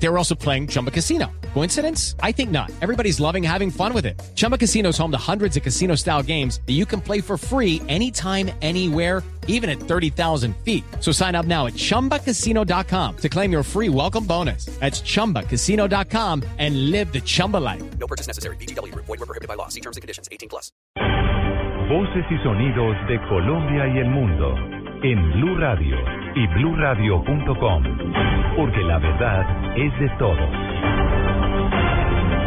They were also playing Chumba Casino. Coincidence? I think not. Everybody's loving having fun with it. Chumba Casino is home to hundreds of casino style games that you can play for free anytime, anywhere, even at 30,000 feet. So sign up now at chumbacasino.com to claim your free welcome bonus. That's chumbacasino.com and live the Chumba life. No purchase necessary. BGW. Void were prohibited by law. See terms and conditions. 18 plus. Voces y sonidos de Colombia y el mundo en Blue Radio y bluradio.com, porque la verdad es de todos.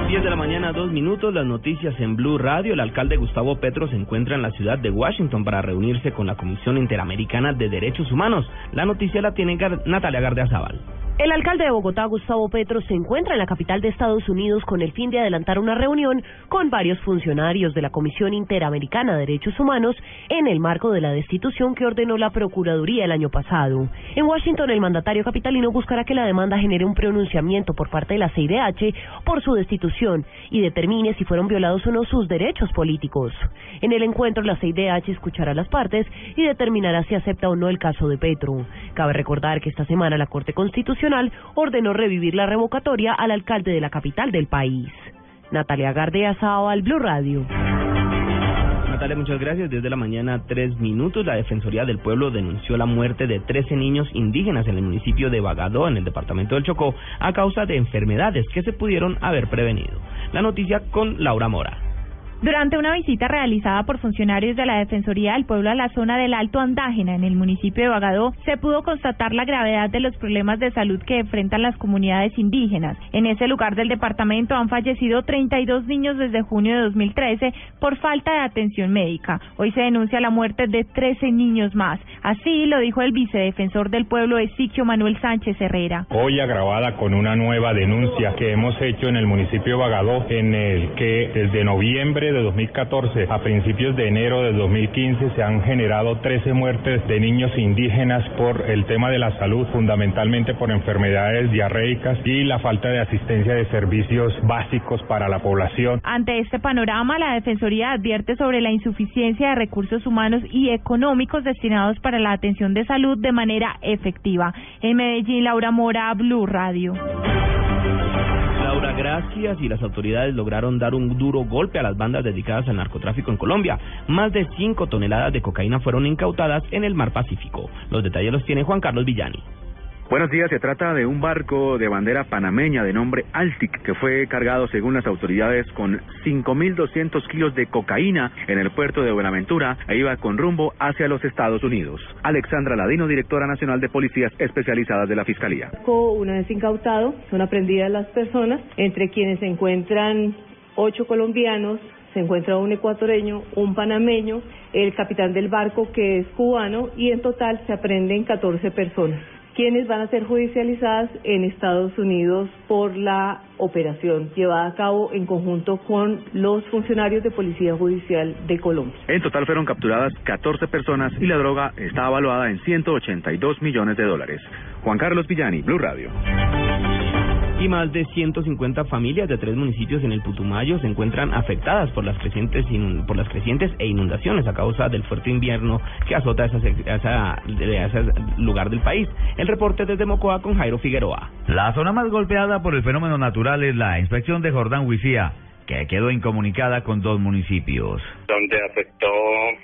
10 de la mañana, dos minutos, las noticias en Blue Radio. El alcalde Gustavo Petro se encuentra en la ciudad de Washington para reunirse con la Comisión Interamericana de Derechos Humanos. La noticia la tiene Natalia Gardeazabal. El alcalde de Bogotá, Gustavo Petro, se encuentra en la capital de Estados Unidos con el fin de adelantar una reunión con varios funcionarios de la Comisión Interamericana de Derechos Humanos en el marco de la destitución que ordenó la Procuraduría el año pasado. En Washington, el mandatario capitalino buscará que la demanda genere un pronunciamiento por parte de la CIDH por su destitución y determine si fueron violados o no sus derechos políticos. En el encuentro, la CIDH escuchará las partes y determinará si acepta o no el caso de Petro. Cabe recordar que esta semana la Corte Constitucional ordenó revivir la revocatoria al alcalde de la capital del país. Natalia Gardea al Blue Radio. Natalia, muchas gracias. Desde la mañana, tres minutos, la Defensoría del Pueblo denunció la muerte de 13 niños indígenas en el municipio de Bagadó, en el departamento del Chocó, a causa de enfermedades que se pudieron haber prevenido. La noticia con Laura Mora. Durante una visita realizada por funcionarios de la Defensoría del Pueblo a la zona del Alto Andágena en el municipio de Bagadó, se pudo constatar la gravedad de los problemas de salud que enfrentan las comunidades indígenas. En ese lugar del departamento han fallecido 32 niños desde junio de 2013 por falta de atención médica. Hoy se denuncia la muerte de 13 niños más. Así lo dijo el vicedefensor del pueblo Esiquio Manuel Sánchez Herrera. Hoy agravada con una nueva denuncia que hemos hecho en el municipio de Bagadó, en el que desde noviembre de 2014 a principios de enero de 2015 se han generado 13 muertes de niños indígenas por el tema de la salud, fundamentalmente por enfermedades diarreicas y la falta de asistencia de servicios básicos para la población. Ante este panorama, la Defensoría advierte sobre la insuficiencia de recursos humanos y económicos destinados para la atención de salud de manera efectiva. En Medellín, Laura Mora, Blue Radio. Laura, gracias y las autoridades lograron dar un duro golpe a las bandas dedicadas al narcotráfico en Colombia. Más de 5 toneladas de cocaína fueron incautadas en el mar Pacífico. Los detalles los tiene Juan Carlos Villani. Buenos días, se trata de un barco de bandera panameña de nombre Altic que fue cargado según las autoridades con 5.200 kilos de cocaína en el puerto de Buenaventura e iba con rumbo hacia los Estados Unidos. Alexandra Ladino, directora nacional de policías especializadas de la Fiscalía. Una vez incautado, son aprendidas las personas, entre quienes se encuentran ocho colombianos, se encuentra un ecuatoriano, un panameño, el capitán del barco que es cubano y en total se aprenden 14 personas quienes van a ser judicializadas en Estados Unidos por la operación llevada a cabo en conjunto con los funcionarios de Policía Judicial de Colombia. En total fueron capturadas 14 personas y la droga está evaluada en 182 millones de dólares. Juan Carlos Villani, Blue Radio y más de 150 familias de tres municipios en el Putumayo se encuentran afectadas por las crecientes por las crecientes e inundaciones a causa del fuerte invierno que azota esa, ese lugar del país. El reporte desde Mocoa con Jairo Figueroa. La zona más golpeada por el fenómeno natural es la inspección de Jordán Huicía que quedó incomunicada con dos municipios. Donde afectó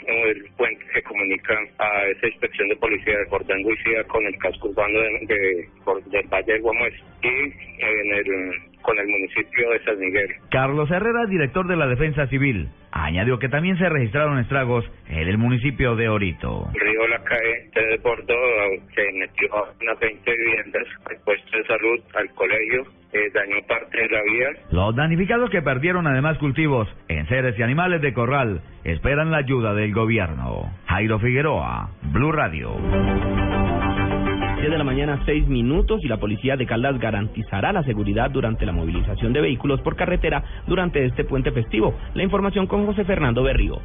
el puente que comunica a esa inspección de policía de Jordán Guicía con el casco urbano de, del Valle de Guamués y en el, con el municipio de San Miguel. Carlos Herrera, director de la Defensa Civil, añadió que también se registraron estragos en el municipio de Orito. El río La Cae se desbordó, se metió a unas 20 viviendas, al puesto de salud, al colegio eh, dañó parte de la vía. Los damnificados que perdieron además cultivos en seres y animales de corral esperan la ayuda del gobierno. Jairo Figueroa, Blue Radio. 10 de la mañana, 6 minutos, y la policía de Caldas garantizará la seguridad durante la movilización de vehículos por carretera durante este puente festivo. La información con José Fernando Berrío.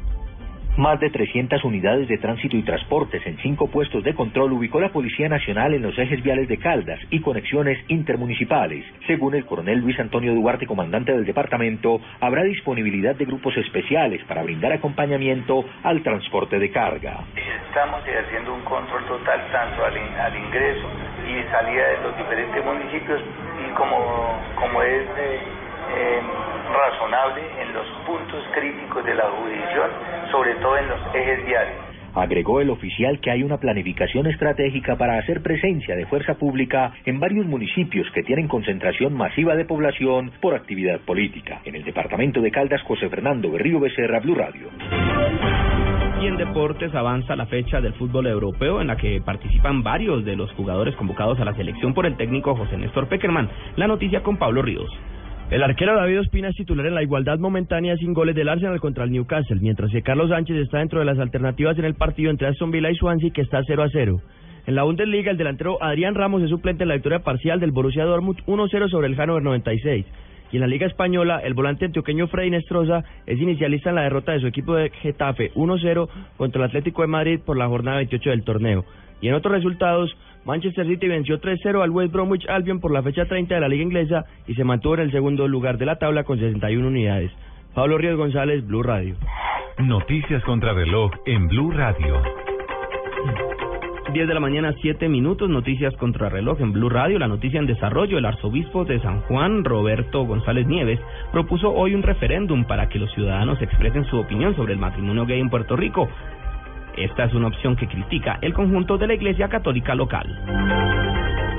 Más de 300 unidades de tránsito y transportes en cinco puestos de control ubicó la Policía Nacional en los ejes viales de Caldas y conexiones intermunicipales. Según el coronel Luis Antonio Duarte, comandante del departamento, habrá disponibilidad de grupos especiales para brindar acompañamiento al transporte de carga. Estamos ejerciendo un control total tanto al, al ingreso y salida de los diferentes municipios y como, como es de, eh, razonable en los puntos críticos de la jurisdicción, sobre todo en los ejes viales. Agregó el oficial que hay una planificación estratégica para hacer presencia de fuerza pública en varios municipios que tienen concentración masiva de población por actividad política. En el departamento de Caldas, José Fernando Berrío Becerra, Blue Radio. Y en deportes avanza la fecha del fútbol europeo en la que participan varios de los jugadores convocados a la selección por el técnico José Néstor Peckerman. La noticia con Pablo Ríos. El arquero David Ospina es titular en la igualdad momentánea sin goles del Arsenal contra el Newcastle, mientras que Carlos Sánchez está dentro de las alternativas en el partido entre Aston Villa y Swansea que está 0 a 0. En la Bundesliga, el delantero Adrián Ramos es suplente en la victoria parcial del Borussia Dortmund 1-0 sobre el Hannover 96. Y en la Liga Española, el volante antioqueño Freddy Nestroza es inicialista en la derrota de su equipo de Getafe 1-0 contra el Atlético de Madrid por la jornada 28 del torneo. Y en otros resultados, Manchester City venció 3-0 al West Bromwich Albion por la fecha 30 de la Liga Inglesa y se mantuvo en el segundo lugar de la tabla con 61 unidades. Pablo Ríos González, Blue Radio. Noticias contra reloj en Blue Radio. 10 de la mañana, 7 minutos, noticias contra reloj en Blue Radio. La noticia en desarrollo, el arzobispo de San Juan, Roberto González Nieves, propuso hoy un referéndum para que los ciudadanos expresen su opinión sobre el matrimonio gay en Puerto Rico. Esta es una opción que critica el conjunto de la Iglesia Católica local.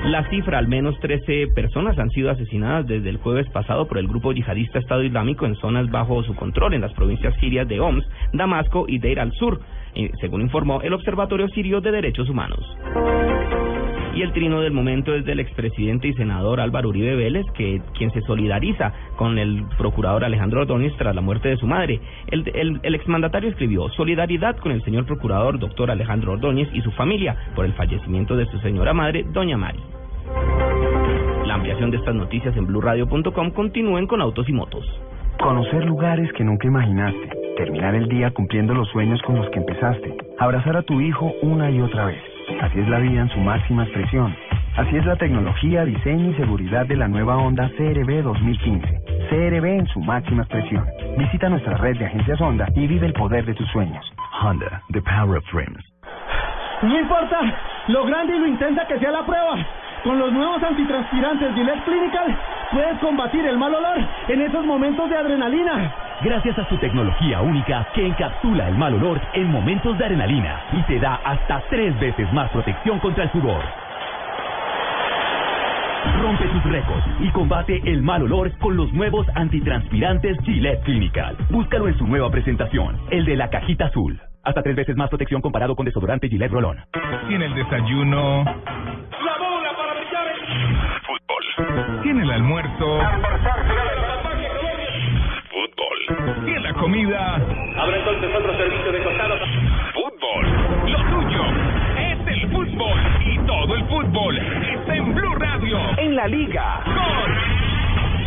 La cifra, al menos 13 personas han sido asesinadas desde el jueves pasado por el grupo yihadista Estado Islámico en zonas bajo su control en las provincias sirias de Homs, Damasco y Deir al-Sur, eh, según informó el Observatorio Sirio de Derechos Humanos. Y el trino del momento es del expresidente y senador Álvaro Uribe Vélez, que quien se solidariza con el procurador Alejandro Ordóñez tras la muerte de su madre. El, exmandatario escribió solidaridad con el señor procurador doctor Alejandro Ordóñez y su familia por el fallecimiento de su señora madre, doña Mari. La ampliación de estas noticias en blurradio.com continúen con autos y motos. Conocer lugares que nunca imaginaste. Terminar el día cumpliendo los sueños con los que empezaste. Abrazar a tu hijo una y otra vez. Así es la vida en su máxima expresión. Así es la tecnología, diseño y seguridad de la nueva Honda CRB 2015. CRB en su máxima expresión. Visita nuestra red de agencias Honda y vive el poder de tus sueños. Honda, the power of dreams. No importa lo grande y lo intensa que sea la prueba. Con los nuevos antitranspirantes Gillette Clinical puedes combatir el mal olor en esos momentos de adrenalina. Gracias a su tecnología única que encapsula el mal olor en momentos de adrenalina y te da hasta tres veces más protección contra el sudor. Rompe tus récords y combate el mal olor con los nuevos antitranspirantes Gillette Clinical. Búscalo en su nueva presentación, el de la cajita azul. Hasta tres veces más protección comparado con desodorante Gillette Rolón. En el desayuno... ¡La bola para brillar el... Fútbol. En el almuerzo... Fútbol. Y en la comida... Habrá entonces otro servicio de costado. Fútbol. Lo tuyo es el fútbol. Y todo el fútbol está en Blue Radio. En la liga. Con...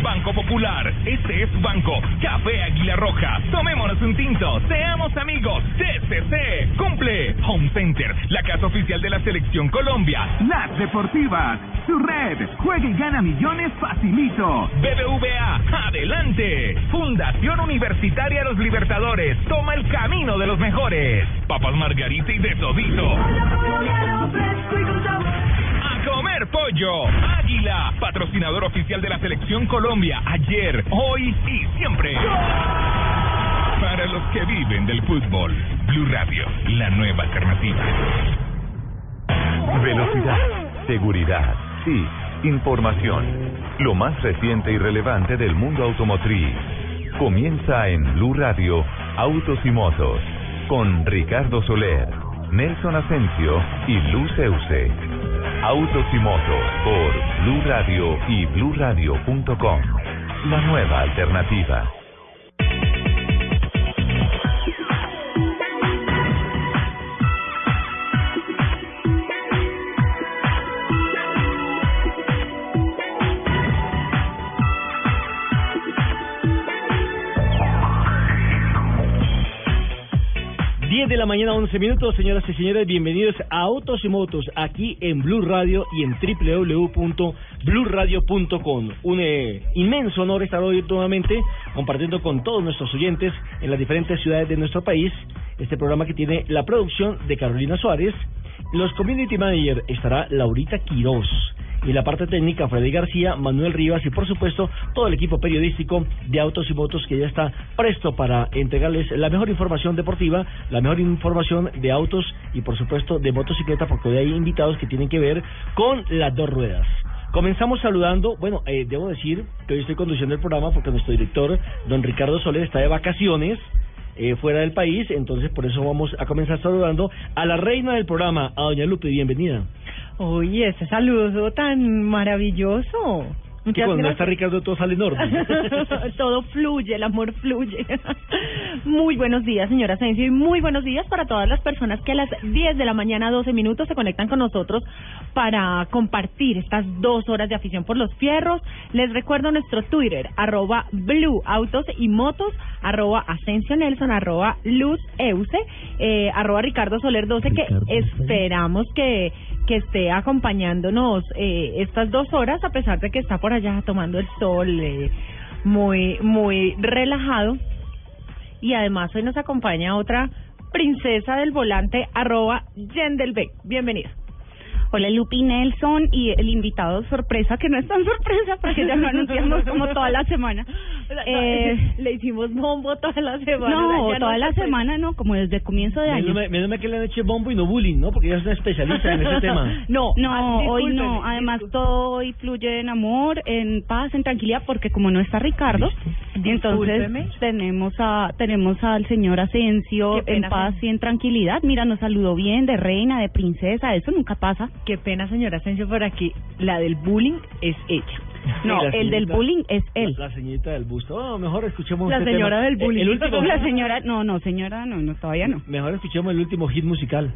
Banco Popular, este es Banco, Café Águila Roja, tomémonos un tinto, seamos amigos, TCC, cumple, Home Center, la casa oficial de la Selección Colombia, Las Deportivas, su red, juega y gana millones facilito, BBVA, adelante, Fundación Universitaria Los Libertadores, toma el camino de los mejores, Papas Margarita y de todito. Comer pollo. Águila, patrocinador oficial de la Selección Colombia, ayer, hoy y siempre. Para los que viven del fútbol, Blue Radio, la nueva alternativa. Velocidad, seguridad, sí, información. Lo más reciente y relevante del mundo automotriz. Comienza en Blue Radio, Autos y Motos, con Ricardo Soler, Nelson Asensio y Luz Euse. Autos y motos por Blue Radio y BlueRadio.com. La nueva alternativa. 10 de la mañana, 11 minutos, señoras y señores, bienvenidos a Autos y Motos, aquí en Blue Radio y en www.bluradio.com. Un eh, inmenso honor estar hoy nuevamente compartiendo con todos nuestros oyentes en las diferentes ciudades de nuestro país este programa que tiene la producción de Carolina Suárez, los community manager estará Laurita Quirós. Y la parte técnica, Freddy García, Manuel Rivas y por supuesto todo el equipo periodístico de Autos y Motos que ya está presto para entregarles la mejor información deportiva, la mejor información de autos y por supuesto de motocicleta porque hoy hay invitados que tienen que ver con las dos ruedas. Comenzamos saludando, bueno, eh, debo decir que hoy estoy conduciendo el programa porque nuestro director, don Ricardo Soler, está de vacaciones eh, fuera del país, entonces por eso vamos a comenzar saludando a la reina del programa, a doña Lupe, bienvenida. Oye, ese saludo tan maravilloso. Que Muchas cuando no está Ricardo todo sale en orden. Todo fluye, el amor fluye. Muy buenos días, señora Asensio, y muy buenos días para todas las personas que a las 10 de la mañana, 12 minutos, se conectan con nosotros para compartir estas dos horas de afición por los fierros. Les recuerdo nuestro Twitter, arroba Blue Autos y Motos, arroba Asensio Nelson, arroba Luz Euse, eh, arroba Ricardo Soler 12, que esperamos que que esté acompañándonos eh, estas dos horas, a pesar de que está por allá tomando el sol, eh, muy, muy relajado. Y además hoy nos acompaña otra princesa del volante, arroba Yendelbeck. Bienvenida. Hola Lupi Nelson y el invitado sorpresa, que no es tan sorpresa porque ya lo anunciamos como toda la semana. Eh, le hicimos bombo toda la semana. no, toda la semana no, como desde el comienzo de año. Menos que le han hecho bombo y no bullying, ¿no? Porque ella es una especialista en ese tema. No, No, ah, hoy discúlpeme, no. Además, todo hoy fluye en amor, en paz, en tranquilidad, porque como no está Ricardo, entonces Discúlpeme. tenemos a tenemos al señor Asensio pena, en paz y en tranquilidad. Mira, nos saludó bien de reina, de princesa, eso nunca pasa. Qué pena, señora Asensio, por aquí. La del bullying es ella. No, el del bullying es él. La, la señorita del busto. Oh, mejor escuchemos La este señora tema. del bullying. El, el último, La señora, no, no, señora, no, no, todavía no. Mejor escuchemos el último hit musical.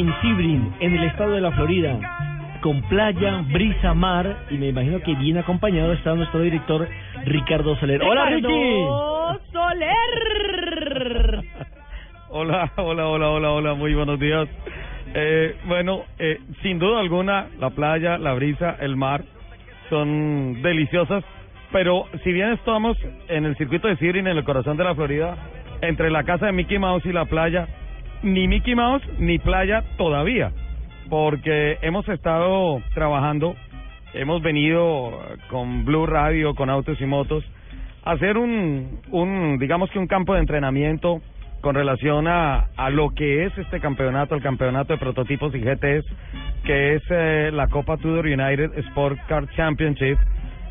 En Sebring, en el estado de la Florida, con playa, brisa, mar, y me imagino que bien acompañado está nuestro director Ricardo Soler. ¡Hola, Ricky! Ricardo Soler. Hola, hola, hola, hola, hola, muy buenos días. Eh, bueno, eh, sin duda alguna, la playa, la brisa, el mar son deliciosas, pero si bien estamos en el circuito de Sebring, en el corazón de la Florida, entre la casa de Mickey Mouse y la playa, ni Mickey Mouse ni playa todavía, porque hemos estado trabajando, hemos venido eh, con Blue Radio, con Autos y Motos, a hacer un, un digamos que un campo de entrenamiento con relación a, a lo que es este campeonato, el campeonato de prototipos y GTs, que es eh, la Copa Tudor United Sport Car Championship,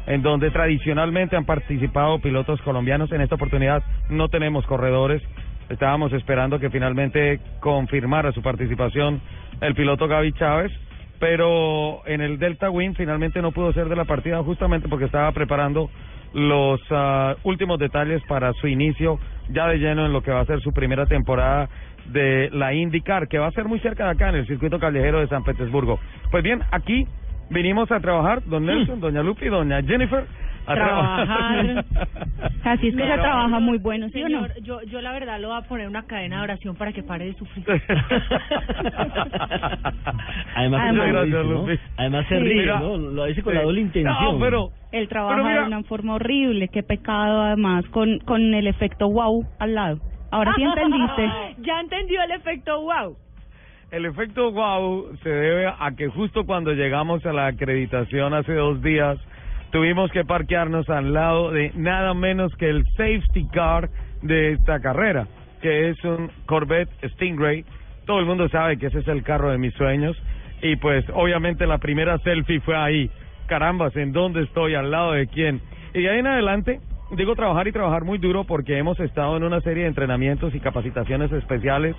en donde tradicionalmente han participado pilotos colombianos. En esta oportunidad no tenemos corredores. Estábamos esperando que finalmente confirmara su participación el piloto Gaby Chávez, pero en el Delta Win finalmente no pudo ser de la partida justamente porque estaba preparando los ah, últimos detalles para su inicio ya de lleno en lo que va a ser su primera temporada de la IndyCar, que va a ser muy cerca de acá en el circuito callejero de San Petersburgo. Pues bien, aquí vinimos a trabajar, don Nelson, doña Lupi, doña Jennifer, a Trabajar. Así es que se trabaja muy bueno, ¿sí o no? Señor, yo, yo la verdad le voy a poner una cadena de oración para que pare de sufrir. Además, Además- se Gracias. Además se Sí. ríe, Mira, ¿no? Lo dice con sí. la doble intención. No, pero Él trabaja de una forma horrible, qué pecado además, con, con el efecto wow al lado. Ahora sí entendiste. ya entendió el efecto wow. El efecto wow se debe a que justo cuando llegamos a la acreditación hace dos días, tuvimos que parquearnos al lado de nada menos que el safety car de esta carrera, que es un Corvette Stingray. Todo el mundo sabe que ese es el carro de mis sueños. Y pues obviamente la primera selfie fue ahí. Carambas, ¿en dónde estoy? ¿Al lado de quién? Y de ahí en adelante, digo trabajar y trabajar muy duro porque hemos estado en una serie de entrenamientos y capacitaciones especiales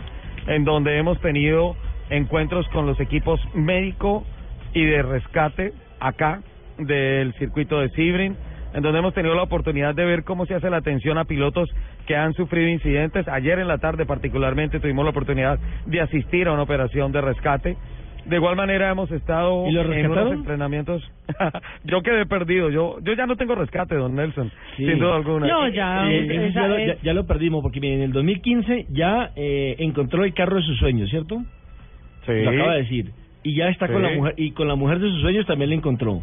en donde hemos tenido encuentros con los equipos médico, y de rescate acá del circuito de Sebring, en donde hemos tenido la oportunidad de ver cómo se hace la atención a pilotos que han sufrido incidentes. Ayer en la tarde particularmente tuvimos la oportunidad de asistir a una operación de rescate. De igual manera hemos estado ¿Y lo en unos entrenamientos. yo quedé perdido. Yo yo ya no tengo rescate, don Nelson, Sí. sin duda alguna. Eh, ese ya, lo, ya- ya lo perdimos porque mire, en el 2015 ya eh, encontró el carro de sus sueños, ¿cierto? Sí. Lo acaba de decir. Y ya está con la mujer y con la mujer de sus sueños también la encontró.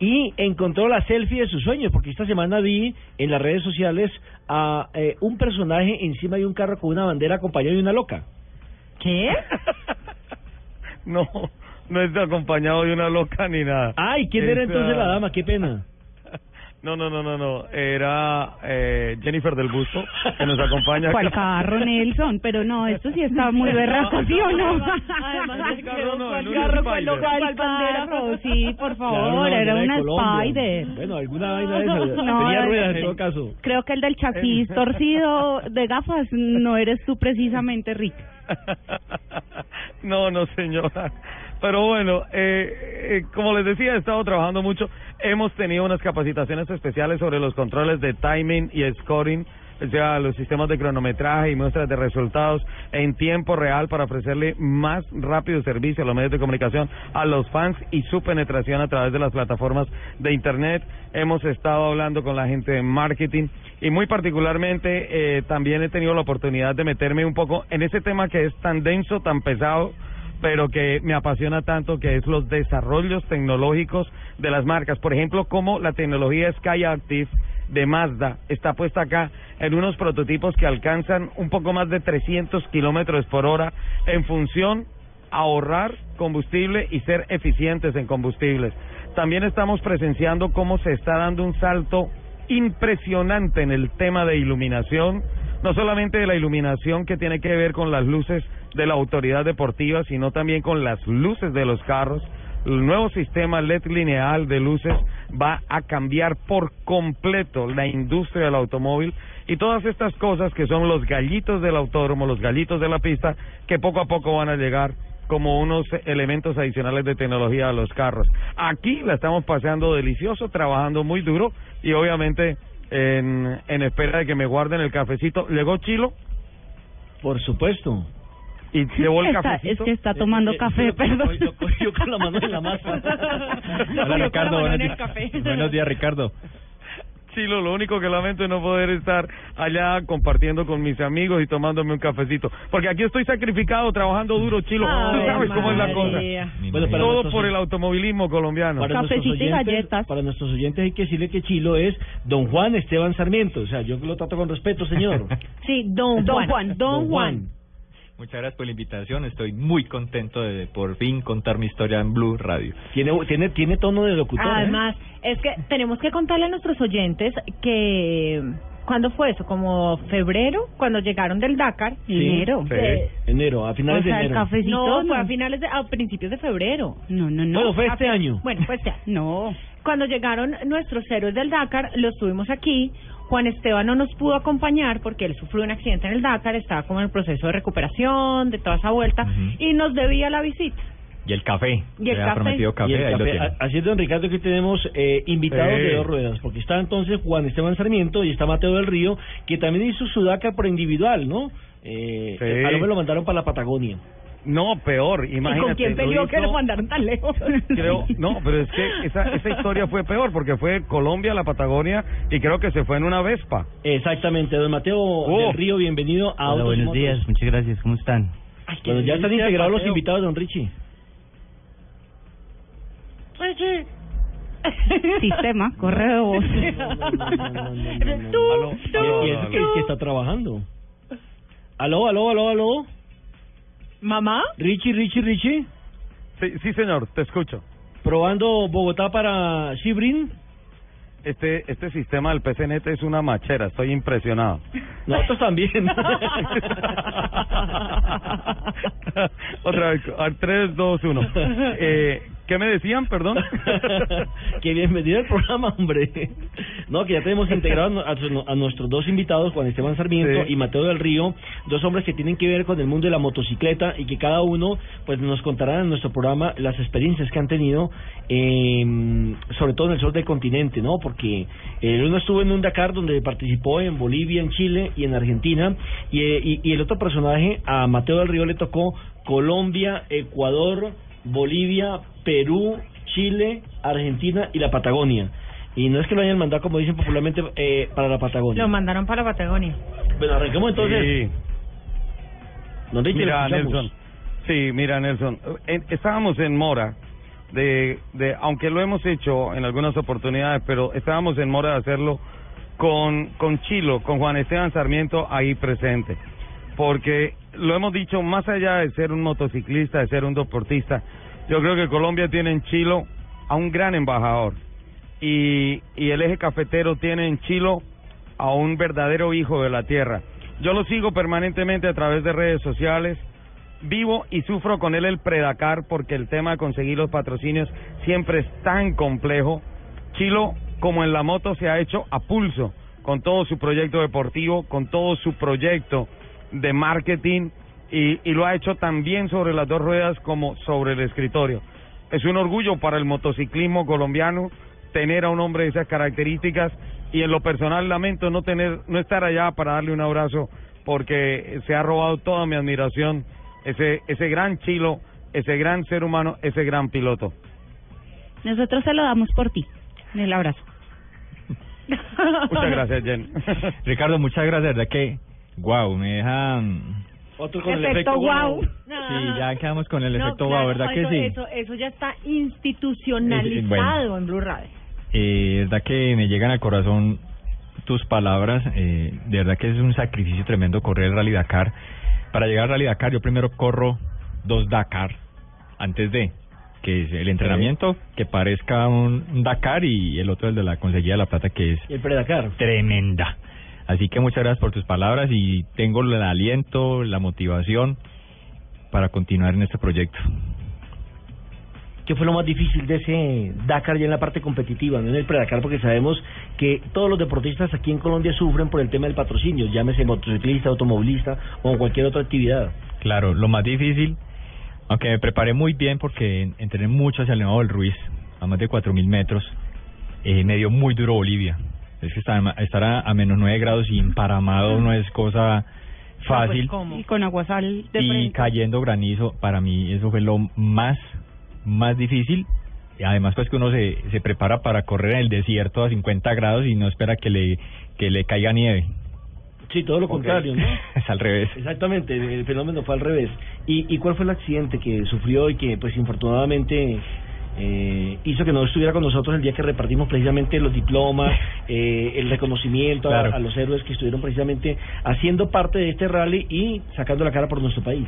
Y encontró la selfie de sus sueños porque esta semana vi en las redes sociales a eh, un personaje encima de un carro con una bandera acompañado de una loca. ¿Qué? No, no está acompañado de una loca ni nada. Ay, ¿quién era entonces la dama? Qué pena. No, no, no, no, no. Era eh, Jennifer del Busto, que nos acompaña. ¿Cuál carro, Nelson? Pero no, esto sí está muy berraco, ¿sí o no? Además, el carro no, ¿cuál en un carro? ¿Cuál Spider. local? ¿Cuál bandera? carro? Sí, por Claro, favor, era una. Spider. Bueno, alguna vaina de esa. No, Tenía ruedas en todo caso. Creo que el del chaquís torcido de gafas no eres tú precisamente, Rick. No, no, señora. Pero bueno, eh, eh, como les decía, he estado trabajando mucho. Hemos tenido unas capacitaciones especiales sobre los controles de timing y scoring, o sea, los sistemas de cronometraje y muestras de resultados en tiempo real para ofrecerle más rápido servicio a los medios de comunicación, a los fans y su penetración a través de las plataformas de Internet. Hemos estado hablando con la gente de marketing y muy particularmente eh, también he tenido la oportunidad de meterme un poco en ese tema que es tan denso, tan pesado pero que me apasiona tanto, que es los desarrollos tecnológicos de las marcas. Por ejemplo, como la tecnología Sky Active de Mazda está puesta acá en unos prototipos que alcanzan un poco más de 300 kilómetros por hora en función ahorrar combustible y ser eficientes en combustibles. También estamos presenciando cómo se está dando un salto impresionante en el tema de iluminación, no solamente de la iluminación que tiene que ver con las luces de la autoridad deportiva, sino también con las luces de los carros. El nuevo sistema LED lineal de luces va a cambiar por completo la industria del automóvil y todas estas cosas que son los gallitos del autódromo, los gallitos de la pista, que poco a poco van a llegar como unos elementos adicionales de tecnología a los carros. Aquí la estamos pasando delicioso, trabajando muy duro y obviamente en, en espera de que me guarden el cafecito. ¿Llegó Chilo? Por supuesto. ¿Y llevó el Está- cafecito? es que está tomando café, perdón. Yo cogió con la mano en la masa. Hola, Ricardo, buenos. Buenos días, Ricardo. Chilo, lo único que lamento es no poder estar allá compartiendo con mis amigos y tomándome un cafecito. Porque aquí estoy sacrificado, trabajando duro, Chilo. Tú Ave sabes cómo es la cosa. María. Bueno, para Todo nuestros- por el automovilismo colombiano. Para nuestros, oyentes, para nuestros oyentes hay que decirle que Chilo es don Juan Esteban Sarmiento. O sea, yo lo trato con respeto, señor. Sí, don, Don Juan, Juan, don don Juan. Muchas gracias por la invitación. Estoy muy contento de por fin contar mi historia en Blue Radio. Tiene, tiene, tiene tono de locutor. ¿eh? Además, es que tenemos que contarle a nuestros oyentes que... ¿Cuándo fue eso? ¿Como febrero? Cuando llegaron del Dakar. Sí, Enero. sí. Enero, a finales o sea, de el enero. cafecito No, fue a finales de... a principios de febrero. No, no, no. Bueno, fue este año. Bueno, pues ya. No. Cuando llegaron nuestros héroes del Dakar, los tuvimos aquí. Juan Esteban no nos pudo acompañar porque él sufrió un accidente en el Dakar, estaba como en el proceso de recuperación, de toda esa vuelta, y nos debía la visita. Y el café. Y el café. prometido café, Y el ahí lo café. tiene. A- Así es, don Ricardo, que tenemos eh, invitados de dos ruedas, porque está entonces Juan Esteban Sarmiento y está Mateo del Río, que también hizo su Dakar por individual, ¿no? Eh, Sí. eh, A lo me lo mandaron para la Patagonia. No, peor, imagínate. ¿Y con quién peleó que lo mandaron tan lejos? Creo, no, pero es que esa, esa historia fue peor porque fue Colombia, la Patagonia y creo que se fue en una Vespa. Exactamente, don Mateo Oh. del Río, bienvenido a Hola, buenos Motos. días, muchas gracias, ¿cómo están? Bueno, ya están integrados los invitados, don Richie. Sistema, correo de voz. Tú, tú, que está trabajando. Aló, aló, aló, aló. ¿Mamá? Richie, Richie, Richie. Sí, sí, señor, te escucho. Probando Bogotá para Shibrin. Este, este sistema del PCNet es una machera, estoy impresionado. Nosotros también. Otra vez, a 3, 2, 1. Eh, ¿Qué me decían, perdón? que bienvenido al programa, hombre. No, que ya tenemos integrado a, a nuestros dos invitados, Juan Esteban Sarmiento Sí. y Mateo del Río, dos hombres que tienen que ver con el mundo de la motocicleta y que cada uno pues nos contará en nuestro programa las experiencias que han tenido, eh, sobre todo en el sur del continente, ¿no? Porque el uno estuvo en un Dakar donde participó en Bolivia, en Chile y en Argentina, y, eh, y, y el otro personaje, a Mateo del Río, le tocó Colombia, Ecuador, Bolivia, Perú, Chile, Argentina y la Patagonia. Y no es que lo hayan mandado, como dicen popularmente, eh, para la Patagonia. Lo mandaron para Patagonia. Bueno, arranquemos entonces. Don Richie, Mira. Nelson. Sí, mira, Nelson. En- estábamos en Mora, de, de, aunque lo hemos hecho en algunas oportunidades, pero estábamos en Mora de hacerlo con, con Chilo, con Juan Esteban Sarmiento ahí presente. Porque lo hemos dicho, más allá de ser un motociclista, de ser un deportista, yo creo que Colombia tiene en Chilo a un gran embajador. Y, y el eje cafetero tiene en Chilo a un verdadero hijo de la tierra. Yo lo sigo permanentemente a través de redes sociales. Vivo y sufro con él el Predacar porque el tema de conseguir los patrocinios siempre es tan complejo. Chilo, como en la moto, se ha hecho a pulso con todo su proyecto deportivo, con todo su proyecto de marketing y, y lo ha hecho también sobre las dos ruedas como sobre el escritorio. Es un orgullo para el motociclismo colombiano tener a un hombre de esas características y en lo personal lamento no tener no estar allá para darle un abrazo porque se ha robado toda mi admiración ese ese gran chilo, ese gran ser humano, ese gran piloto. Nosotros se lo damos por ti. El abrazo. Muchas gracias, Jen. Ricardo, muchas gracias, verdad que, wow, me dejan... Otro con el Efecto guau. Sí, ya quedamos con el No, efecto claro, wow, ¿verdad que eso, sí? Eso, eso ya está institucionalizado Es- bueno. en Blue Radio. Eh, verdad que me llegan al corazón tus palabras. Eh, de verdad que es un sacrificio tremendo correr el Rally Dakar. Para llegar al Rally Dakar, yo primero corro dos Dakar antes de que es el entrenamiento que parezca un un Dakar y el otro el de la conseguida de la plata que es el Predakar. tremenda. Así que muchas gracias por tus palabras y tengo el aliento, la motivación para continuar en este proyecto. ¿Qué fue lo más difícil de ese Dakar ya en la parte competitiva, no en el Predakar? Porque sabemos que todos los deportistas aquí en Colombia sufren por el tema del patrocinio, llámese motociclista, automovilista o cualquier otra actividad. Claro, lo más difícil, aunque me preparé muy bien porque entrené mucho hacia el Nevado del Ruiz, a más de 4.000 metros, eh, me dio muy duro Bolivia. Es que estar, estar a, a menos 9 grados y emparamado no es cosa fácil. Y con aguasal de y frente. cayendo granizo, para mí eso fue lo más, más difícil. Y además pues que uno se, se prepara para correr en el desierto a 50 grados y no espera que le, que le caiga nieve. Sí, todo lo contrario, ¿no? es al revés. Exactamente, el fenómeno fue al revés. ¿Y, ¿Y cuál fue el accidente que sufrió y que, pues, infortunadamente eh, hizo que no estuviera con nosotros el día que repartimos precisamente los diplomas, eh, el reconocimiento a- los héroes que estuvieron precisamente haciendo parte de este rally y sacando la cara por nuestro país?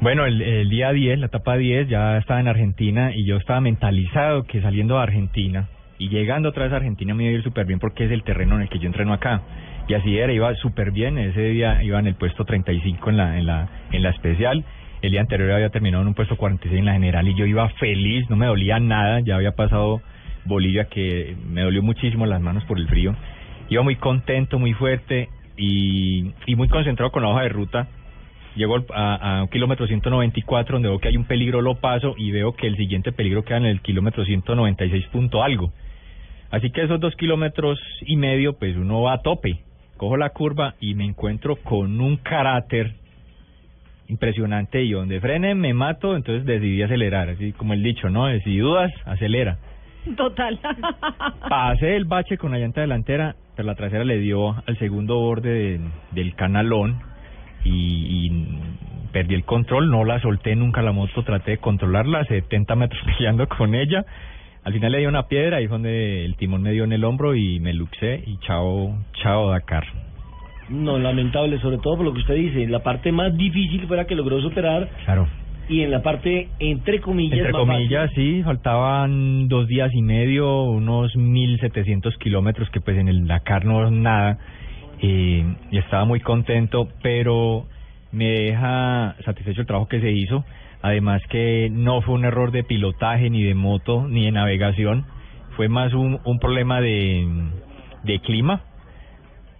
Bueno, el, el día 10, la etapa 10, ya estaba en Argentina y yo estaba mentalizado que saliendo de Argentina y llegando otra vez a Argentina me iba a ir súper bien porque es el terreno en el que yo entreno acá. Y así era, iba súper bien. Ese día iba en el puesto 35 en la, en la, en la especial. El día anterior había terminado en un puesto 46 en la general y yo iba feliz, no me dolía nada. Ya había pasado Bolivia que me dolió muchísimo las manos por el frío. Iba muy contento, muy fuerte y, muy concentrado con la hoja de ruta. Llego a, a kilómetro 194 donde veo que hay un peligro, lo paso y veo que el siguiente peligro queda en el kilómetro 196 punto algo. Así que esos dos kilómetros y medio, pues uno va a tope. Cojo la curva y me encuentro con un carácter impresionante y donde frene me mato, entonces decidí acelerar, así como el dicho, ¿no? Si dudas, acelera. Total. Pasé el bache con la llanta delantera, pero la trasera le dio al segundo borde de- del canalón y, y perdí el control, no la solté nunca la moto, traté de controlarla, 70 metros peleando con ella. Al final le di una piedra, ahí fue donde el timón me dio en el hombro y me luxé y chao, chao Dakar. No, lamentable, sobre todo por lo que usted dice. La parte más difícil fue la que logró superar Claro. y en la parte, entre comillas, Entre comillas, sí, faltaban dos días y medio, unos 1.700 kilómetros, que pues en el Dakar no es nada, eh, y estaba muy contento, pero me deja satisfecho el trabajo que se hizo, Además que no fue un error de pilotaje, ni de moto, ni de navegación. Fue más un, un problema de, de clima,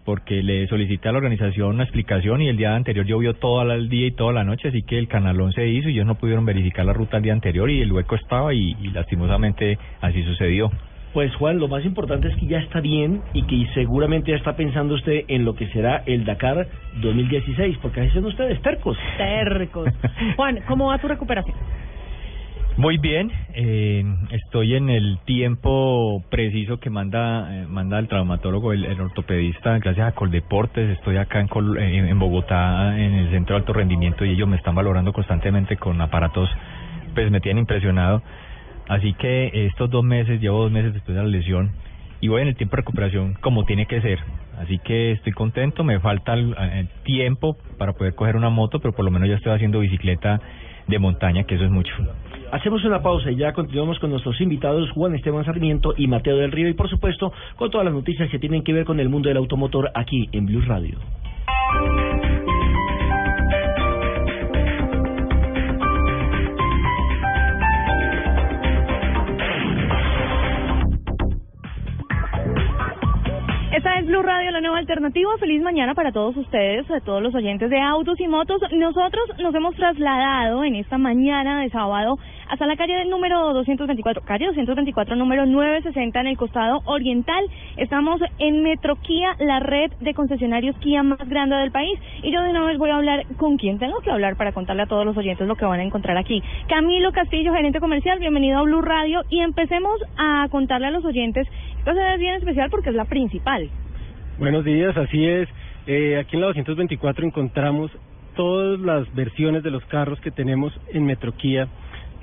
porque le solicité a la organización una explicación y el día anterior llovió todo el día y toda la noche, así que el canalón se hizo y ellos no pudieron verificar la ruta el día anterior y el hueco estaba y, y lastimosamente así sucedió. Pues Juan, lo más importante es que ya está bien y que seguramente ya está pensando usted en lo que será el Dakar 2016, porque ahí son ustedes tercos. Tercos. Juan, ¿cómo va tu recuperación? Muy bien, eh, estoy en el tiempo preciso que manda eh, manda el traumatólogo, el, ortopedista, gracias a Coldeportes. Estoy acá en, Col- en, en Bogotá, en el centro de alto rendimiento, y ellos me están valorando constantemente con aparatos, pues me tienen impresionado. Así que estos dos meses, llevo dos meses después de la lesión, y voy en el tiempo de recuperación como tiene que ser. Así que estoy contento, me falta el, el tiempo para poder coger una moto, pero por lo menos ya estoy haciendo bicicleta de montaña, que eso es mucho. Hacemos una pausa y ya continuamos con nuestros invitados Juan Esteban Sarmiento y Mateo del Río y por supuesto con todas las noticias que tienen que ver con el mundo del automotor aquí en Blue Radio. Blue Radio, la nueva alternativa. Feliz mañana para todos ustedes, a todos los oyentes de autos y motos. Nosotros nos hemos trasladado en esta mañana de sábado hasta la calle número 224, calle 224, número 960 en el costado oriental. Estamos en Metro Kia, la red de concesionarios Kia más grande del país. Y yo de una vez voy a hablar con quien tengo que hablar para contarle a todos los oyentes lo que van a encontrar aquí. Camilo Castillo, gerente comercial, bienvenido a Blue Radio. Y empecemos a contarle a los oyentes, sede es bien especial porque es la principal. Buenos días, así es. Eh, aquí en la 224 encontramos todas las versiones de los carros que tenemos en Metro Kia.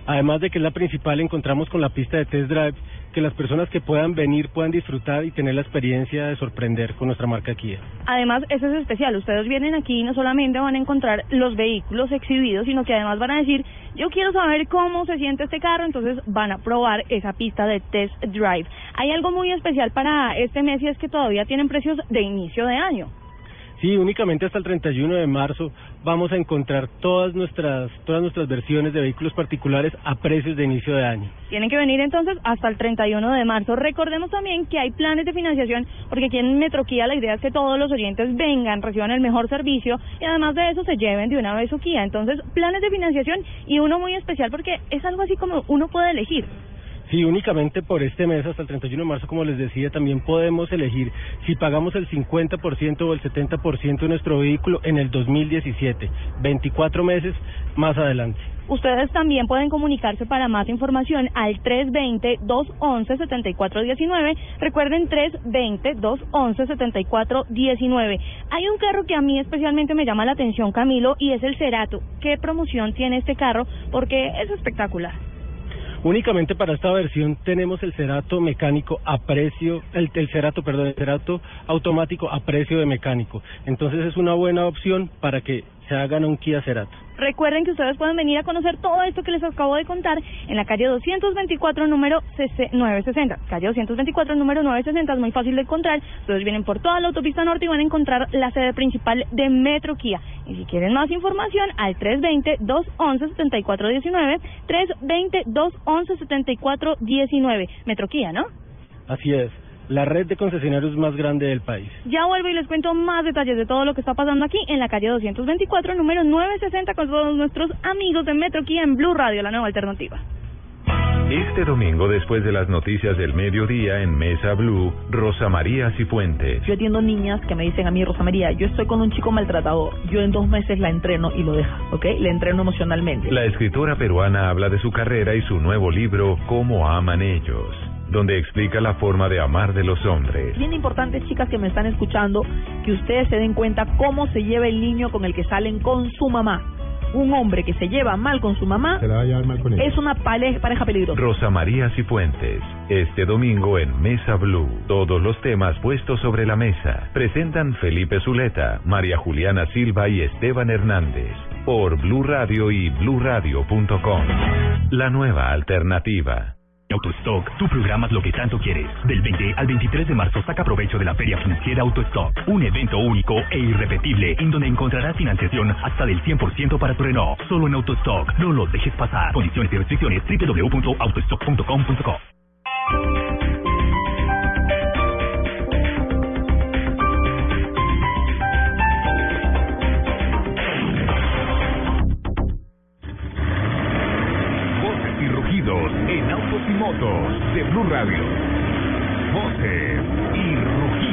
Además de que es la principal, encontramos con la pista de test drive que las personas que puedan venir puedan disfrutar y tener la experiencia de sorprender con nuestra marca Kia. Además, eso es especial. Ustedes vienen aquí y no solamente van a encontrar los vehículos exhibidos, sino que además van a decir, yo quiero saber cómo se siente este carro, entonces van a probar esa pista de test drive. Hay algo muy especial para este mes y es que todavía tienen precios de inicio de año. Sí, únicamente hasta el 31 de marzo vamos a encontrar todas nuestras todas nuestras versiones de vehículos particulares a precios de inicio de año. Tienen que venir entonces hasta el 31 de marzo. Recordemos también que hay planes de financiación, porque aquí en Metroquía la idea es que todos los oyentes vengan, reciban el mejor servicio y además de eso se lleven de una vez su Kia. Entonces, planes de financiación y uno muy especial porque es algo así como uno puede elegir. Sí, únicamente por este mes hasta el 31 de marzo, como les decía, también podemos elegir si pagamos el 50% o el 70% de nuestro vehículo en el 2017, 24 meses más adelante. Ustedes también pueden comunicarse para más información al 320-211-7419. Recuerden 320-211-7419. Hay un carro que a mí especialmente me llama la atención, Camilo, y es el Cerato. ¿Qué promoción tiene este carro? Porque es espectacular. Únicamente para esta versión tenemos el Cerato mecánico a precio, el, el Cerato, perdón, el Cerato automático a precio de mecánico. Entonces es una buena opción para que se hagan un Kia Cerato. Recuerden que ustedes pueden venir a conocer todo esto que les acabo de contar en la calle 224, número 960. Calle 224, número 960, es muy fácil de encontrar. Ustedes vienen por toda la autopista norte y van a encontrar la sede principal de Metro Kia. Y si quieren más información, al 320-211-7419, 320-211-7419. Metro Kia, ¿no? Así es, la red de concesionarios más grande del país. Ya vuelvo y les cuento más detalles de todo lo que está pasando aquí en la calle 224, número 960, con todos nuestros amigos de Metro Kia en Blue Radio, la nueva alternativa. Este domingo, después de las noticias del mediodía en Mesa Blue, Rosa María Cifuentes. Yo atiendo niñas que me dicen a mí, Rosa María, yo estoy con un chico maltratador. Yo en dos meses la entreno y lo deja, ¿ok? Le entreno emocionalmente. La escritora peruana habla de su carrera y su nuevo libro, Cómo aman ellos, donde explica la forma de amar de los hombres. Bien importante, chicas que me están escuchando, que ustedes se den cuenta cómo se lleva el niño con el que salen con su mamá. Un hombre que se lleva mal con su mamá Se la va a llevar mal con es una pareja peligrosa. Rosa María Cifuentes, este domingo en Mesa Blue. Todos los temas puestos sobre la mesa. Presentan Felipe Zuleta, María Juliana Silva y Esteban Hernández. Por Blue Radio y bluradio.com. La nueva alternativa. Autostock, tú programas lo que tanto quieres. Del 20 al 23 de marzo saca provecho de la Feria Financiera Autostock, un evento único e irrepetible en donde encontrarás financiación hasta del 100% para tu Renault. Solo en Autostock, no lo dejes pasar. Condiciones y restricciones www.autostock.com.co. de Blue Radio. Voces y rugidos.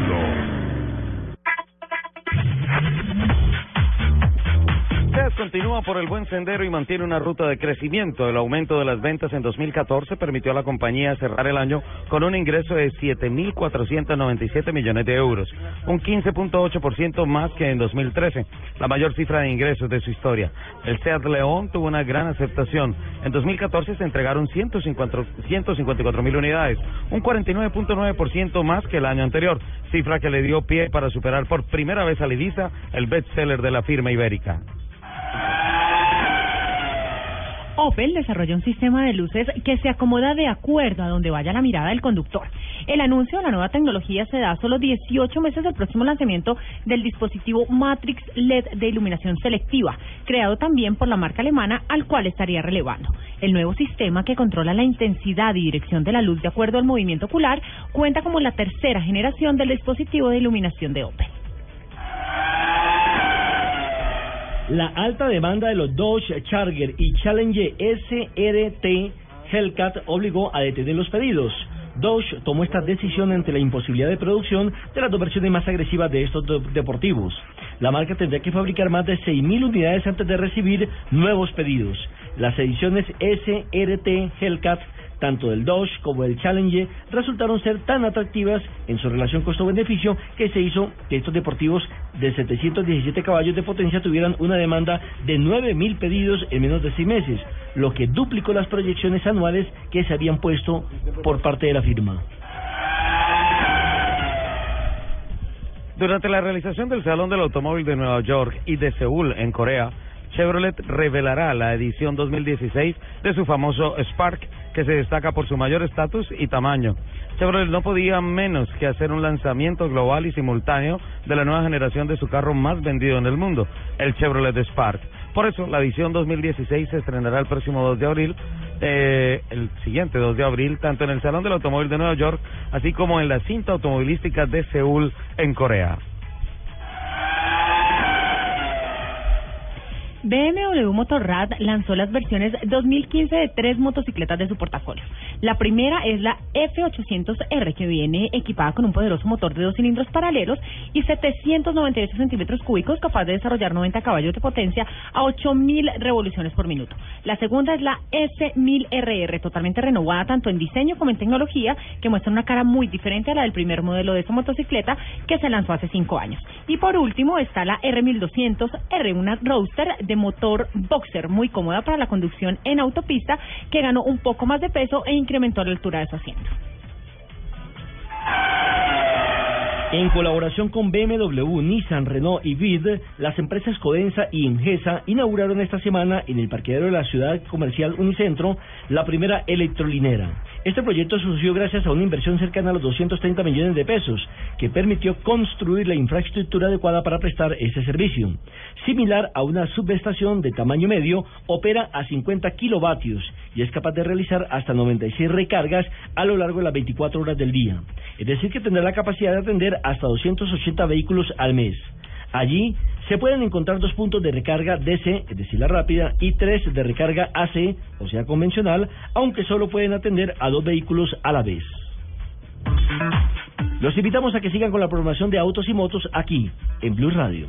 Continúa por el buen sendero y mantiene una ruta de crecimiento. El aumento de las ventas en 2014 permitió a la compañía cerrar el año con un ingreso de 7.497 millones de euros, un 15.8% más que en 2013, la mayor cifra de ingresos de su historia. El SEAT León tuvo una gran aceptación. En 2014 se entregaron 154 mil unidades, un 49.9% más que el año anterior, cifra que le dio pie para superar por primera vez a Livisa, el bestseller de la firma ibérica. Opel desarrolla un sistema de luces que se acomoda de acuerdo a donde vaya la mirada del conductor. El anuncio de la nueva tecnología se da a solo 18 meses del próximo lanzamiento del dispositivo Matrix LED de iluminación selectiva, creado también por la marca alemana, al cual estaría relevando. El nuevo sistema que controla la intensidad y dirección de la luz de acuerdo al movimiento ocular cuenta como la tercera generación del dispositivo de iluminación de Opel. La alta demanda de los Dodge Charger y Challenger SRT Hellcat obligó a detener los pedidos. Dodge tomó esta decisión ante la imposibilidad de producción de las dos versiones más agresivas de estos deportivos. La marca tendría que fabricar más de 6.000 unidades antes de recibir nuevos pedidos. Las ediciones SRT Hellcat tanto del Dodge como del Challenger resultaron ser tan atractivas en su relación costo-beneficio que se hizo que estos deportivos de 717 caballos de potencia tuvieran una demanda de 9.000 pedidos en menos de seis meses, lo que duplicó las proyecciones anuales que se habían puesto por parte de la firma. Durante la realización del Salón del Automóvil de Nueva York y de Seúl, en Corea, Chevrolet revelará la edición 2016 de su famoso Spark, que se destaca por su mayor estatus y tamaño. Chevrolet no podía menos que hacer un lanzamiento global y simultáneo de la nueva generación de su carro más vendido en el mundo, el Chevrolet Spark. Por eso, la edición 2016 se estrenará el próximo 2 de abril, eh, el siguiente 2 de abril, tanto en el Salón del Automóvil de Nueva York, así como en la cinta automovilística de Seúl, en Corea. BMW Motorrad lanzó las versiones 2015 de tres motocicletas de su portafolio. La primera es la F800R, que viene equipada con un poderoso motor de dos cilindros paralelos y 798 centímetros cúbicos, capaz de desarrollar 90 caballos de potencia a 8.000 revoluciones por minuto. La segunda es la S1000RR, totalmente renovada tanto en diseño como en tecnología, que muestra una cara muy diferente a la del primer modelo de esa motocicleta que se lanzó hace cinco años. Y por último está la R1200R, una roadster de motor boxer muy cómoda para la conducción en autopista que ganó un poco más de peso e incrementó la altura de su asiento. En colaboración con BMW, Nissan, Renault y BID, las empresas Codensa y Ingesa inauguraron esta semana en el parqueadero de la ciudad comercial Unicentro la primera electrolinera. Este proyecto surgió gracias a una inversión cercana a los 230 millones de pesos, que permitió construir la infraestructura adecuada para prestar ese servicio. Similar a una subestación de tamaño medio, opera a 50 kilovatios y es capaz de realizar hasta 96 recargas a lo largo de las 24 horas del día. Es decir, que tendrá la capacidad de atender hasta 280 vehículos al mes. Allí se pueden encontrar dos puntos de recarga DC, es decir, la rápida, y tres de recarga AC, o sea, convencional, aunque solo pueden atender a dos vehículos a la vez. Los invitamos a que sigan con la programación de autos y motos aquí, en Blue Radio.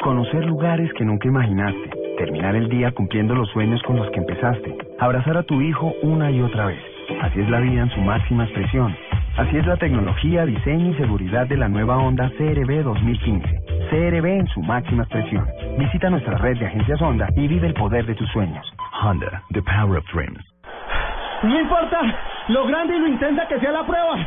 Conocer lugares que nunca imaginaste. Terminar el día cumpliendo los sueños con los que empezaste. Abrazar a tu hijo una y otra vez. Así es la vida en su máxima expresión. Así es la tecnología, diseño y seguridad de la nueva Honda CRB 2015. CRB en su máxima expresión. Visita nuestra red de agencias Honda y vive el poder de tus sueños. Honda, the power of dreams. No importa lo grande y lo intensa que sea la prueba.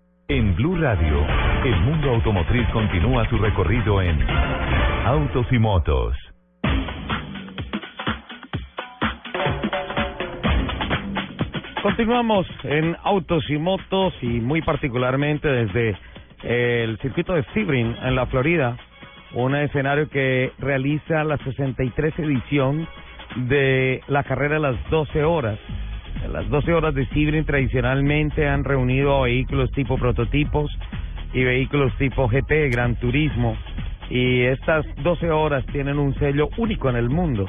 En Blue Radio, el mundo automotriz continúa su recorrido en Autos y Motos. Continuamos en Autos y Motos y muy particularmente desde el circuito de Sebring en la Florida, un escenario que realiza la 63 edición de la carrera de las 12 horas. Las 12 horas de Sebring tradicionalmente han reunido vehículos tipo prototipos y vehículos tipo GT, Gran Turismo, y estas 12 horas tienen un sello único en el mundo,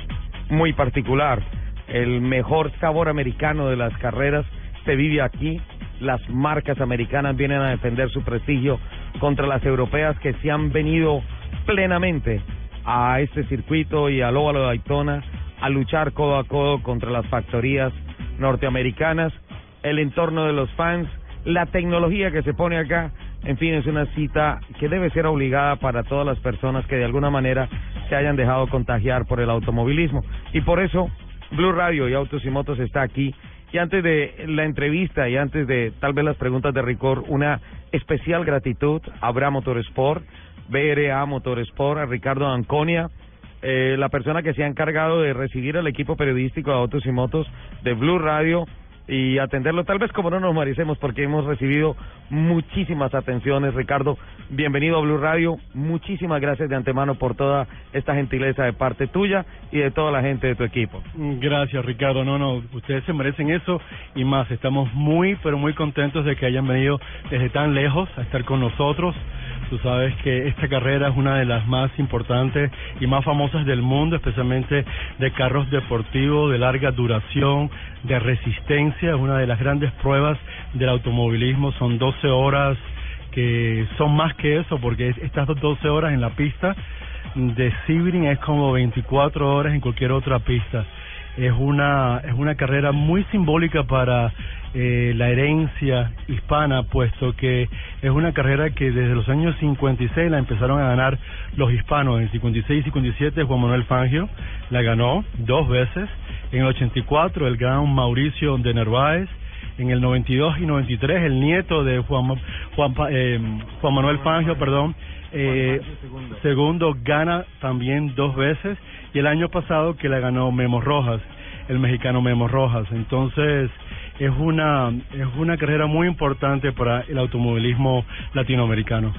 muy particular. El mejor sabor americano de las carreras se vive aquí. Las marcas americanas vienen a defender su prestigio contra las europeas que se han venido plenamente a este circuito y al óvalo de Daytona a luchar codo a codo contra las factorías norteamericanas, el entorno de los fans, la tecnología que se pone acá, en fin, es una cita que debe ser obligada para todas las personas que de alguna manera se hayan dejado contagiar por el automovilismo. Y por eso Blue Radio y Autos y Motos está aquí. Y antes de la entrevista y antes de tal vez las preguntas de Ricor, una especial gratitud a Abra Motorsport, BRA Motorsport, a Ricardo Anconia, eh, la persona que se ha encargado de recibir al equipo periodístico de Autos y Motos de Blue Radio y atenderlo, tal vez como no nos maricemos porque hemos recibido muchísimas atenciones. Ricardo, bienvenido a Blue Radio. Muchísimas gracias de antemano por toda esta gentileza de parte tuya y de toda la gente de tu equipo. Gracias, Ricardo. No, no, ustedes se merecen eso y más. Estamos muy, pero muy contentos de que hayan venido desde tan lejos a estar con nosotros. Tú sabes que esta carrera es una de las más importantes y más famosas del mundo, especialmente de carros deportivos de larga duración, de resistencia. Es una de las grandes pruebas del automovilismo. Son 12 horas que son más que eso, porque estas 12 horas en la pista de Sebring es como 24 horas en cualquier otra pista. Es una, es una carrera muy simbólica para eh, la herencia hispana, puesto que es una carrera que desde los años 56 la empezaron a ganar los hispanos. En 56 y 57 Juan Manuel Fangio la ganó dos veces. En el 84 el gran Mauricio de Nerváez. En el 92 y 93 el nieto de Juan, Juan, eh, Juan Manuel Fangio, perdón, eh, segundo gana también dos veces y el año pasado que la ganó Memo Rojas, el mexicano Memo Rojas. Entonces es una es una carrera muy importante para el automovilismo latinoamericano.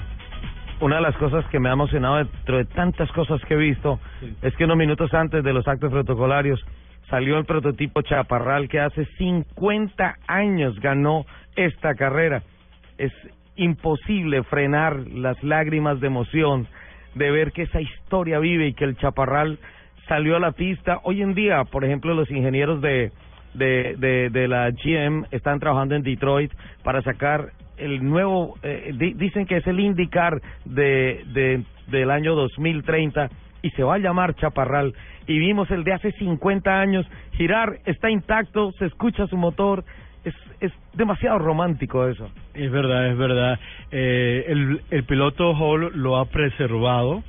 Una de las cosas que me ha emocionado dentro de tantas cosas que he visto es que unos minutos antes de los actos protocolarios salió el prototipo Chaparral que hace 50 años ganó esta carrera. Es imposible frenar las lágrimas de emoción de ver que esa historia vive y que el Chaparral salió a la pista. Hoy en día, por ejemplo, los ingenieros de, de, de, de la GM están trabajando en Detroit para sacar el nuevo, eh, di- dicen que es el IndyCar de, de, del año 2030 y se va a llamar Chaparral. Y vimos el de hace 50 años girar, está intacto, se escucha su motor, es, es demasiado romántico eso. Es verdad, es verdad. Eh, el, el piloto Hall lo ha preservado.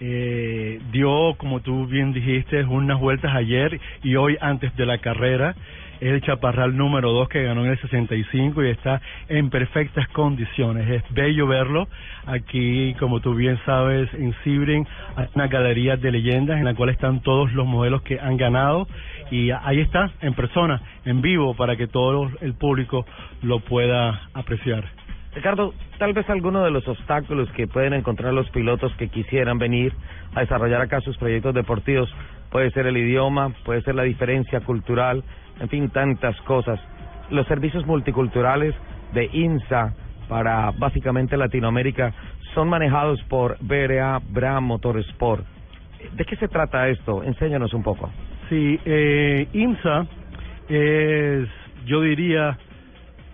Eh, dio, como tú bien dijiste, unas vueltas ayer y hoy antes de la carrera. Es el chaparral número 2 que ganó en el 65 y está en perfectas condiciones. Es bello verlo. Aquí, como tú bien sabes, en Sebring hay una galería de leyendas en la cual están todos los modelos que han ganado y ahí está, en persona, en vivo, para que todo el público lo pueda apreciar. Ricardo, tal vez alguno de los obstáculos que pueden encontrar los pilotos que quisieran venir a desarrollar acá sus proyectos deportivos puede ser el idioma, puede ser la diferencia cultural, en fin, tantas cosas. Los servicios multiculturales de INSA para básicamente Latinoamérica son manejados por BRA Bra Motorsport. ¿De qué se trata esto? Enséñanos un poco. Sí, eh, IMSA es, yo diría,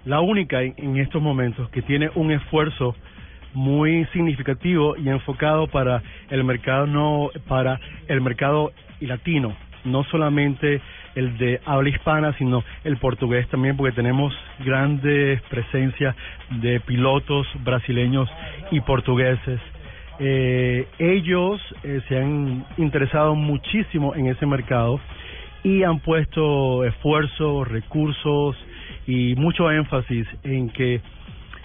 la única en, estos momentos que tiene un esfuerzo muy significativo y enfocado para el mercado no para el mercado latino, no solamente el de habla hispana, sino el portugués también, porque tenemos grandes presencias de pilotos brasileños y portugueses. Eh, ellos eh, se han interesado muchísimo en ese mercado y han puesto esfuerzos, recursos y mucho énfasis en que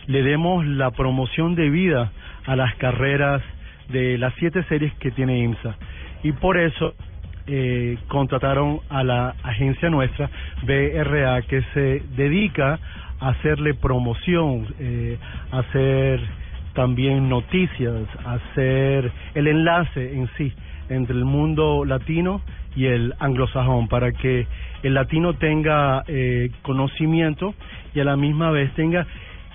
le demos la promoción de vida a las carreras de las siete series que tiene IMSA. Y por eso eh, contrataron a la agencia nuestra, BRA, que se dedica a hacerle promoción, eh, a hacer también noticias, a hacer el enlace en sí entre el mundo latino y el anglosajón para que el latino tenga eh, conocimiento y a la misma vez tenga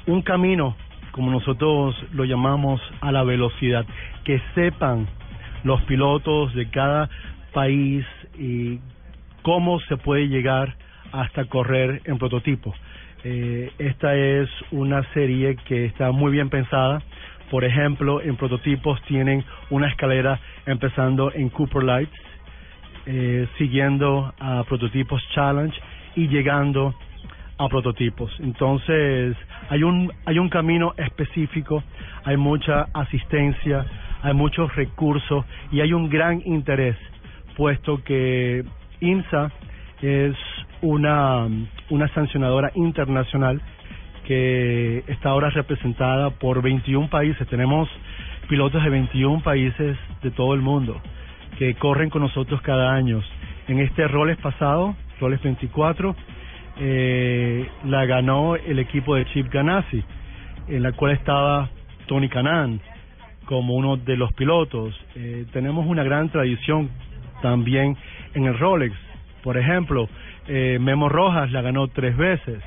un camino, como nosotros lo llamamos, a la velocidad, que sepan los pilotos de cada país y cómo se puede llegar hasta correr en prototipo. Eh, esta es una serie que está muy bien pensada. Por ejemplo, en prototipos tienen una escalera empezando en Cooper Lights, eh, siguiendo a prototipos Challenge y llegando a prototipos. Entonces, hay un hay un camino específico, hay mucha asistencia, hay muchos recursos y hay un gran interés puesto que IMSA es una, una sancionadora internacional que está ahora representada por 21 países. Tenemos pilotos de 21 países de todo el mundo que corren con nosotros cada año. En este Roles pasado, Roles 24, eh, la ganó el equipo de Chip Ganassi, en la cual estaba Tony Canan como uno de los pilotos. Eh, tenemos una gran tradición también en el Rolex. Por ejemplo, eh, Memo Rojas la ganó tres veces.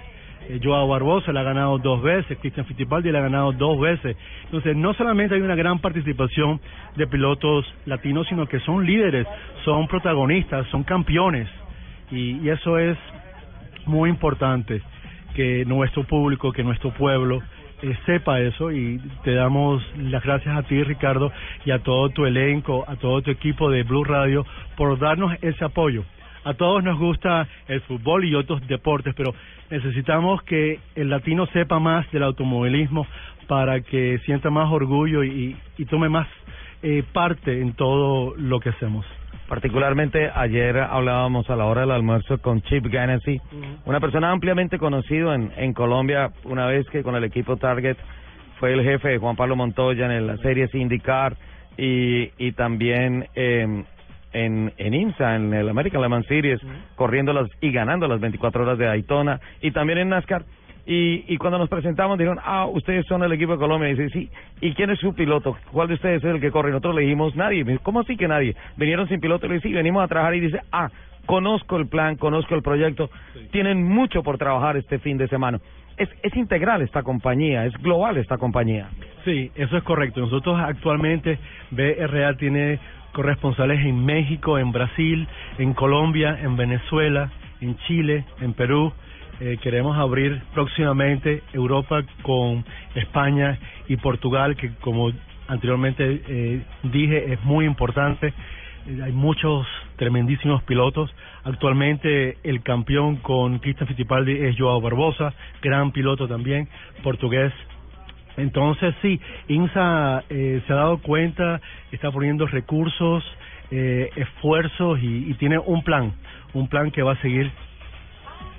Eh, Joao Barbosa la ha ganado dos veces, Cristian Fittipaldi la ha ganado dos veces. Entonces, no solamente hay una gran participación de pilotos latinos, sino que son líderes, son protagonistas, son campeones. Y, eso es muy importante, que nuestro público, que nuestro pueblo eh, sepa eso y te damos las gracias a ti Ricardo y a todo tu elenco, a todo tu equipo de Blue Radio por darnos ese apoyo. A todos nos gusta el fútbol y otros deportes, pero necesitamos que el latino sepa más del automovilismo para que sienta más orgullo y, y tome más eh, parte en todo lo que hacemos. Particularmente ayer hablábamos a la hora del almuerzo con Chip Ganassi, una persona ampliamente conocido en, en Colombia, una vez que con el equipo Target fue el jefe de Juan Pablo Montoya en la serie Sindicar y, y también eh, en, en IMSA, en el American Le Mans Series, corriendo las y ganando las 24 horas de Daytona y también en NASCAR. Y, y cuando nos presentamos dijeron, ah, ustedes son el equipo de Colombia. Y dice, sí, ¿y quién es su piloto? ¿Cuál de ustedes es el que corre? Nosotros le dijimos, nadie. Me dice, ¿Cómo así que nadie? Vinieron sin piloto. Y le dije, sí, venimos a trabajar. Y dice, ah, conozco el plan, conozco el proyecto. Tienen mucho por trabajar este fin de semana. Es, es integral esta compañía, es global esta compañía. Sí, eso es correcto. Nosotros actualmente, BRA tiene corresponsales en México, en Brasil, en Colombia, en Venezuela, en Chile, en Perú. Eh, queremos abrir próximamente Europa con España y Portugal, que como anteriormente eh, dije es muy importante. Eh, hay muchos tremendísimos pilotos. Actualmente el campeón con Cristian Fittipaldi es Joao Barbosa, gran piloto también, portugués. Entonces sí, INSA eh, se ha dado cuenta, está poniendo recursos, eh, esfuerzos y, tiene un plan, un plan que va a seguir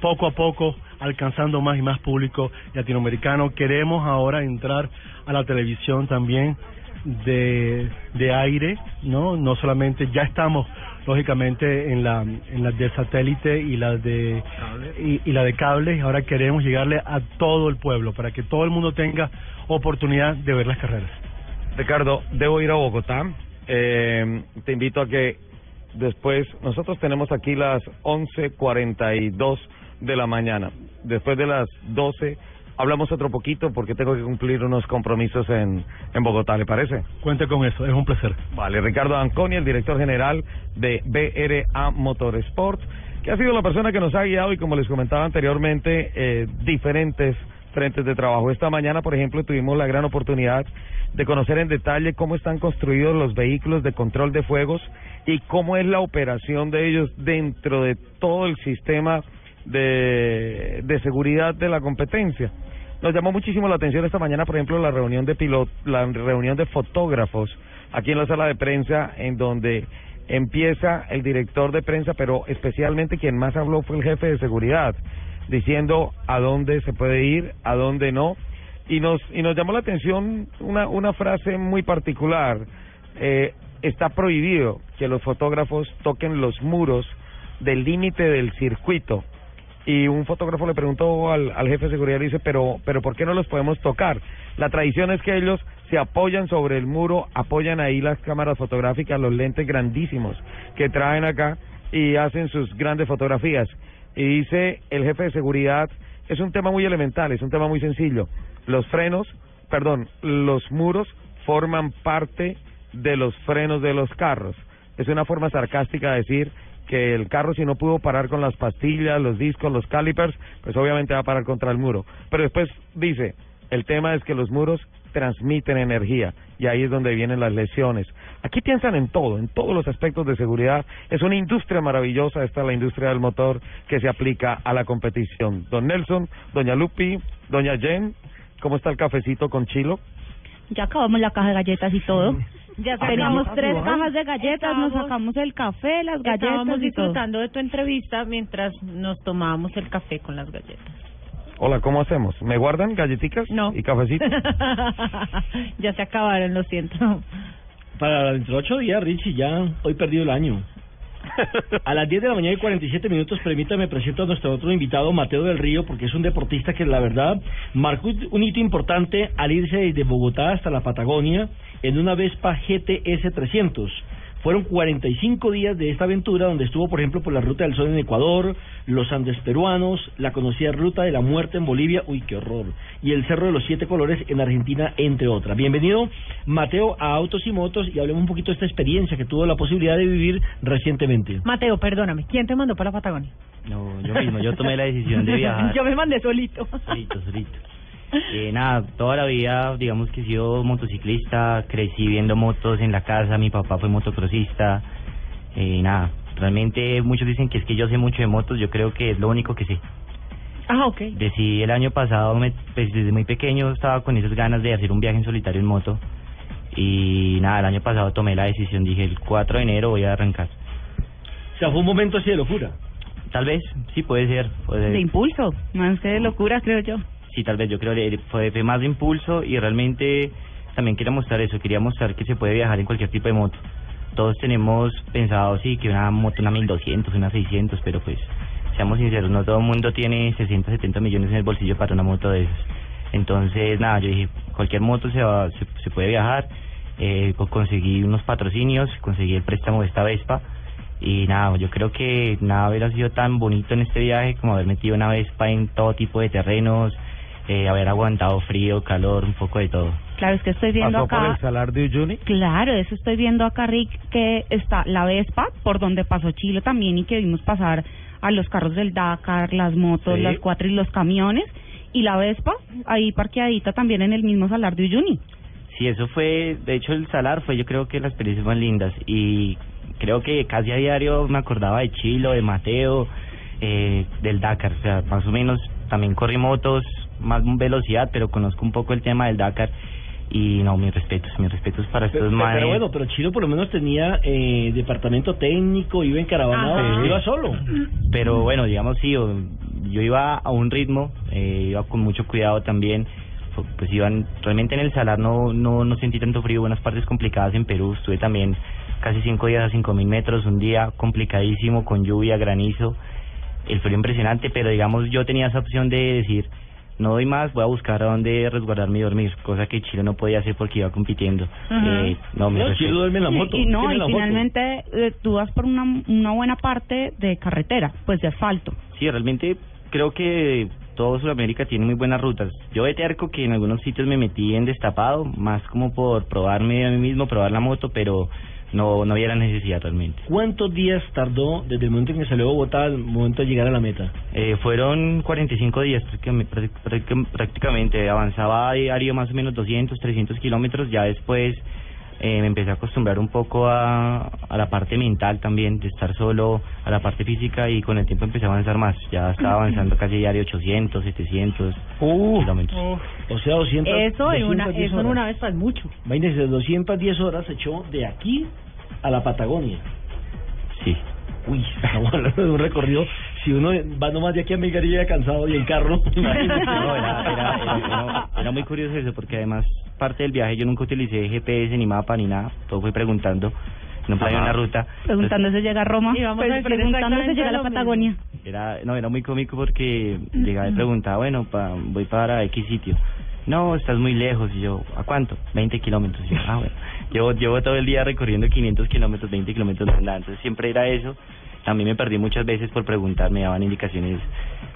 poco a poco alcanzando más y más público latinoamericano. Queremos ahora entrar a la televisión también de, de aire, ¿no? No solamente, ya estamos lógicamente en la en las de satélite y las de y, y la de cable y ahora queremos llegarle a todo el pueblo para que todo el mundo tenga oportunidad de ver las carreras. Ricardo, debo ir a Bogotá. Eh, te invito a que después, nosotros tenemos aquí las 11.42 de la mañana. Después de las 12 hablamos otro poquito porque tengo que cumplir unos compromisos en, en Bogotá, ¿le parece? Cuente con eso, es un placer. Vale, Ricardo Anconi, el director general de BRA Motorsport, que ha sido la persona que nos ha guiado y como les comentaba anteriormente, eh, diferentes frentes de trabajo. Esta mañana, por ejemplo, tuvimos la gran oportunidad de conocer en detalle cómo están construidos los vehículos de control de fuegos y cómo es la operación de ellos dentro de todo el sistema de, de seguridad de la competencia. Nos llamó muchísimo la atención esta mañana, por ejemplo, la reunión de pilot, la reunión de fotógrafos aquí en la sala de prensa, en donde empieza el director de prensa, pero especialmente quien más habló fue el jefe de seguridad, diciendo a dónde se puede ir, a dónde no, y nos y nos llamó la atención una una frase muy particular. Eh, está prohibido que los fotógrafos toquen los muros del límite del circuito y un fotógrafo le preguntó al, al jefe de seguridad dice, pero, pero ¿por qué no los podemos tocar? La tradición es que ellos se apoyan sobre el muro, apoyan ahí las cámaras fotográficas, los lentes grandísimos que traen acá y hacen sus grandes fotografías. Y dice el jefe de seguridad, es un tema muy elemental, es un tema muy sencillo. Los frenos, perdón, los muros forman parte de los frenos de los carros. Es una forma sarcástica de decir que el carro si no pudo parar con las pastillas, los discos, los calipers, pues obviamente va a parar contra el muro. Pero después dice, el tema es que los muros transmiten energía y ahí es donde vienen las lesiones. Aquí piensan en todo, en todos los aspectos de seguridad. Es una industria maravillosa, esta es la industria del motor que se aplica a la competición. Don Nelson, doña Lupi, doña Jen, ¿cómo está el cafecito con chilo? Ya acabamos la caja de galletas y todo. Ya Teníamos sacamos- tres cajas de galletas, nos sacamos el café, las galletas Estábamos y todo. disfrutando de tu entrevista mientras nos tomábamos el café con las galletas. Hola, ¿cómo hacemos? ¿Me guardan galletitas No. y cafecito? ya se acabaron, lo siento. Para dentro de ocho días, Richie, ya hoy perdido el año. A las 10 de la mañana y 47 minutos, permítame presento a nuestro otro invitado, Mateo del Río, porque es un deportista que la verdad marcó un hito importante al irse desde Bogotá hasta la Patagonia en una Vespa GTS 300. Fueron 45 días de esta aventura donde estuvo, por ejemplo, por la Ruta del Sol en Ecuador, los Andes peruanos, la conocida Ruta de la Muerte en Bolivia, uy, qué horror, y el Cerro de los Siete Colores en Argentina, entre otras. Bienvenido, Mateo, a Autos y Motos y hablemos un poquito de esta experiencia que tuvo la posibilidad de vivir recientemente. Mateo, perdóname, ¿quién te mandó para la Patagonia? No, yo mismo, yo tomé la decisión de viajar. Yo me mandé solito. Solito, solito. Eh, nada, toda la vida, digamos que he sido motociclista, crecí viendo motos en la casa, mi papá fue motocrossista, eh, nada, realmente muchos dicen que es que yo sé mucho de motos, yo creo que es lo único que sé. Ah, ok. Decidí el año pasado, me, pues desde muy pequeño estaba con esas ganas de hacer un viaje en solitario en moto y nada, el año pasado tomé la decisión, dije el 4 de enero voy a arrancar. O sea, fue un momento así de locura. Tal vez, sí puede ser. Puede De impulso, más que de locura, creo yo. Sí, tal vez yo creo que fue, más de impulso y realmente también quería mostrar eso, quería mostrar que se puede viajar en cualquier tipo de moto. Todos tenemos pensado, sí, que una moto, una 1200, una 600, pero pues, seamos sinceros, no todo el mundo tiene 60, 70 millones en el bolsillo para una moto de esas. Entonces, nada, yo dije, cualquier moto se, va, se, puede viajar, eh, co- conseguí unos patrocinios, conseguí el préstamo de esta Vespa y nada, yo creo que nada hubiera sido tan bonito en este viaje como haber metido una Vespa en todo tipo de terrenos, eh, haber aguantado frío, calor, un poco de todo. Claro, es que estoy viendo ¿Pasó por acá. el salar de Uyuni? Claro, eso estoy viendo acá, Rick, que está la Vespa, por donde pasó Chilo también, y que vimos pasar a los carros del Dakar, las motos, Sí. las cuatro y los camiones, y la Vespa ahí parqueadita también en el mismo salar de Uyuni. Sí, eso fue, de hecho el salar fue yo creo que las experiencias más lindas y creo que casi a diario me acordaba de Chilo, de Mateo, eh, del Dakar, o sea, más o menos también corrí motos, más velocidad, pero conozco un poco el tema del Dakar y no, mis respetos, mis respetos para estos Pero, manes. pero bueno, pero Chilo por lo menos tenía eh, departamento técnico, iba en caravana, iba solo. Pero bueno, digamos, sí, yo, yo iba a un ritmo, eh, iba con mucho cuidado también. Pues iban, realmente en el salar no, no, no sentí tanto frío, buenas partes complicadas en Perú. Estuve también casi cinco días a cinco mil metros, un día complicadísimo, con lluvia, granizo, el frío impresionante, pero digamos, yo tenía esa opción de decir, no doy más, voy a buscar a dónde resguardarme y dormir, cosa que Chile no podía hacer porque iba compitiendo. Ajá. Eh, no, mis No, Chile respetos. duerme en la moto. Y, y no, y finalmente eh, tú vas por una, una buena parte de carretera, pues de asfalto. Sí, realmente creo que todo Sudamérica tiene muy buenas rutas. Yo de terco que en algunos sitios me metí en destapado, más como por probarme a mí mismo, probar la moto, pero no, no había la necesidad realmente. ¿Cuántos días tardó desde el momento en que salió de Bogotá al momento de llegar a la meta? Eh, fueron 45 días prácticamente, avanzaba a diario más o menos 200, 300 kilómetros, ya después eh, me empecé a acostumbrar un poco a, a la parte mental también, de estar solo, a la parte física y con el tiempo empecé a avanzar más, ya estaba avanzando casi diario 800, 700 kilómetros. O sea, 200 Eso en una, 210 eso en horas. una vez es mucho. Imagínese, 210 horas se echó de aquí a la Patagonia. Sí. Uy, estamos hablando de un recorrido. Si uno va nomás de aquí a Melgar y llega cansado y en carro. No, era, era, era- era- era muy curioso eso porque además parte del viaje yo nunca utilicé GPS ni mapa ni nada, todo fue preguntando, no planeé una ruta. Preguntándose llega a Roma, Y vamos a pues, decir preguntándose llega a la. Patagonia. Era, no, era muy cómico porque llegaba y preguntaba, bueno, pa, voy para X sitio. No, estás muy lejos. Y yo, ¿a cuánto? 20 kilómetros. Y yo, ah, bueno. Llevo, llevo todo el día recorriendo 500 kilómetros, 20 kilómetros, no, nada. Entonces siempre era eso. También me perdí muchas veces por preguntar, me daban indicaciones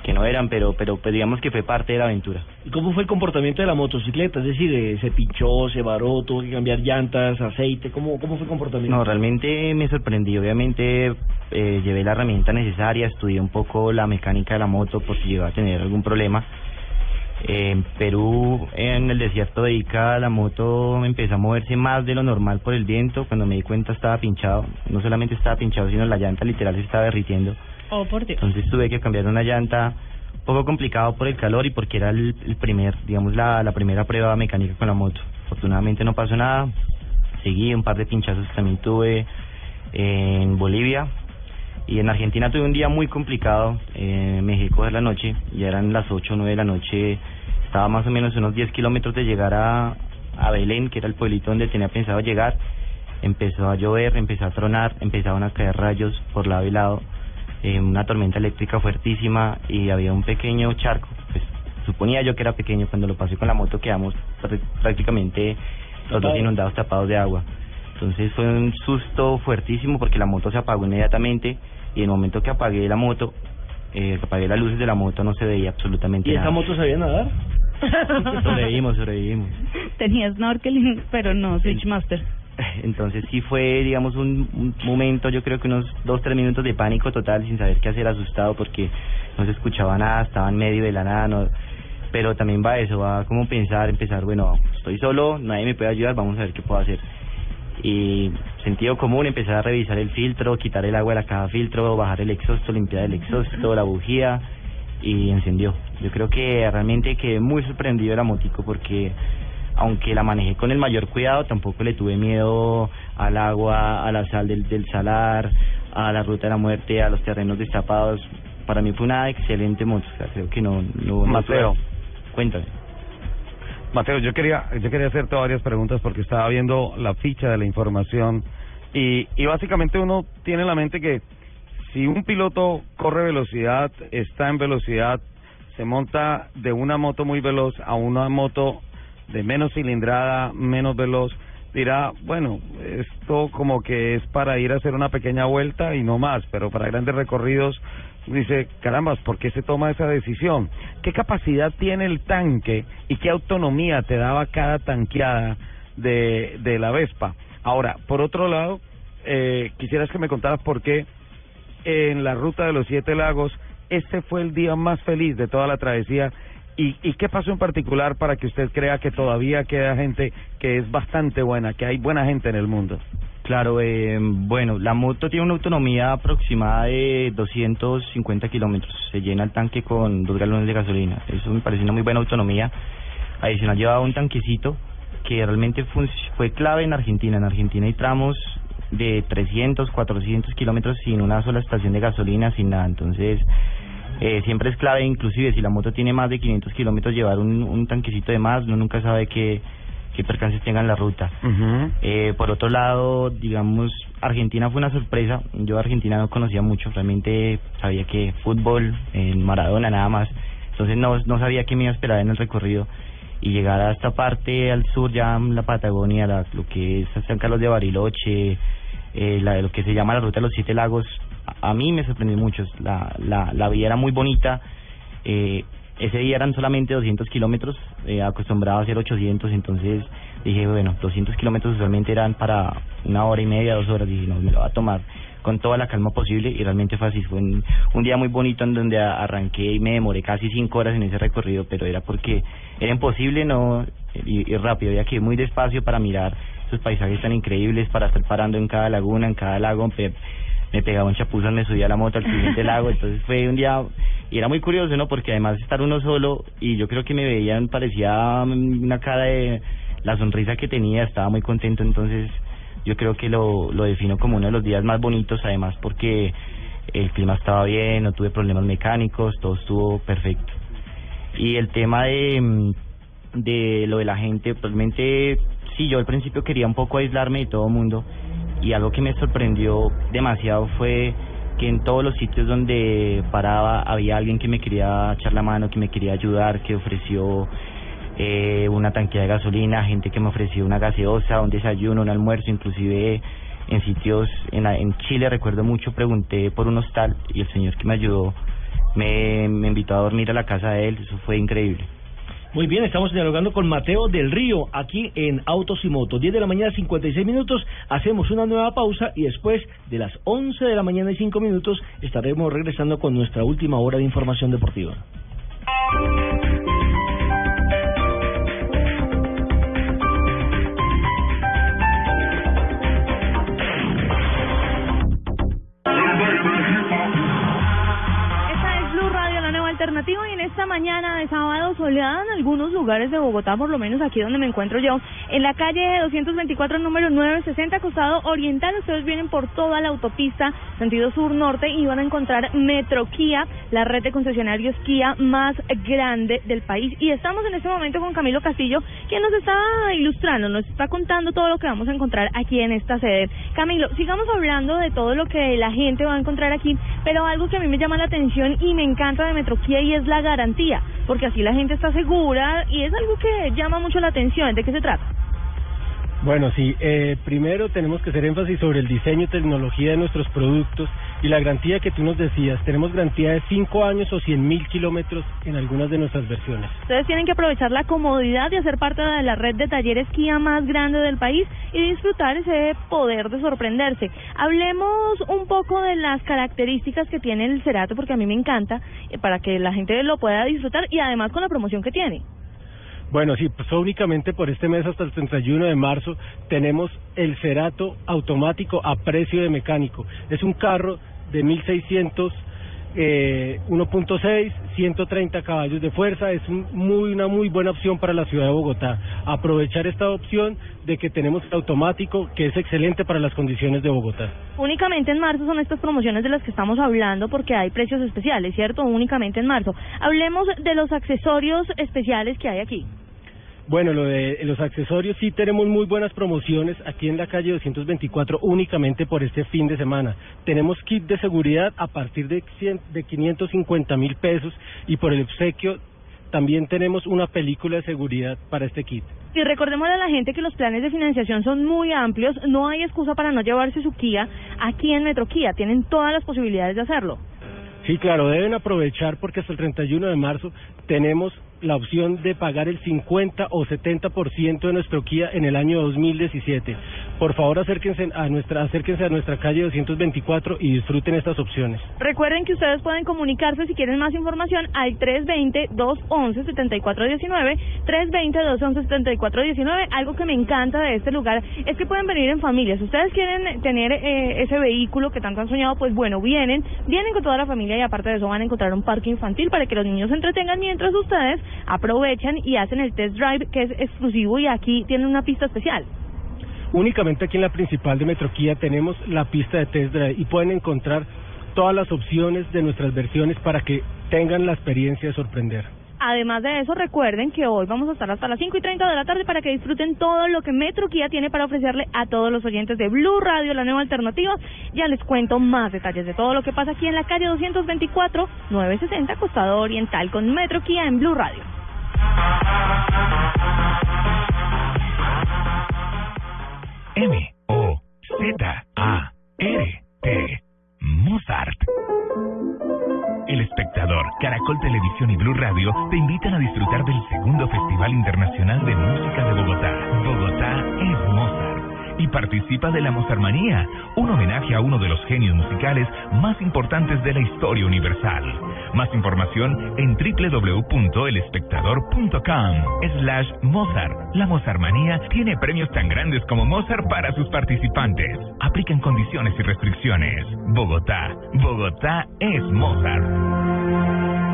que no eran, pero, pero pues digamos que fue parte de la aventura. ¿Y cómo fue el comportamiento de la motocicleta? Es decir, eh, se pinchó, se varó, tuvo que cambiar llantas, aceite. ¿Cómo, cómo fue el comportamiento? No, realmente me sorprendí. Obviamente eh, llevé la herramienta necesaria, estudié un poco la mecánica de la moto por si llegaba a tener algún problema. En Perú, en el desierto de Ica, la moto empezó a moverse más de lo normal por el viento. Cuando me di cuenta estaba pinchado. No solamente estaba pinchado, sino la llanta literal se estaba derritiendo. Oh, por Dios. Entonces tuve que cambiar una llanta un poco complicado por el calor y porque era el, el primer, digamos, la, la primera prueba mecánica con la moto. Afortunadamente no pasó nada. Seguí un par de pinchazos también tuve en Bolivia. Y en Argentina tuve un día muy complicado. Eh, dejé coger la noche. Ya eran las 8 o 9 de la noche. Estaba más o menos unos 10 kilómetros de llegar a, a Belén, que era el pueblito donde tenía pensado llegar. Empezó a llover, empezó a tronar, empezaron a caer rayos por lado y lado. eh, una tormenta eléctrica fuertísima y había un pequeño charco. Pues suponía yo que era pequeño. Cuando lo pasé con la moto quedamos pr- prácticamente los dos inundados tapados de agua. Entonces fue un susto fuertísimo porque la moto se apagó inmediatamente y en el momento que apagué la moto, eh, que apagué las luces de la moto no se veía absolutamente ¿Y nada. esa moto sabía nadar? Sobrevivimos, sobrevivimos. Tenía snorkeling, pero no Switchmaster. Entonces sí fue, digamos, un, un momento, yo creo que unos dos, tres minutos de pánico total, sin saber qué hacer, asustado porque no se escuchaba nada, estaba en medio de la nada, no, pero también va eso, va como pensar, empezar, bueno, estoy solo, nadie me puede ayudar, vamos a ver qué puedo hacer. Y sentido común, empezar a revisar el filtro, quitar el agua de la caja filtro, bajar el exhausto, limpiar el exhausto, la bujía y encendió. Yo creo que realmente quedé muy sorprendido de la motico porque aunque la manejé con el mayor cuidado, tampoco le tuve miedo al agua, a la sal del, del salar, a la ruta de la muerte, a los terrenos destapados. Para mí fue una excelente moto, creo que no... no Mateo. Cuéntame. Mateo, yo quería, yo quería hacerte varias preguntas porque estaba viendo la ficha de la información y, y básicamente uno tiene en la mente que si un piloto corre velocidad, está en velocidad, se monta de una moto muy veloz a una moto de menos cilindrada, menos veloz, dirá, bueno, esto como que es para ir a hacer una pequeña vuelta y no más, pero para grandes recorridos dice, carambas, ¿por qué se toma esa decisión? ¿Qué capacidad tiene el tanque y qué autonomía te daba cada tanqueada de, de la Vespa? Ahora, por otro lado, eh, quisieras que me contaras por qué en la ruta de los siete lagos este fue el día más feliz de toda la travesía y, y qué pasó en particular para que usted crea que todavía queda gente que es bastante buena, que hay buena gente en el mundo. Claro, eh, bueno, la moto tiene una autonomía aproximada de 250 kilómetros. Se llena el tanque con dos galones de gasolina. Eso me parece una muy buena autonomía. Adicional, llevaba un tanquecito que realmente fue clave en Argentina. En Argentina hay tramos de 300, 400 kilómetros sin una sola estación de gasolina, sin nada. Entonces, eh, siempre es clave, inclusive si la moto tiene más de 500 kilómetros, llevar un, un tanquecito de más. Uno nunca sabe qué, qué percances tenga en la ruta. Eh, por otro lado, digamos, Argentina fue una sorpresa. Yo Argentina no conocía mucho, realmente sabía que fútbol, en Maradona nada más. Entonces no, no sabía qué me iba a esperar en el recorrido. Y llegar a esta parte al sur, ya la Patagonia, la- lo que es San Carlos de Bariloche, eh, la, lo que se llama la ruta de los siete lagos, a, a mí me sorprendió mucho. La, la, la vía era muy bonita. Eh, ese día eran solamente 200 kilómetros, eh, acostumbrado a hacer 800, entonces dije, bueno, 200 kilómetros usualmente eran para una hora y media, dos horas, dije, no, me lo va a tomar con toda la calma posible y realmente fue así, fue un, día muy bonito en donde arranqué y me demoré casi cinco horas en ese recorrido, pero era porque era imposible no y, y rápido, había que ir muy despacio para mirar esos paisajes tan increíbles, para estar parando en cada laguna, en cada lago, me pegaba un chapuzón, me subía a la moto al siguiente lago, entonces fue un día, y era muy curioso, ¿no? Porque además estar uno solo, y yo creo que me veían, parecía mm, una cara de, la sonrisa que tenía, estaba muy contento, entonces yo creo que lo, lo defino como uno de los días más bonitos, además porque el clima estaba bien, no tuve problemas mecánicos, todo estuvo perfecto. Y el tema de, mm, de lo de la gente, realmente sí, yo al principio quería un poco aislarme de todo el mundo y algo que me sorprendió demasiado fue que en todos los sitios donde paraba había alguien que me quería echar la mano, que me quería ayudar, que ofreció eh, una tanquilla de gasolina, gente que me ofreció una gaseosa, un desayuno, un almuerzo, inclusive en sitios en, en Chile recuerdo mucho pregunté por un hostal y el señor que me ayudó me, me invitó a dormir a la casa de él, eso fue increíble. Muy bien, estamos dialogando con Mateo del Río aquí en Autos y Motos. 10 de la mañana, 56 minutos. Hacemos una nueva pausa y después de las 11 de la mañana y 5 minutos estaremos regresando con nuestra última hora de información deportiva. Y en esta mañana de sábado soleada en algunos lugares de Bogotá, por lo menos aquí donde me encuentro yo, en la calle 224, número 960, costado oriental. Ustedes vienen por toda la autopista, sentido sur-norte, y van a encontrar Metro Kia, la red de concesionarios Kia más grande del país. Y estamos en este momento con Camilo Castillo, quien nos está ilustrando, nos está contando todo lo que vamos a encontrar aquí en esta sede. Camilo, sigamos hablando de todo lo que la gente va a encontrar aquí, pero algo que a mí me llama la atención y me encanta de Metro Kia es la garantía, porque así la gente está segura y es algo que llama mucho la atención. ¿De qué se trata? Bueno, sí, eh, primero tenemos que hacer énfasis sobre el diseño y tecnología de nuestros productos y la garantía que tú nos decías. Tenemos garantía de 5 años o 100 mil kilómetros en algunas de nuestras versiones. Ustedes tienen que aprovechar la comodidad de hacer parte de la red de talleres Kia más grande del país y disfrutar ese poder de sorprenderse. Hablemos un poco de las características que tiene el Cerato, porque a mí me encanta, eh, para que la gente lo pueda disfrutar y además con la promoción que tiene. Bueno, sí, pues únicamente por este mes hasta el 31 de marzo tenemos el Cerato automático a precio de mecánico. Es un carro de 1600 eh, 1.6, 130 caballos de fuerza, es un muy, una muy buena opción para la ciudad de Bogotá. Aprovechar esta opción de que tenemos el automático, que es excelente para las condiciones de Bogotá. Únicamente en marzo son estas promociones de las que estamos hablando porque hay precios especiales, ¿cierto? Únicamente en marzo. Hablemos de los accesorios especiales que hay aquí. Bueno, lo de los accesorios sí tenemos muy buenas promociones aquí en la calle 224 únicamente por este fin de semana. Tenemos kit de seguridad a partir de, 100 de 550 mil pesos y por el obsequio también tenemos una película de seguridad para este kit. Y recordémosle a la gente que los planes de financiación son muy amplios, no hay excusa para no llevarse su Kia aquí en Metro Kia, tienen todas las posibilidades de hacerlo. Sí, claro, deben aprovechar porque hasta el 31 de marzo tenemos la opción de pagar el 50 o 70% de nuestro Kia en el año 2017. Por favor, acérquense a nuestra acérquense a nuestra calle 224 y disfruten estas opciones. Recuerden que ustedes pueden comunicarse si quieren más información al 320-211-7419, 320-211-7419. Algo que me encanta de este lugar es que pueden venir en familia. Si ustedes quieren tener eh, ese vehículo que tanto han soñado, pues bueno, vienen, vienen con toda la familia y aparte de eso van a encontrar un parque infantil para que los niños se entretengan mientras ustedes aprovechan y hacen el test drive que es exclusivo y aquí tienen una pista especial. Únicamente aquí en la principal de Metroquía tenemos la pista de test y pueden encontrar todas las opciones de nuestras versiones para que tengan la experiencia de sorprender. Además de eso, recuerden que hoy vamos a estar hasta las 5 y 30 de la tarde para que disfruten todo lo que Metro Kia tiene para ofrecerle a todos los oyentes de Blue Radio, la nueva alternativa. Ya les cuento más detalles de todo lo que pasa aquí en la calle 224, 960, Costado Oriental, con Metro Kia en Blue Radio. M O Z A R T Mozart. El espectador, Caracol Televisión y Blue Radio te invitan a disfrutar del segundo Festival Internacional de Música de Bogotá. Y participa de la Mozarmanía, un homenaje a uno de los genios musicales más importantes de la historia universal. Más información en www.elespectador.com slash Mozart. La Mozarmanía tiene premios tan grandes como Mozart para sus participantes. Aplican condiciones y restricciones. Bogotá. Bogotá es Mozart.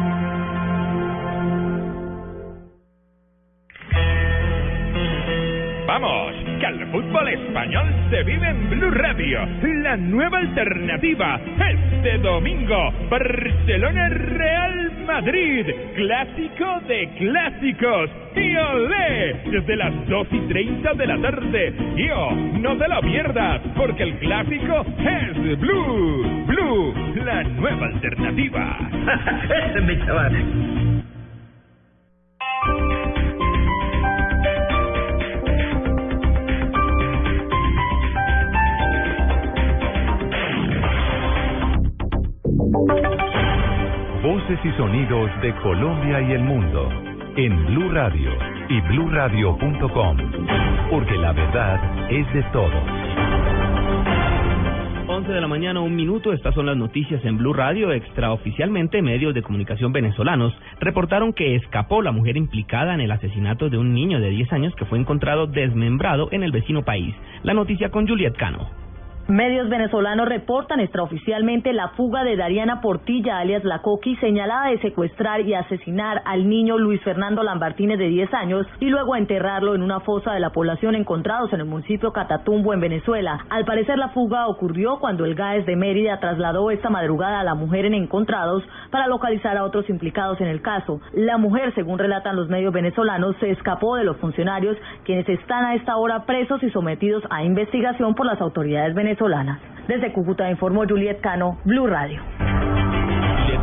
Vamos, que el fútbol español se vive en Blue Radio, la nueva alternativa. Este domingo, Barcelona Real Madrid, clásico de clásicos. Olé, desde las 2 y 30 de la tarde. Yo, no te lo pierdas, porque el clásico es Blue. Blue, la nueva alternativa. Ese es mi chaval. Voces y sonidos de Colombia y el mundo en Blue Radio y bluradio.com, porque la verdad es de todos. 11 de la mañana, un minuto. Estas son las noticias en Blue Radio. Extraoficialmente, medios de comunicación venezolanos reportaron que escapó la mujer implicada en el asesinato de un niño de 10 años que fue encontrado desmembrado en el vecino país. La noticia con Juliet Cano. Medios venezolanos reportan extraoficialmente la fuga de Dariana Portilla, alias La Coqui, señalada de secuestrar y asesinar al niño Luis Fernando Lambartínez de 10 años y luego enterrarlo en una fosa de la población encontrados en el municipio Catatumbo, en Venezuela. Al parecer, la fuga ocurrió cuando el GAES de Mérida trasladó esta madrugada a la mujer en Encontrados para localizar a otros implicados en el caso. La mujer, según relatan los medios venezolanos, se escapó de los funcionarios quienes están a esta hora presos y sometidos a investigación por las autoridades venezolanas. Desde Cúcuta informó Juliet Cano, Blue Radio.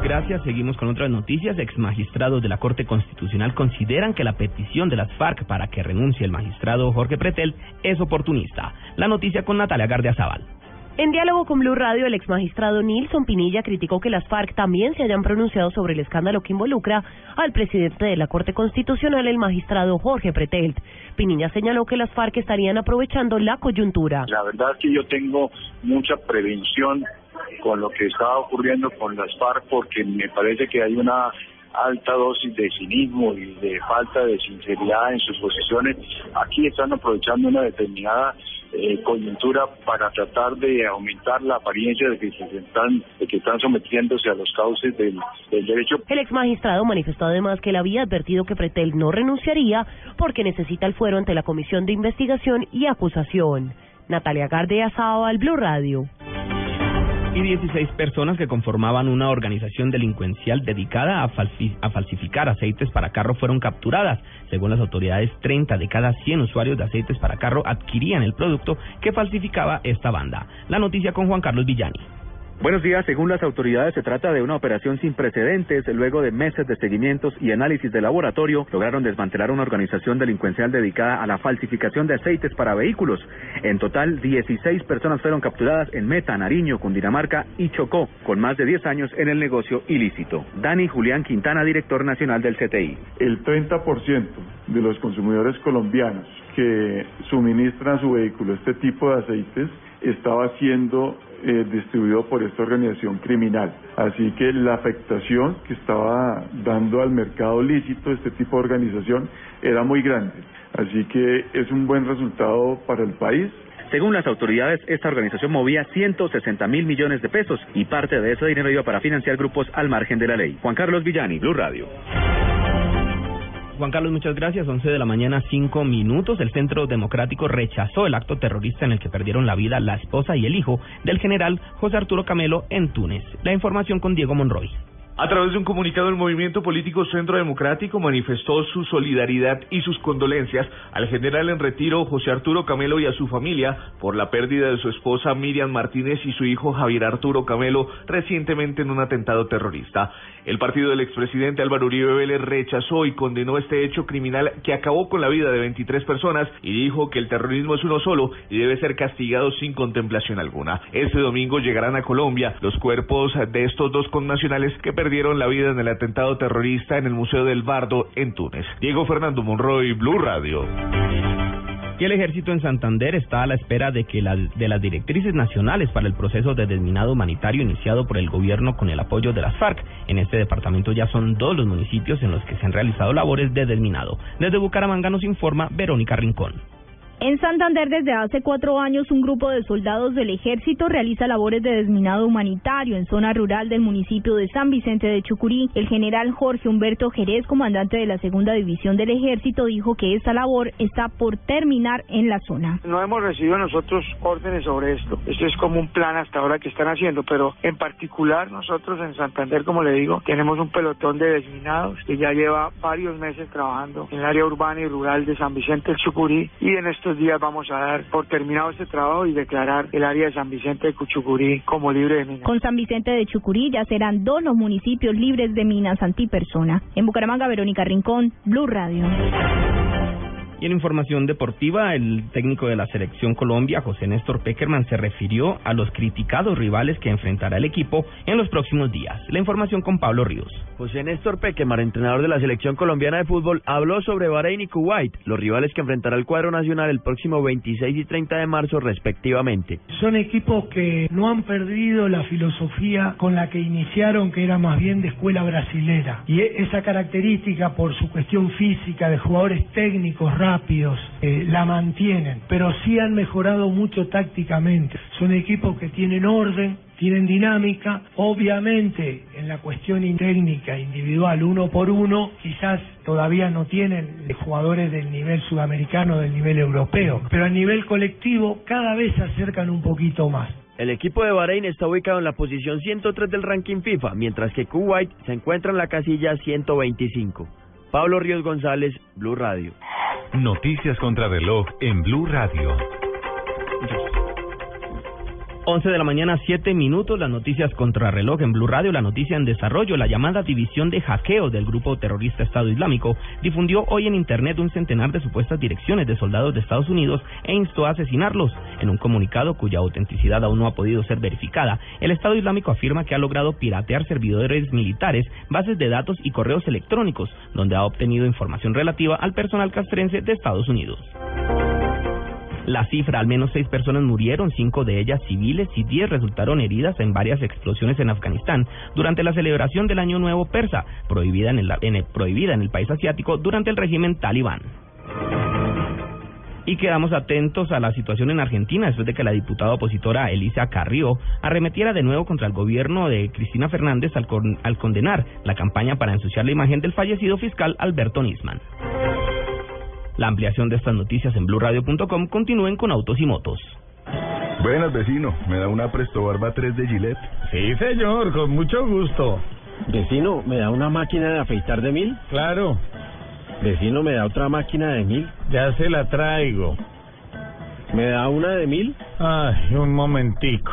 Gracias. Seguimos con otras noticias. Ex magistrados de la Corte Constitucional consideran que la petición de las FARC para que renuncie el magistrado Jorge Pretel es oportunista. La noticia con Natalia Gardiazabal. En diálogo con Blue Radio, el ex magistrado Nilson Pinilla criticó que las FARC también se hayan pronunciado sobre el escándalo que involucra al presidente de la Corte Constitucional, el magistrado Jorge Pretelt. Pinilla señaló que las FARC estarían aprovechando la coyuntura. La verdad es que yo tengo mucha prevención con lo que está ocurriendo con las FARC porque me parece que hay una alta dosis de cinismo y de falta de sinceridad en sus posiciones. Aquí están aprovechando una determinada eh, coyuntura para tratar de aumentar la apariencia de que se están de que están sometiéndose a los cauces del, derecho. El ex magistrado manifestó además que él había advertido que Pretel no renunciaría porque necesita el fuero ante la Comisión de Investigación y Acusación. Natalia Gardea al Blue Radio y 16 personas que conformaban una organización delincuencial dedicada a, a, falsificar aceites para carro fueron capturadas. Según las autoridades, 30 de cada 100 usuarios de aceites para carro adquirían el producto que falsificaba esta banda. La noticia con Juan Carlos Villani. Buenos días. Según las autoridades, se trata de una operación sin precedentes. Luego de meses de seguimientos y análisis de laboratorio, lograron desmantelar una organización delincuencial dedicada a la falsificación de aceites para vehículos. En total, 16 personas fueron capturadas en Meta, Nariño, Cundinamarca y Chocó, con más de 10 años en el negocio ilícito. Dani Julián Quintana, director nacional del CTI. El 30% de los consumidores colombianos que suministran su vehículo este tipo de aceites estaba siendo eh, distribuido por esta organización criminal. Así que la afectación que estaba dando al mercado lícito este tipo de organización era muy grande. Así que es un buen resultado para el país. Según las autoridades, esta organización movía 160 mil millones de pesos y parte de ese dinero iba para financiar grupos al margen de la ley. Juan Carlos Villani, Blue Radio. Juan Carlos, muchas gracias. 11 de la mañana, 5 minutos. El Centro Democrático rechazó el acto terrorista en el que perdieron la vida la esposa y el hijo del general José Arturo Camelo en Túnez. La información con Diego Monroy. A través de un comunicado, el movimiento político Centro Democrático manifestó su solidaridad y sus condolencias al general en retiro José Arturo Camelo y a su familia por la pérdida de su esposa Miriam Martínez y su hijo Javier Arturo Camelo recientemente en un atentado terrorista. El partido del expresidente Álvaro Uribe Vélez rechazó y condenó este hecho criminal que acabó con la vida de 23 personas y dijo que el terrorismo es uno solo y debe ser castigado sin contemplación alguna. Este domingo llegarán a Colombia los cuerpos de estos dos connacionales que perdieron la vida en el atentado terrorista en el Museo del Bardo en Túnez. Diego Fernando Monroy, Blue Radio. Y el ejército en Santander está a la espera de que la, de las directrices nacionales para el proceso de desminado humanitario iniciado por el gobierno con el apoyo de las FARC. En este departamento ya son dos los municipios en los que se han realizado labores de desminado. Desde Bucaramanga nos informa Verónica Rincón. En Santander, desde hace cuatro años, un grupo de soldados del ejército realiza labores de desminado humanitario en zona rural del municipio de San Vicente de Chucurí. El general Jorge Humberto Jerez, comandante de la segunda división del ejército, dijo que esta labor está por terminar en la zona. No hemos recibido nosotros órdenes sobre esto. Esto es como un plan hasta ahora que están haciendo, pero en particular nosotros en Santander, como le digo, tenemos un pelotón de desminados que ya lleva varios meses trabajando en el área urbana y rural de San Vicente del Chucurí y en estos días vamos a dar por terminado este trabajo y declarar el área de San Vicente de Chucurí como libre de minas. Con San Vicente de Chucurí ya serán dos los municipios libres de minas antipersona. En Bucaramanga, Verónica Rincón, Blue Radio. Y en información deportiva, el técnico de la selección Colombia, José Néstor Peckerman, se refirió a los criticados rivales que enfrentará el equipo en los próximos días. La información con Pablo Ríos. José Néstor Peckerman, entrenador de la selección colombiana de fútbol, habló sobre Bahrein y Kuwait, los rivales que enfrentará el cuadro nacional el próximo 26 y 30 de marzo respectivamente. Son equipos que no han perdido la filosofía con la que iniciaron, que era más bien de escuela brasilera. Y esa característica por su cuestión física de jugadores técnicos rápidos, eh, la mantienen, pero sí han mejorado mucho tácticamente. Son equipos que tienen orden, tienen dinámica, obviamente en la cuestión técnica individual uno por uno, quizás todavía no tienen jugadores del nivel sudamericano, del nivel europeo, pero a nivel colectivo cada vez se acercan un poquito más. El equipo de Bahrein está ubicado en la posición 103 del ranking FIFA, mientras que Kuwait se encuentra en la casilla 125. Pablo Ríos González, Blue Radio. Noticias contra reloj en Blue Radio. 11 de la mañana, 7 minutos, las noticias contra reloj en Blue Radio, la noticia en desarrollo, la llamada división de hackeo del grupo terrorista Estado Islámico difundió hoy en Internet un centenar de supuestas direcciones de soldados de Estados Unidos e instó a asesinarlos. En un comunicado cuya autenticidad aún no ha podido ser verificada, el Estado Islámico afirma que ha logrado piratear servidores militares, bases de datos y correos electrónicos, donde ha obtenido información relativa al personal castrense de Estados Unidos. La cifra, al menos seis personas murieron, cinco de ellas civiles y diez resultaron heridas en varias explosiones en Afganistán durante la celebración del Año Nuevo Persa, prohibida en el, país asiático durante el régimen talibán. Y quedamos atentos a la situación en Argentina después de que la diputada opositora Elisa Carrió arremetiera de nuevo contra el gobierno de Cristina Fernández al condenar la campaña para ensuciar la imagen del fallecido fiscal Alberto Nisman. La ampliación de estas noticias en blurradio.com continúen con autos y motos. Buenas, vecino. ¿Me da una Presto Barba 3 de Gillette? Sí, señor, con mucho gusto. Vecino, ¿me da una máquina de afeitar de mil? Claro. Vecino, ¿me da otra máquina de mil? Ya se la traigo. ¿Me da una de mil? Ay, un momentico.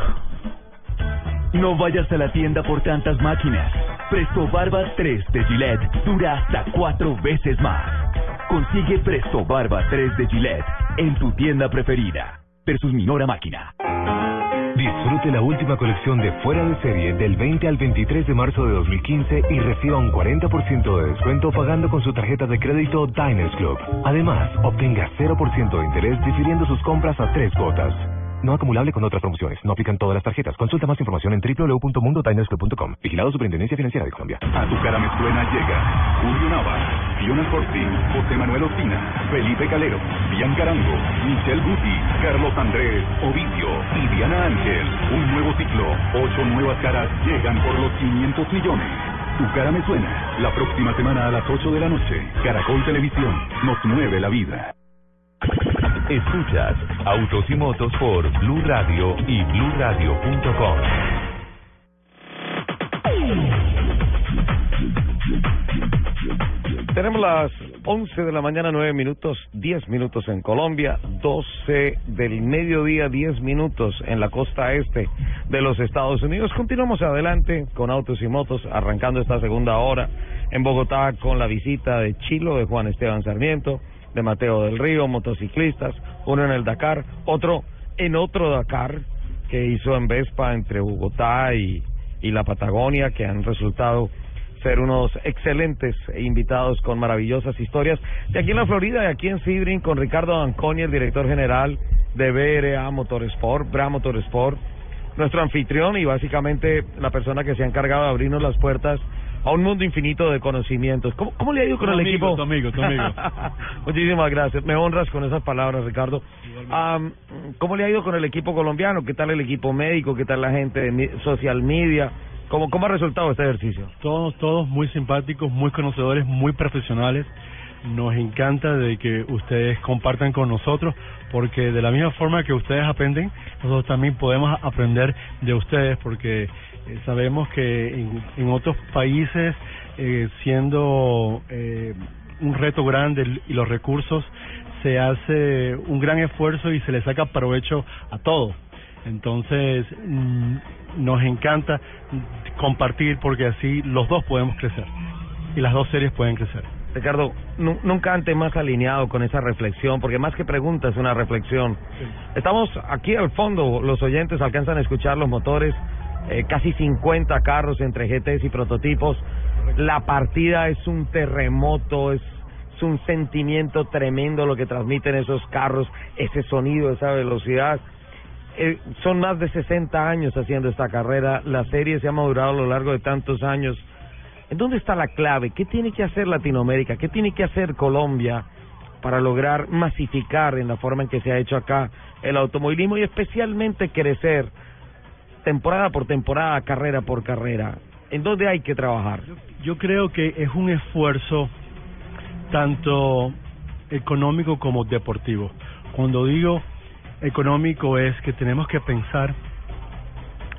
No vayas a la tienda por tantas máquinas. Presto Barba 3 de Gillette dura hasta cuatro veces más. Consigue Presto Barba 3 de Gillette en tu tienda preferida. Versus Minora Máquina. Disfrute la última colección de Fuera de Serie del 20 al 23 de marzo de 2015 y reciba un 40% de descuento pagando con su tarjeta de crédito Diners Club. Además, obtenga 0% de interés difiriendo sus compras a tres cuotas. No acumulable con otras promociones. No aplican todas las tarjetas. Consulta más información en www.mundotinersclub.com. Vigilado Superintendencia Financiera de Colombia. A tu cara me suena llega Julio Nava, Fiona Forti, José Manuel Ospina, Felipe Calero, Bianca Arango, Michelle Guti, Carlos Andrés, Ovidio y Diana Ángel. Un nuevo ciclo. Ocho nuevas caras llegan por los 500 millones. Tu cara me suena. La próxima semana a las 8 de la noche. Caracol Televisión. Nos mueve la vida. Escuchas Autos y Motos por Blue Radio y BlueRadio.com. Tenemos las 11 de la mañana, 9 minutos, 10 minutos en Colombia, 12 del mediodía, 10 minutos en la costa este de los Estados Unidos. Continuamos adelante con Autos y Motos, arrancando esta segunda hora en Bogotá con la visita de Chilo, de Juan Esteban Sarmiento, de Mateo del Río, motociclistas, uno en el Dakar, otro en otro Dakar que hizo en Vespa entre Bogotá y, y la Patagonia, que han resultado ser unos excelentes invitados con maravillosas historias. De aquí en la Florida, de aquí en Sebring, con Ricardo Anconi, el director general de BRA Motorsport, Bra Motorsport, nuestro anfitrión y básicamente la persona que se ha encargado de abrirnos las puertas a un mundo infinito de conocimientos. ¿Cómo, cómo le ha ido con Tu el amigo, equipo? tu amigo, tu amigo. Muchísimas gracias. Me honras con esas palabras, Ricardo. Am, ¿Cómo le ha ido con el equipo colombiano? ¿Qué tal el equipo médico? ¿Qué tal la gente de social media? ¿Cómo, ¿Cómo ha resultado este ejercicio? Todos, todos muy simpáticos, muy conocedores, muy profesionales. Nos encanta de que ustedes compartan con nosotros, porque de la misma forma que ustedes aprenden, nosotros también podemos aprender de ustedes, porque eh, sabemos que en, en otros países, eh, siendo eh, un reto grande y los recursos, se hace un gran esfuerzo y se le saca provecho a todo. Entonces, mm, nos encanta compartir porque así los dos podemos crecer y las dos series pueden crecer. Ricardo, nu- nunca antes más alineado con esa reflexión, porque más que pregunta es una reflexión. Estamos aquí al fondo, los oyentes alcanzan a escuchar los motores, eh, casi 50 carros entre GTs y prototipos. La partida es un terremoto, es, es un sentimiento tremendo lo que transmiten esos carros, ese sonido, esa velocidad. Eh, son más de 60 años haciendo esta carrera, la serie se ha madurado a lo largo de tantos años. ¿En dónde está la clave? ¿Qué tiene que hacer Latinoamérica? ¿Qué tiene que hacer Colombia para lograr masificar en la forma en que se ha hecho acá el automovilismo y especialmente crecer temporada por temporada, carrera por carrera? ¿En dónde hay que trabajar? Yo creo que es un esfuerzo tanto económico como deportivo. Cuando digo económico es que tenemos que pensar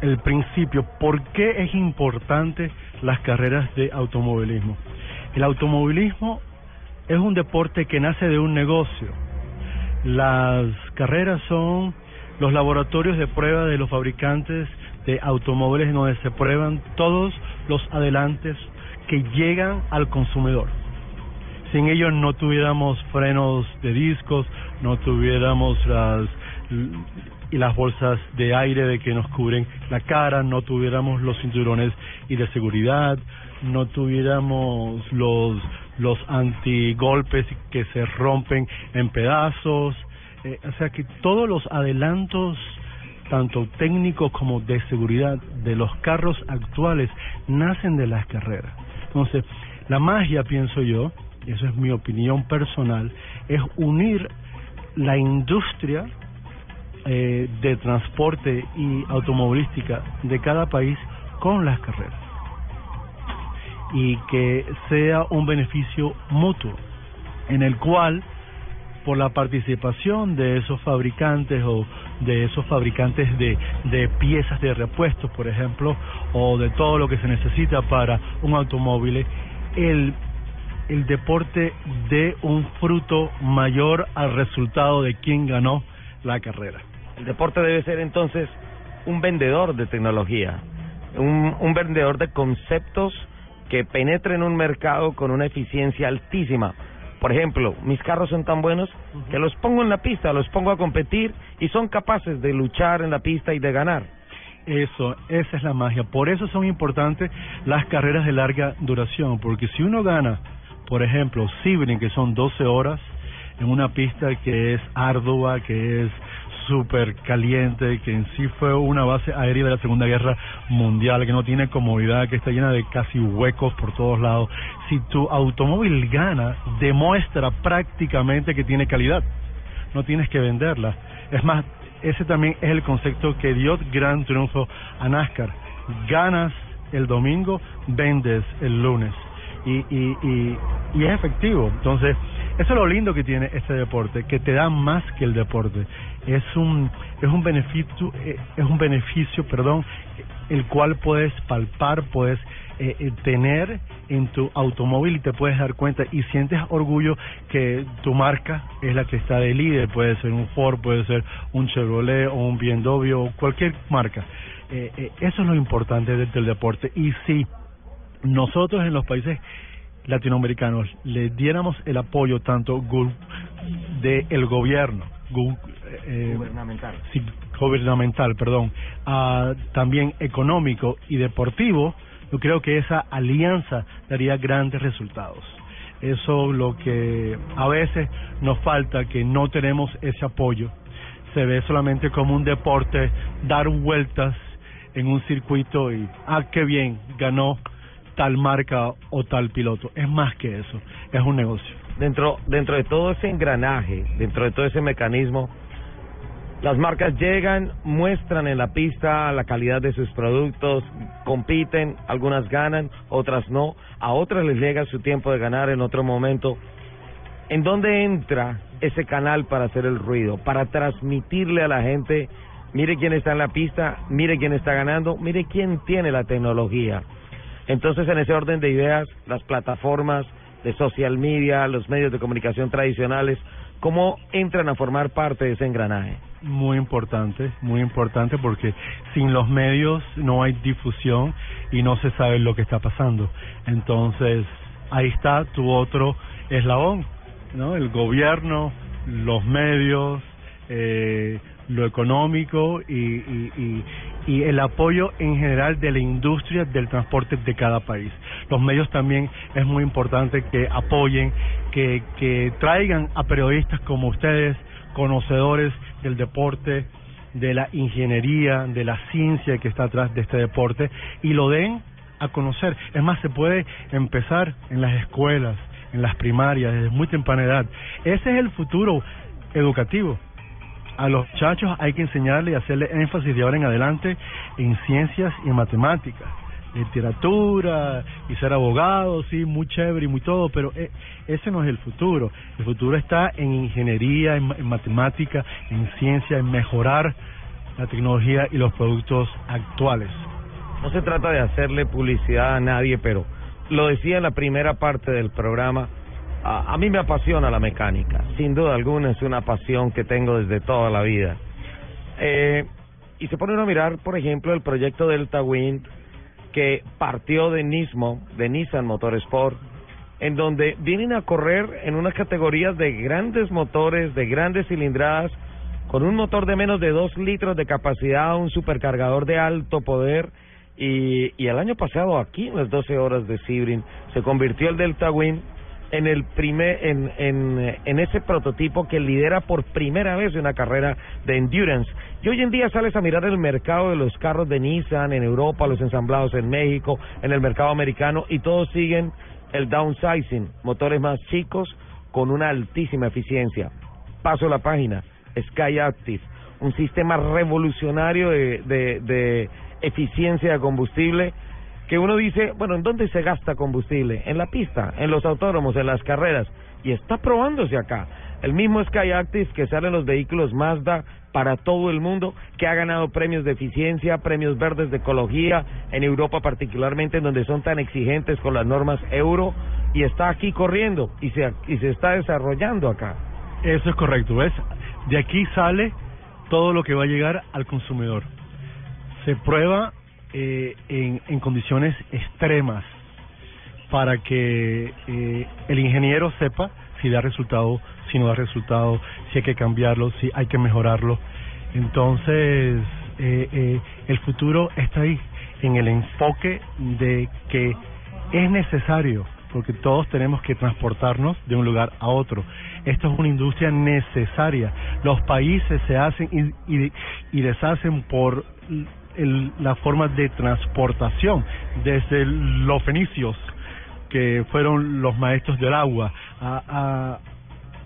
el principio, ¿por qué es importante las carreras de automovilismo? El automovilismo es un deporte que nace de un negocio. Las carreras son los laboratorios de prueba de los fabricantes de automóviles en donde se prueban todos los adelantes que llegan al consumidor. Sin ellos no tuviéramos frenos de discos, no tuviéramos las y las bolsas de aire de que nos cubren la cara, no tuviéramos los cinturones y de seguridad, no tuviéramos los los antigolpes que se rompen en pedazos, eh, o sea que todos los adelantos tanto técnicos como de seguridad de los carros actuales nacen de las carreras. Entonces, la magia, pienso yo, y eso es mi opinión personal, es unir la industria eh, de transporte y automovilística de cada país con las carreras y que sea un beneficio mutuo en el cual por la participación de esos fabricantes o de esos fabricantes de, de piezas de repuestos, por ejemplo, o de todo lo que se necesita para un automóvil, el, el deporte dé un fruto mayor al resultado de quien ganó la carrera. El deporte debe ser entonces un vendedor de tecnología, un, un vendedor de conceptos que penetren un mercado con una eficiencia altísima. Por ejemplo, mis carros son tan buenos que los pongo en la pista, los pongo a competir y son capaces de luchar en la pista y de ganar. Eso, esa es la magia. Por eso son importantes las carreras de larga duración, porque si uno gana, por ejemplo, Sebring, que son 12 horas, en una pista que es ardua, que es súper caliente, que en sí fue una base aérea de la Segunda Guerra Mundial, que no tiene comodidad, que está llena de casi huecos por todos lados. Si tu automóvil gana, demuestra prácticamente que tiene calidad. No tienes que venderla. Es más, ese también es el concepto que dio gran triunfo a NASCAR. Ganas el domingo, vendes el lunes. Y, y, y, y es efectivo. Entonces, eso es lo lindo que tiene este deporte, que te da más que el deporte. Es un es un beneficio eh, es un beneficio, perdón, el cual puedes palpar, puedes eh, eh, tener en tu automóvil y te puedes dar cuenta y sientes orgullo que tu marca es la que está de líder, puede ser un Ford, puede ser un Chevrolet o un BMW o cualquier marca. Eh, eh, eso es lo importante del, del deporte y si nosotros en los países latinoamericanos le diéramos el apoyo tanto gu- de gobierno gu- eh, Gubernamental. sí, gubernamental perdón ah, también económico y deportivo Yo creo que esa alianza daría grandes resultados. Eso lo que a veces nos falta, que no tenemos ese apoyo. Se ve solamente como un deporte, dar vueltas en un circuito y, ah, qué bien, ganó tal marca o tal piloto. Es más que eso, es un negocio. Dentro, dentro de todo ese engranaje, dentro de todo ese mecanismo, las marcas llegan, muestran en la pista la calidad de sus productos, compiten, algunas ganan, otras no, a otras les llega su tiempo de ganar en otro momento. ¿En dónde entra ese canal para hacer el ruido, para transmitirle a la gente, mire quién está en la pista, mire quién está ganando, mire quién tiene la tecnología? Entonces, en ese orden de ideas, las plataformas de social media, los medios de comunicación tradicionales, ¿cómo entran a formar parte de ese engranaje? Muy importante, muy importante porque sin los medios no hay difusión y no se sabe lo que está pasando. Entonces, ahí está tu otro eslabón, ¿no? El gobierno, los medios, eh, lo económico y, y, el apoyo en general de la industria del transporte de cada país. Los medios también es muy importante que apoyen, que, que traigan a periodistas como ustedes, conocedores del deporte, de la ingeniería, de la ciencia que está atrás de este deporte y lo den a conocer. Es más, se puede empezar en las escuelas, en las primarias, desde muy temprana edad. Ese es el futuro educativo. A los muchachos hay que enseñarle y hacerle énfasis de ahora en adelante en ciencias y matemáticas, literatura y ser abogado, sí, muy chévere y muy todo, pero eh, ese no es el futuro. El futuro está en ingeniería, en, en matemática, en ciencia, en mejorar la tecnología y los productos actuales. No se trata de hacerle publicidad a nadie, pero lo decía en la primera parte del programa, a, a, mí me apasiona la mecánica, sin duda alguna es una pasión que tengo desde toda la vida. Eh, y se pone uno a mirar, por ejemplo, el proyecto Delta Wind, que partió de Nismo, de Nissan Motorsport, en donde vienen a correr en unas categorías de grandes motores, de grandes cilindradas, con un motor de menos de 2 litros de capacidad, un supercargador de alto poder, y, y el año pasado aquí en las 12 horas de Sebring se convirtió el Delta Wind en el primer en, en, en ese prototipo que lidera por primera vez una carrera de endurance. Y hoy en día sales a mirar el mercado de los carros de Nissan en Europa, los ensamblados en México, en el mercado americano y todos siguen el downsizing, motores más chicos con una altísima eficiencia. Paso la página, Sky Active, un sistema revolucionario de, de, de eficiencia de combustible que uno dice, bueno, ¿en dónde se gasta combustible? En la pista, en los autódromos, en las carreras. Y está probándose acá. El mismo Sky Active que sale en los vehículos Mazda para todo el mundo, que ha ganado premios de eficiencia, premios verdes de ecología, en Europa particularmente, en donde son tan exigentes con las normas euro, y está aquí corriendo y se, y se está desarrollando acá. Eso es correcto, ¿ves? De aquí sale todo lo que va a llegar al consumidor. Se prueba eh, en, condiciones extremas para que eh, el ingeniero sepa si da resultado, si no da resultado, si hay que cambiarlo, si hay que mejorarlo. Entonces, eh, eh, el futuro está ahí, en el enfoque de que es necesario, porque todos tenemos que transportarnos de un lugar a otro. Esto es una industria necesaria. Los países se hacen y, y, y deshacen por el, la forma de transportación, desde los fenicios, que fueron los maestros del agua, a, a,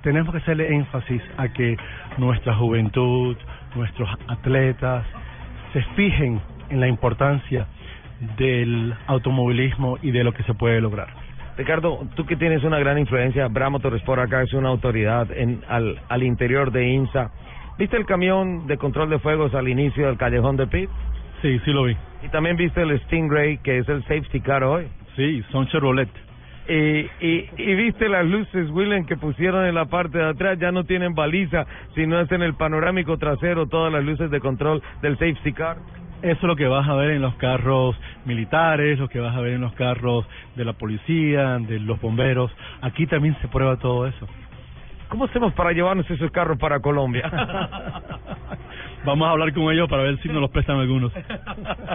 tenemos que hacerle énfasis a que nuestra juventud, nuestros atletas, se fijen en la importancia del automovilismo y de lo que se puede lograr. Ricardo, tú que tienes una gran influencia, Bramo Torresport acá es una autoridad en, al, al interior de INSA. ¿Viste el camión de control de fuegos al inicio del callejón de Pit? Sí, sí lo vi. ¿Y también viste el Stingray, que es el safety car hoy? Sí, son Chevrolet. Y, y, y viste las luces, Willen, que pusieron en la parte de atrás, ya no tienen baliza, sino es en el panorámico trasero todas las luces de control del safety car. Eso es lo que vas a ver en los carros militares, lo que vas a ver en los carros de la policía, de los bomberos. Aquí también se prueba todo eso. ¿Cómo hacemos para llevarnos esos carros para Colombia? Vamos a hablar con ellos para ver si nos los prestan algunos.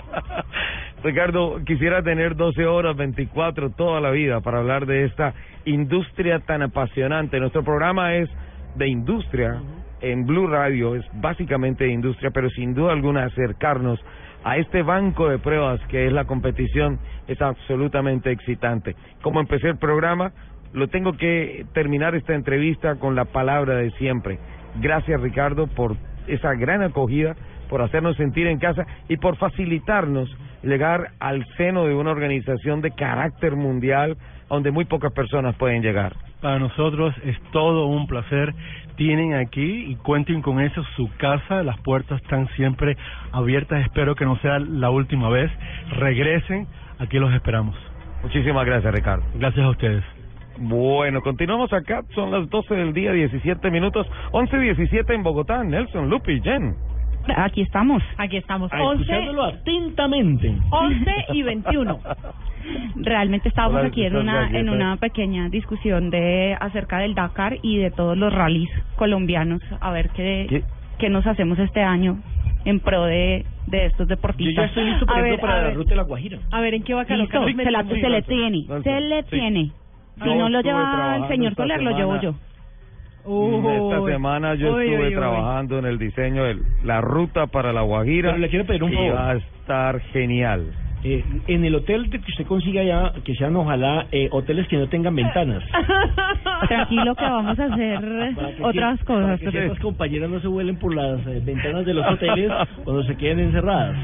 Ricardo, quisiera tener 12 horas, 24, toda la vida para hablar de esta industria tan apasionante. Nuestro programa es de industria en Blue Radio, es básicamente de industria, pero sin duda alguna acercarnos a este banco de pruebas que es la competición es absolutamente excitante. Como empecé el programa, lo tengo que terminar esta entrevista con la palabra de siempre. Gracias Ricardo por esa gran acogida, por hacernos sentir en casa y por facilitarnos llegar al seno de una organización de carácter mundial donde muy pocas personas pueden llegar. Para nosotros es todo un placer. Tienen aquí y cuenten con eso su casa. Las puertas están siempre abiertas. Espero que no sea la última vez. Regresen. Aquí los esperamos. Muchísimas gracias, Ricardo. Gracias a ustedes. Bueno, continuamos acá. Son las 12 del día, 17 minutos. 11 y 17 en Bogotá. Nelson, Lupi, Jen. Aquí estamos. Aquí estamos. Ah, 11, escuchándolo atentamente. 11 y 21. Realmente estábamos Hola, aquí en ¿estás una en una pequeña discusión de acerca del Dakar y de todos los rallies colombianos, a ver qué ¿Qué? qué nos hacemos este año en pro de de estos Yo deportistas. ya estoy listo, por A ejemplo, ver, para la ver. ruta de la Guajira. A ver, ¿en qué va a se, la- se le tiene, se le tiene. Si no lo lleva el señor Soler, lo llevo yo. Esta semana yo Uy, estuve uy, uy. trabajando en el diseño de la ruta para la Guajira. Pero le quiero pedir un y favor. va a estar genial. Eh, en el hotel que usted consiga ya, que sean ojalá eh, hoteles que no tengan ventanas. Tranquilo que vamos a hacer que otras cosas. Para que compañeras no se vuelen por las eh, ventanas de los hoteles cuando se queden encerradas.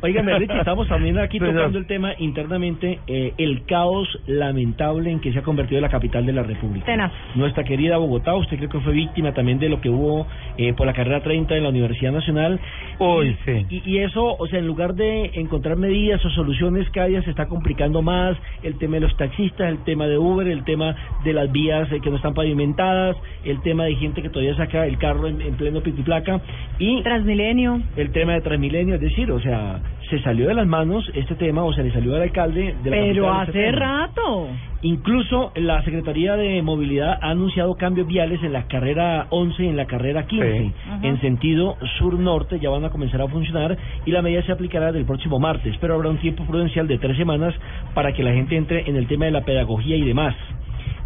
Óigame, Richie, estamos también aquí tocando el tema internamente, eh, el caos lamentable en que se ha convertido la capital de la República. Tenaz. Nuestra querida Bogotá, usted creo que fue víctima también de lo que hubo eh, por la carrera 30 en la Universidad Nacional. Uy, sí. Y, y eso, o sea, en lugar de encontrar medidas o soluciones, cada día se está complicando más el tema de los taxistas, el tema de Uber, el tema de las vías eh, que no están pavimentadas, el tema de gente que todavía saca el carro en, en pleno pico y placa y Transmilenio. el tema de Transmilenio, es decir, o sea, se salió de las manos este tema, o sea, le salió al alcalde de la Pero este hace rato. Incluso la Secretaría de Movilidad ha anunciado cambios viales en la carrera 11 y en la carrera 15, Sí. en sentido sur-norte, ya van a comenzar a funcionar y la medida se aplicará del próximo martes, pero habrá un tiempo prudencial de tres semanas para que la gente entre en el tema de la pedagogía y demás.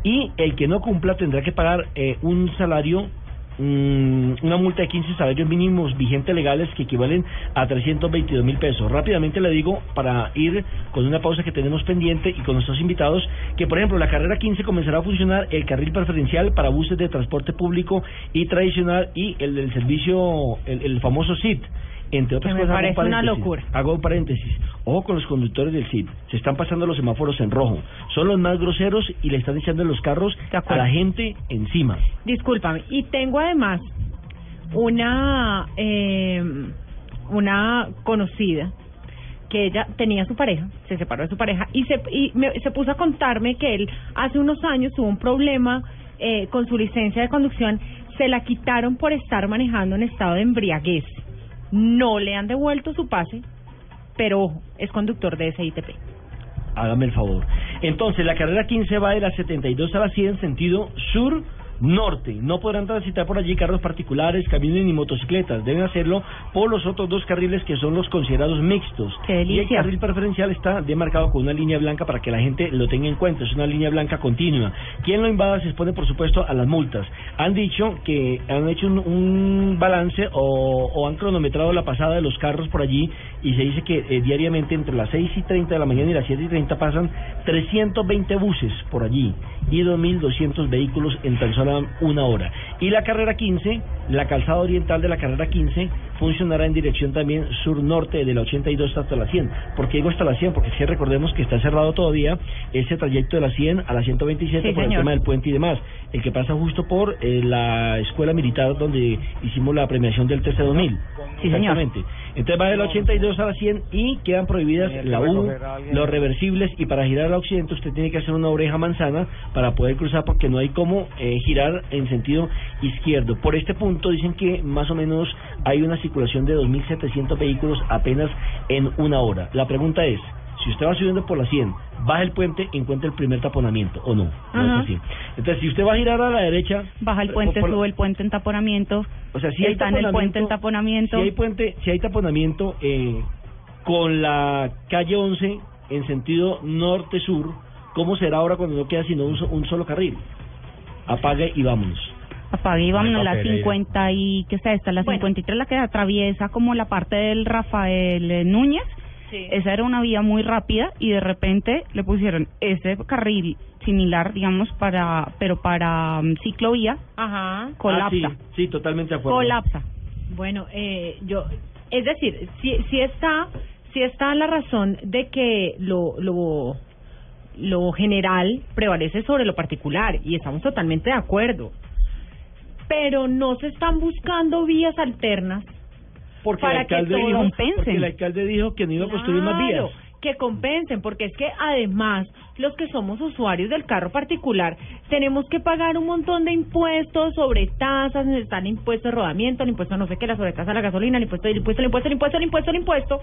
Y el que no cumpla tendrá que pagar eh, un salario mm, una multa de 15 salarios mínimos vigentes legales que equivalen a 322 mil pesos. Rápidamente le digo, para ir con una pausa que tenemos pendiente y con nuestros invitados, que por ejemplo la carrera 15 comenzará a funcionar el carril preferencial para buses de transporte público y tradicional y el del servicio, el, el famoso SIT. Entre otras Que me cosas, hago un una locura. Hago un paréntesis. Ojo con los conductores del CID. Se están pasando los semáforos en rojo. Son los más groseros y le están echando los carros a la gente encima. Discúlpame. Y tengo además una eh, una conocida que ella tenía su pareja, se separó de su pareja y se y me- se puso a contarme que él hace unos años tuvo un problema eh, con su licencia de conducción, se la quitaron por estar manejando en estado de embriaguez. No le han devuelto su pase, pero ojo, es conductor de SITP. Hágame el favor. Entonces, la carrera 15 va de la 72 a la 100 sentido sur norte. No podrán transitar por allí carros particulares, camiones ni motocicletas. Deben hacerlo por los otros dos carriles que son los considerados mixtos. ¡Qué Y el carril preferencial está demarcado con una línea blanca para que la gente lo tenga en cuenta. Es una línea blanca continua. Quien lo invada se expone, por supuesto, a las multas. Han dicho que han hecho un, un balance o, o han cronometrado la pasada de los carros por allí y se dice que eh, diariamente entre las 6 y 30 de la mañana y las 7 y 30 pasan 320 buses por allí y 2.200 vehículos en tan solo una hora. Y la carrera 15, la calzada oriental de la carrera 15, funcionará en dirección también sur-norte de la 82 hasta la 100. ¿Por qué digo hasta la 100? Porque si recordemos que está cerrado todavía ese trayecto de la 100 a la 127 Sí, por el señor. tema del puente y demás. El que pasa justo por eh, la escuela militar donde hicimos la premiación del TC2000. Sí, señor. Exactamente. Entonces va de la 82 a la 100 y quedan prohibidas la U, los reversibles y para girar al occidente usted tiene que hacer una oreja manzana para poder cruzar porque no hay cómo eh, girar en sentido izquierdo. Por este punto dicen que más o menos hay una circulación de 2.700 vehículos apenas en una hora. La pregunta es, si usted va subiendo por la 100, baja el puente, encuentra el primer taponamiento o no. No es así. Entonces, si usted va a girar a la derecha... Baja el eh, puente, por- por- sube el puente en taponamiento. o sea, si hay está en el puente en taponamiento. Si hay puente, si hay taponamiento, eh, con la calle 11 en sentido norte-sur, ¿cómo será ahora cuando no queda sino un solo carril? Apague y vámonos. Apague y vámonos, la Pereira. 50 y, ¿qué está esta? La 53, la que atraviesa como la parte del Rafael eh, Núñez. Esa era una vía muy rápida y de repente le pusieron ese carril similar, digamos, para, pero para mm, ciclovía, Ajá. colapsa. Ah, sí, sí, totalmente de acuerdo. colapsa. Bueno, eh, yo, es decir, si, si está, si está la razón de que lo, lo, lo general prevalece sobre lo particular y estamos totalmente de acuerdo, pero no se están buscando vías alternas Porque para el que todo dijo, compensen. porque el alcalde dijo que no iba a construir más vías. Que compensen, porque es que además los que somos usuarios del carro particular tenemos que pagar un montón de impuestos sobre tasas, están impuestos de rodamiento, el impuesto no sé qué, la sobretasa a la gasolina, el impuesto, el impuesto, el impuesto, el impuesto, el impuesto, el impuesto,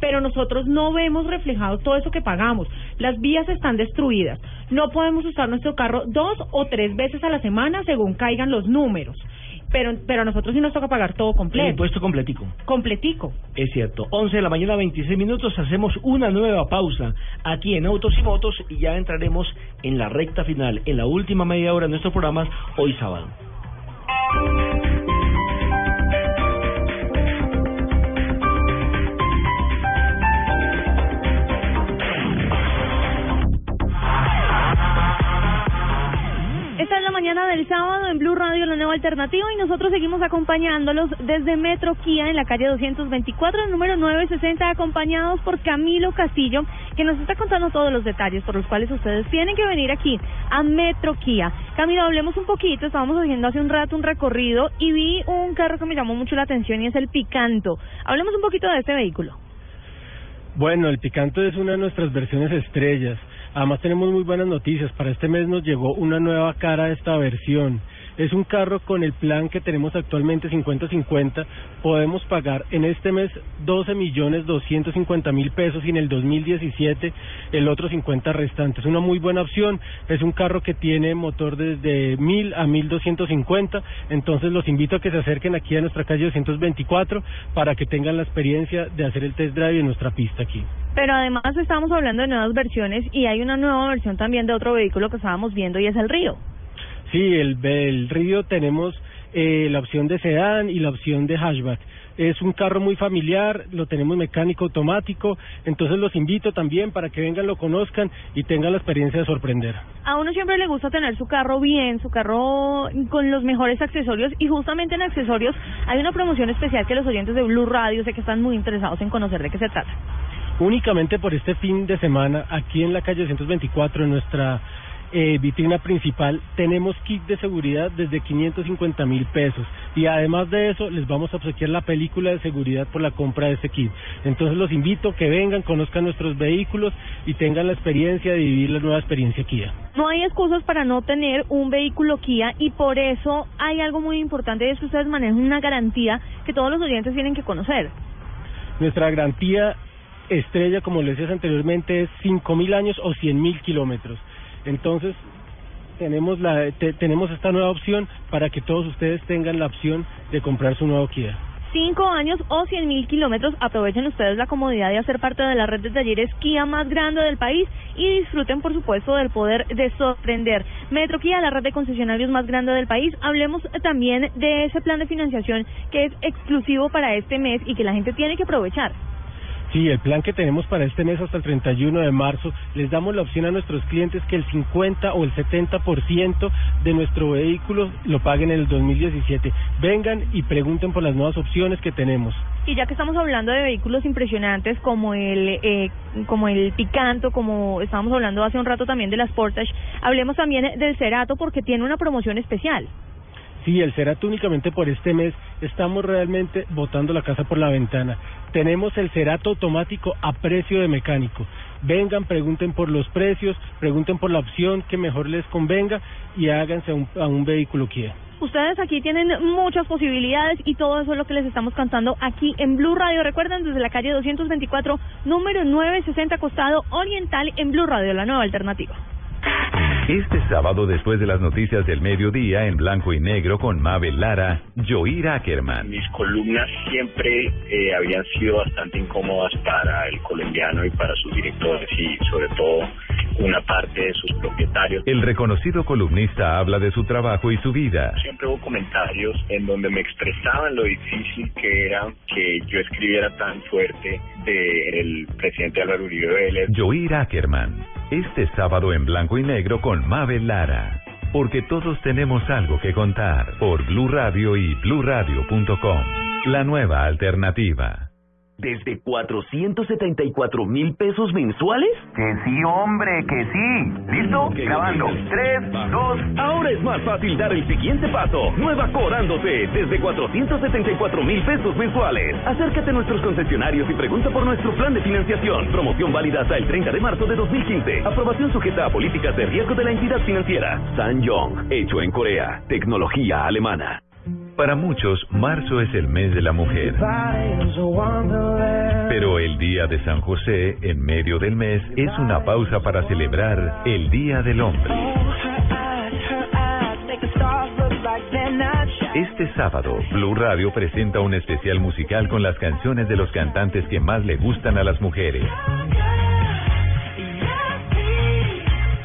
pero nosotros no vemos reflejado todo eso que pagamos. Las vías están destruidas. No podemos usar nuestro carro dos o tres veces a la semana según caigan los números. Pero, pero a nosotros sí nos toca pagar todo El completo, impuesto completico. completico. Es cierto. 11 de la mañana, 26 minutos. Hacemos una nueva pausa aquí en Autos y Motos y ya entraremos en la recta final, en la última media hora de nuestros programas, hoy sábado. Mañana del sábado en Blue Radio, la nueva alternativa, y nosotros seguimos acompañándolos desde Metro Kia en la calle 224, el número 960, acompañados por Camilo Castillo, que nos está contando todos los detalles por los cuales ustedes tienen que venir aquí a Metro Kia. Camilo, hablemos un poquito, estábamos haciendo hace un rato un recorrido y vi un carro que me llamó mucho la atención y es el Picanto. Hablemos un poquito de este vehículo. Bueno, el Picanto es una de nuestras versiones estrellas. Además tenemos muy buenas noticias. Para este mes nos llegó una nueva cara a esta versión. Es un carro con el plan que tenemos actualmente 50-50. Podemos pagar en este mes 12 millones 250 mil pesos y en el 2017 el otro 50 restante. Es una muy buena opción. Es un carro que tiene motor desde 1000 a 1250. Entonces los invito a que se acerquen aquí a nuestra calle 224 para que tengan la experiencia de hacer el test drive en nuestra pista aquí. Pero además estamos hablando de nuevas versiones y hay una nueva versión también de otro vehículo que estábamos viendo y es el Río. Sí, el, el Río tenemos eh, la opción de sedán y la opción de hatchback. Es un carro muy familiar, lo tenemos mecánico automático, entonces los invito también para que vengan, lo conozcan y tengan la experiencia de sorprender. A uno siempre le gusta tener su carro bien, su carro con los mejores accesorios y justamente en accesorios hay una promoción especial que los oyentes de Blue Radio sé que están muy interesados en conocer de qué se trata. Únicamente por este fin de semana, aquí en la calle 124, en nuestra eh, vitrina principal, tenemos kit de seguridad desde 550 mil pesos. Y además de eso, les vamos a obsequiar la película de seguridad por la compra de este kit. Entonces los invito a que vengan, conozcan nuestros vehículos y tengan la experiencia de vivir la nueva experiencia Kia. No hay excusas para no tener un vehículo Kia y por eso hay algo muy importante y es que ustedes manejan una garantía que todos los oyentes tienen que conocer. Nuestra garantía estrella, como les decías anteriormente, es 5.000 años o 100.000 kilómetros. Entonces, tenemos, la, te- tenemos esta nueva opción para que todos ustedes tengan la opción de comprar su nuevo Kia. Cinco años o cien mil kilómetros. Aprovechen ustedes la comodidad de hacer parte de la red de talleres Kia más grande del país y disfruten, por supuesto, del poder de sorprender. Metro Kia, la red de concesionarios más grande del país. Hablemos también de ese plan de financiación que es exclusivo para este mes y que la gente tiene que aprovechar. Sí, el plan que tenemos para este mes hasta el 31 de marzo, les damos la opción a nuestros clientes que el 50 o el 70% de nuestro vehículo lo paguen en el 2017. Vengan y pregunten por las nuevas opciones que tenemos. Y ya que estamos hablando de vehículos impresionantes como el eh, como el Picanto, como estábamos hablando hace un rato también de la Sportage, hablemos también del Cerato porque tiene una promoción especial. Sí, el Cerato únicamente por este mes estamos realmente botando la casa por la ventana. Tenemos el Cerato automático a precio de mecánico. Vengan, pregunten por los precios, pregunten por la opción que mejor les convenga y háganse a un, a un vehículo Kia. Ustedes aquí tienen muchas posibilidades y todo eso es lo que les estamos cantando aquí en Blue Radio. Recuerden, desde la calle 224, número 960, costado oriental en Blue Radio, la nueva alternativa. Este sábado, después de las noticias del mediodía, en blanco y negro con Mabel Lara, Joir Ackerman. Mis columnas siempre eh, habían sido bastante incómodas para el colombiano y para sus directores y sobre todo una parte de sus propietarios. El reconocido columnista habla de su trabajo y su vida. Siempre hubo comentarios en donde me expresaban lo difícil que era que yo escribiera tan fuerte del presidente Álvaro Uribe Vélez. Joir Ackerman, este sábado en blanco y negro con Mabel Lara. Porque todos tenemos algo que contar por Blue Radio y bluradio.com. La nueva alternativa. ¿Desde 474 mil pesos mensuales? Que sí, hombre, que sí. ¿Listo? Grabando. Tres, dos. Ahora es más fácil dar el siguiente paso. Nueva Corándose, desde 474 mil pesos mensuales. Acércate a nuestros concesionarios y pregunta por nuestro plan de financiación. Promoción válida hasta el 30 de marzo de 2015. Aprobación sujeta a políticas de riesgo de la entidad financiera. Yong, hecho en Corea. Tecnología alemana. Para muchos, marzo es el mes de la mujer. Pero el Día de San José, en medio del mes, es una pausa para celebrar el Día del Hombre. Este sábado, Blue Radio presenta un especial musical con las canciones de los cantantes que más le gustan a las mujeres.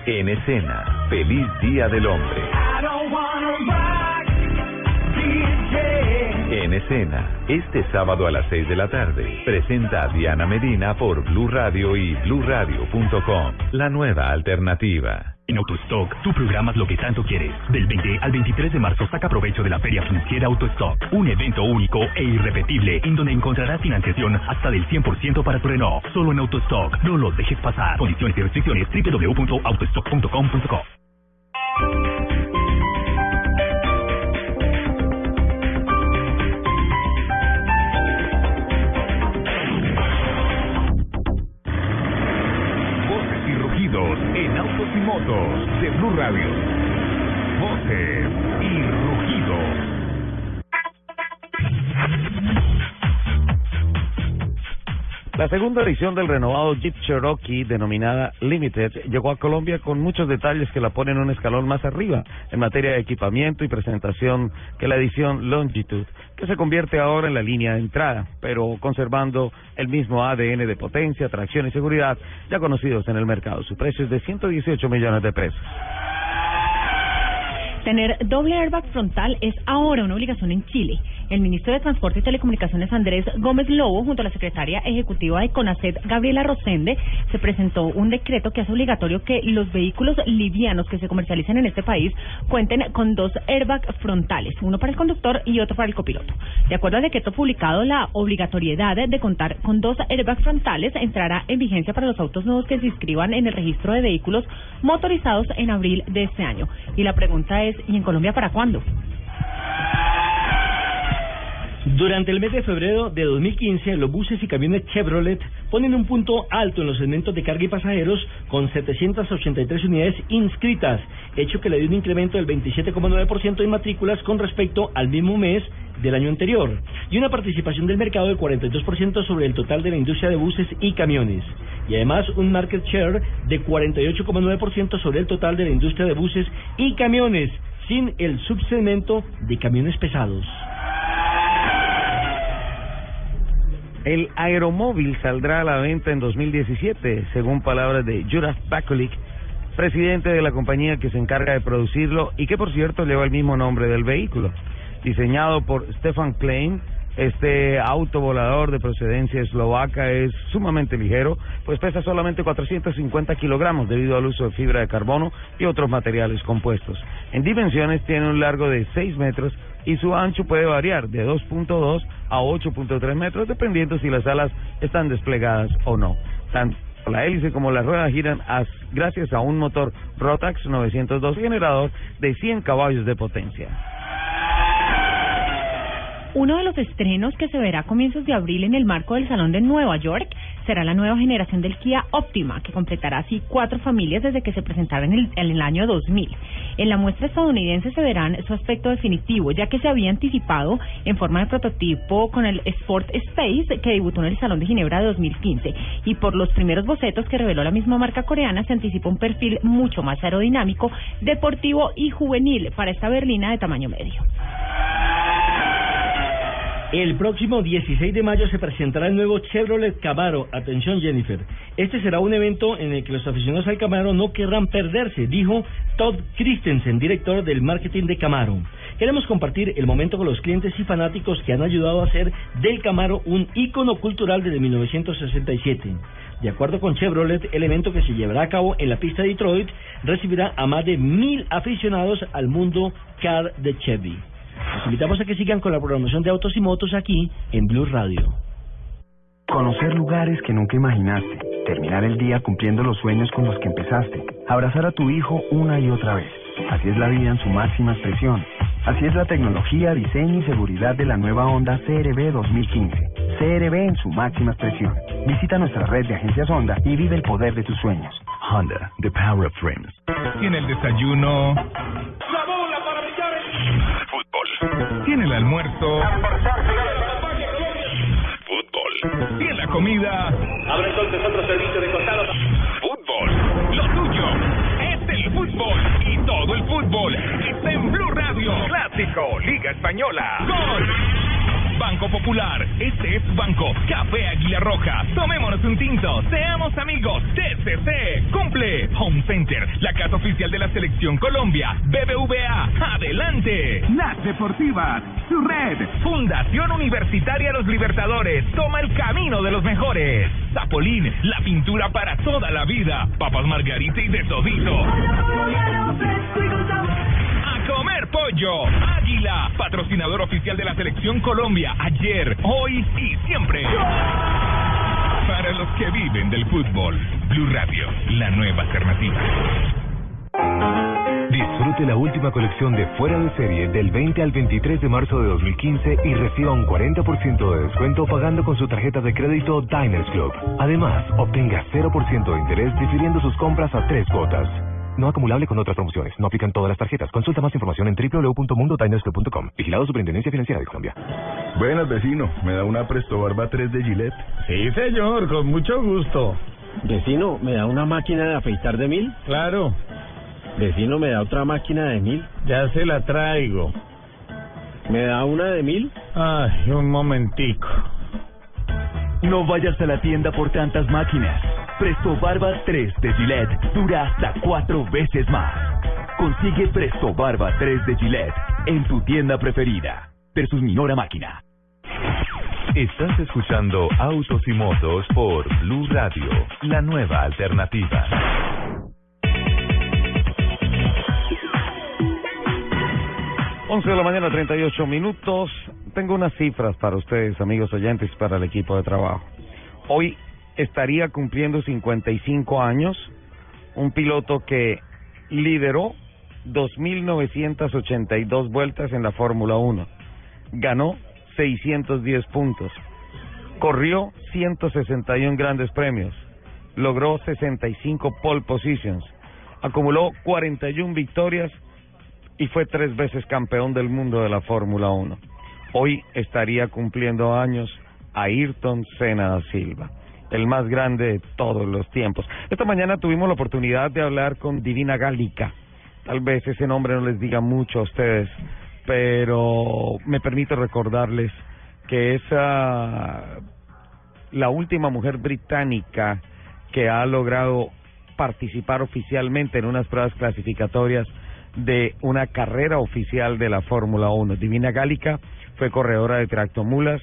En escena, Feliz Día del Hombre. Escena, este sábado a las 6 de la tarde, presenta a Diana Medina por Blue Radio y bluradio.com, la nueva alternativa. En AutoStock, tú programas lo que tanto quieres. Del 20 al 23 de marzo saca provecho de la Feria Financiera AutoStock, un evento único e irrepetible en donde encontrarás financiación hasta del 100% para tu Renault. Solo en AutoStock, no los dejes pasar. Condiciones y restricciones www.autostock.com.co. motos de Blue Radio. Voces y La segunda edición del renovado Jeep Cherokee, denominada Limited, llegó a Colombia con muchos detalles que la ponen un escalón más arriba en materia de equipamiento y presentación que la edición Longitude, que se convierte ahora en la línea de entrada, pero conservando el mismo ADN de potencia, tracción y seguridad ya conocidos en el mercado. Su precio es de 118 millones de pesos. Tener doble airbag frontal es ahora una obligación en Chile. El ministro de Transporte y Telecomunicaciones Andrés Gómez Lobo, junto a la secretaria ejecutiva de CONACET, Gabriela Rosende, se presentó un decreto que hace obligatorio que los vehículos livianos que se comercialicen en este país cuenten con dos airbags frontales, uno para el conductor y otro para el copiloto. De acuerdo al decreto publicado, la obligatoriedad de contar con dos airbags frontales entrará en vigencia para los autos nuevos que se inscriban en el registro de vehículos motorizados en abril de este año. Y la pregunta es, ¿y en Colombia para cuándo? Durante el mes de febrero de 2015, los buses y camiones Chevrolet ponen un punto alto en los segmentos de carga y pasajeros con 783 unidades inscritas, hecho que le dio un incremento del 27,9% en matrículas con respecto al mismo mes del año anterior, y una participación del mercado del 42% sobre el total de la industria de buses y camiones, y además un market share de 48,9% sobre el total de la industria de buses y camiones, sin el subsegmento de camiones pesados. El aeromóvil saldrá a la venta en 2017, según palabras de Juraj Bakulik, presidente de la compañía que se encarga de producirlo y que por cierto lleva el mismo nombre del vehículo. Diseñado por Stefan Klein, este auto volador de procedencia eslovaca es sumamente ligero, pues pesa solamente 450 kilogramos debido al uso de fibra de carbono y otros materiales compuestos. En dimensiones tiene un largo de 6 metros y su ancho puede variar de 2.2 a 8.3 metros dependiendo si las alas están desplegadas o no. Tanto la hélice como las ruedas giran as- gracias a un motor Rotax 902 generador de 100 caballos de potencia. Uno de los estrenos que se verá a comienzos de abril en el marco del Salón de Nueva York será la nueva generación del Kia Optima, que completará así cuatro familias desde que se presentara en el, año 2000. En la muestra estadounidense se verán su aspecto definitivo, ya que se había anticipado en forma de prototipo con el Sport Space que debutó en el Salón de Ginebra de 2015 y por los primeros bocetos que reveló la misma marca coreana se anticipa un perfil mucho más aerodinámico, deportivo y juvenil para esta berlina de tamaño medio. El próximo 16 de mayo se presentará el nuevo Chevrolet Camaro. Atención, Jennifer. Este será un evento en el que los aficionados al Camaro no querrán perderse, dijo Todd Christensen, director del marketing de Camaro. Queremos compartir el momento con los clientes y fanáticos que han ayudado a hacer del Camaro un ícono cultural desde 1967. De acuerdo con Chevrolet, el evento que se llevará a cabo en la pista de Detroit recibirá a más de mil aficionados al mundo car de Chevy. Los invitamos a que sigan con la programación de autos y motos aquí en Blue Radio. Conocer lugares que nunca imaginaste. Terminar el día cumpliendo los sueños con los que empezaste. Abrazar a tu hijo una y otra vez. Así es la vida en su máxima expresión. Así es la tecnología, diseño y seguridad de la nueva Honda CRB 2015. CRB en su máxima expresión. Visita nuestra red de agencias Honda y vive el poder de tus sueños. Honda, the power of dreams. Tiene el desayuno. Fútbol. Tiene el almuerzo. Fútbol. Tiene la comida. Abre entonces otro servicio de costado. Fútbol. Lo tuyo es el fútbol. Y todo el fútbol está en Blue Radio. Clásico, Liga Española. Gol. Banco Popular, este es Banco, Café Águila Roja, tomémonos un tinto, seamos amigos, TCC, cumple, Home Center, la casa oficial de la Selección Colombia, BBVA, adelante, Las Deportivas, su red, Fundación Universitaria Los Libertadores, toma el camino de los mejores, Zapolín, la pintura para toda la vida, Papas Margarita y de todito. Comer pollo. Águila, patrocinador oficial de la selección Colombia, ayer, hoy y siempre. Para los que viven del fútbol, Blue Radio, la nueva alternativa. Disfrute la última colección de Fuera de Serie del 20 al 23 de marzo de 2015 y reciba un 40% de descuento pagando con su tarjeta de crédito Diners Club. Además, obtenga 0% de interés difiriendo sus compras a tres cuotas. No acumulable con otras promociones. No aplican todas las tarjetas. Consulta más información en www.mundotinersclub.com. Vigilado Superintendencia Financiera de Colombia. Buenas, vecino. ¿Me da una Presto Barba 3 de Gillette? Sí, señor, con mucho gusto. Vecino, ¿me da una máquina de afeitar de mil? Claro. Vecino, ¿me da otra máquina de mil? Ya se la traigo. ¿Me da una de mil? Ay, un momentico. No vayas a la tienda por tantas máquinas. Presto Barba 3 de Gillette dura hasta cuatro veces más. Consigue Presto Barba 3 de Gillette en tu tienda preferida. Versus Minora Máquina. Estás escuchando Autos y Motos por Blue Radio, la nueva alternativa. Once de la mañana, 38 minutos. Tengo unas cifras para ustedes, amigos oyentes, para el equipo de trabajo. Hoy estaría cumpliendo 55 años un piloto que lideró 2.982 vueltas en la Fórmula 1. Ganó 610 puntos. Corrió 161 grandes premios. Logró 65 pole positions. Acumuló 41 victorias y fue tres veces campeón del mundo de la Fórmula 1. Hoy estaría cumpliendo años Ayrton Senna da Silva, el más grande de todos los tiempos. Esta mañana tuvimos la oportunidad de hablar con Divina Gálica. Tal vez ese nombre no les diga mucho a ustedes, pero me permito recordarles que es la última mujer británica que ha logrado participar oficialmente en unas pruebas clasificatorias de una carrera oficial de la Fórmula 1. Divina Gálica fue corredora de tractomulas,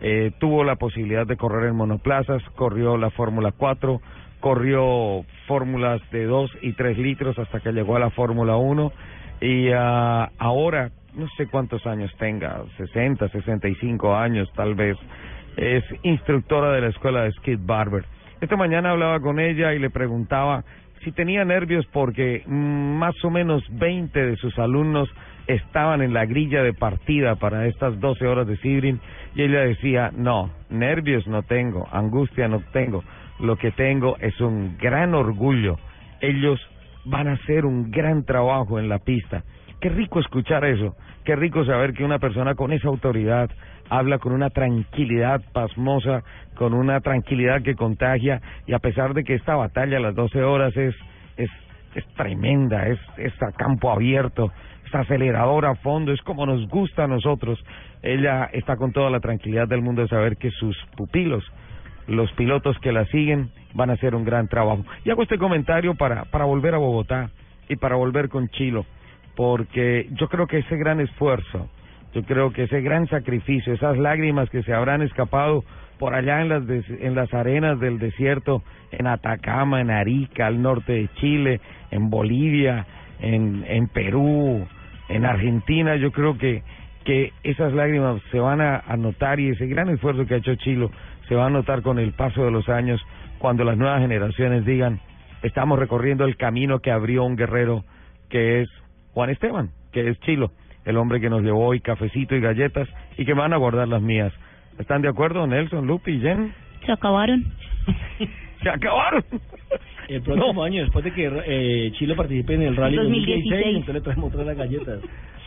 eh, tuvo la posibilidad de correr en monoplazas, corrió la Fórmula 4, corrió fórmulas de 2 y 3 litros hasta que llegó a la Fórmula 1 y ah, ahora no sé cuántos años tenga, 60, 65 años tal vez, es instructora de la escuela de Skid Barber. Esta mañana hablaba con ella y le preguntaba si tenía nervios porque mm, más o menos 20 de sus alumnos estaban en la grilla de partida para estas 12 horas de Sibrin y ella decía, no, nervios no tengo, angustia no tengo, lo que tengo es un gran orgullo. Ellos van a hacer un gran trabajo en la pista. Qué rico escuchar eso, qué rico saber que una persona con esa autoridad habla con una tranquilidad pasmosa, con una tranquilidad que contagia y a pesar de que esta batalla a las 12 horas es es es tremenda, es es a campo abierto, es aceleradora a fondo, es como nos gusta a nosotros. Ella está con toda la tranquilidad del mundo de saber que sus pupilos los pilotos que la siguen van a hacer un gran trabajo. Y hago este comentario para, para volver a Bogotá y para volver con Chilo, porque yo creo que ese gran esfuerzo, yo creo que ese gran sacrificio, esas lágrimas que se habrán escapado por allá en las, des- en las arenas del desierto, en Atacama, en Arica, al norte de Chile, en Bolivia, en, en Perú, en Argentina, yo creo que, que esas lágrimas se van a, a notar y ese gran esfuerzo que ha hecho Chilo se va a notar con el paso de los años cuando las nuevas generaciones digan estamos recorriendo el camino que abrió un guerrero que es Juan Esteban, que es Chilo, el hombre que nos llevó hoy cafecito y galletas y que van a guardar las mías. ¿Están de acuerdo, Nelson, Lupi y Jen? Se acabaron. Se acabaron. El próximo año, después de que eh, Chile participe en el Rally 2016, 2016, entonces le traemos otra las galletas.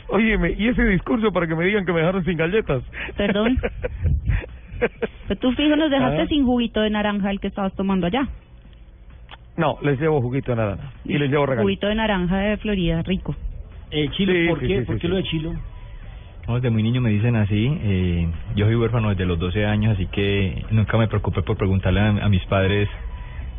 Óyeme, ¿y ese discurso para que me digan que me dejaron sin galletas? Perdón. Pero tú fijo nos dejaste Ah. sin juguito de naranja el que estabas tomando allá. No, les llevo juguito de naranja y les llevo regalo. Juguito de naranja de Florida, rico. Eh, Chilo, Sí, ¿por sí, qué, sí, ¿por sí, qué sí. lo de Chilo? No, desde muy niño me dicen así. Eh, yo soy huérfano desde los 12 años, así que nunca me preocupé por preguntarle a, a mis padres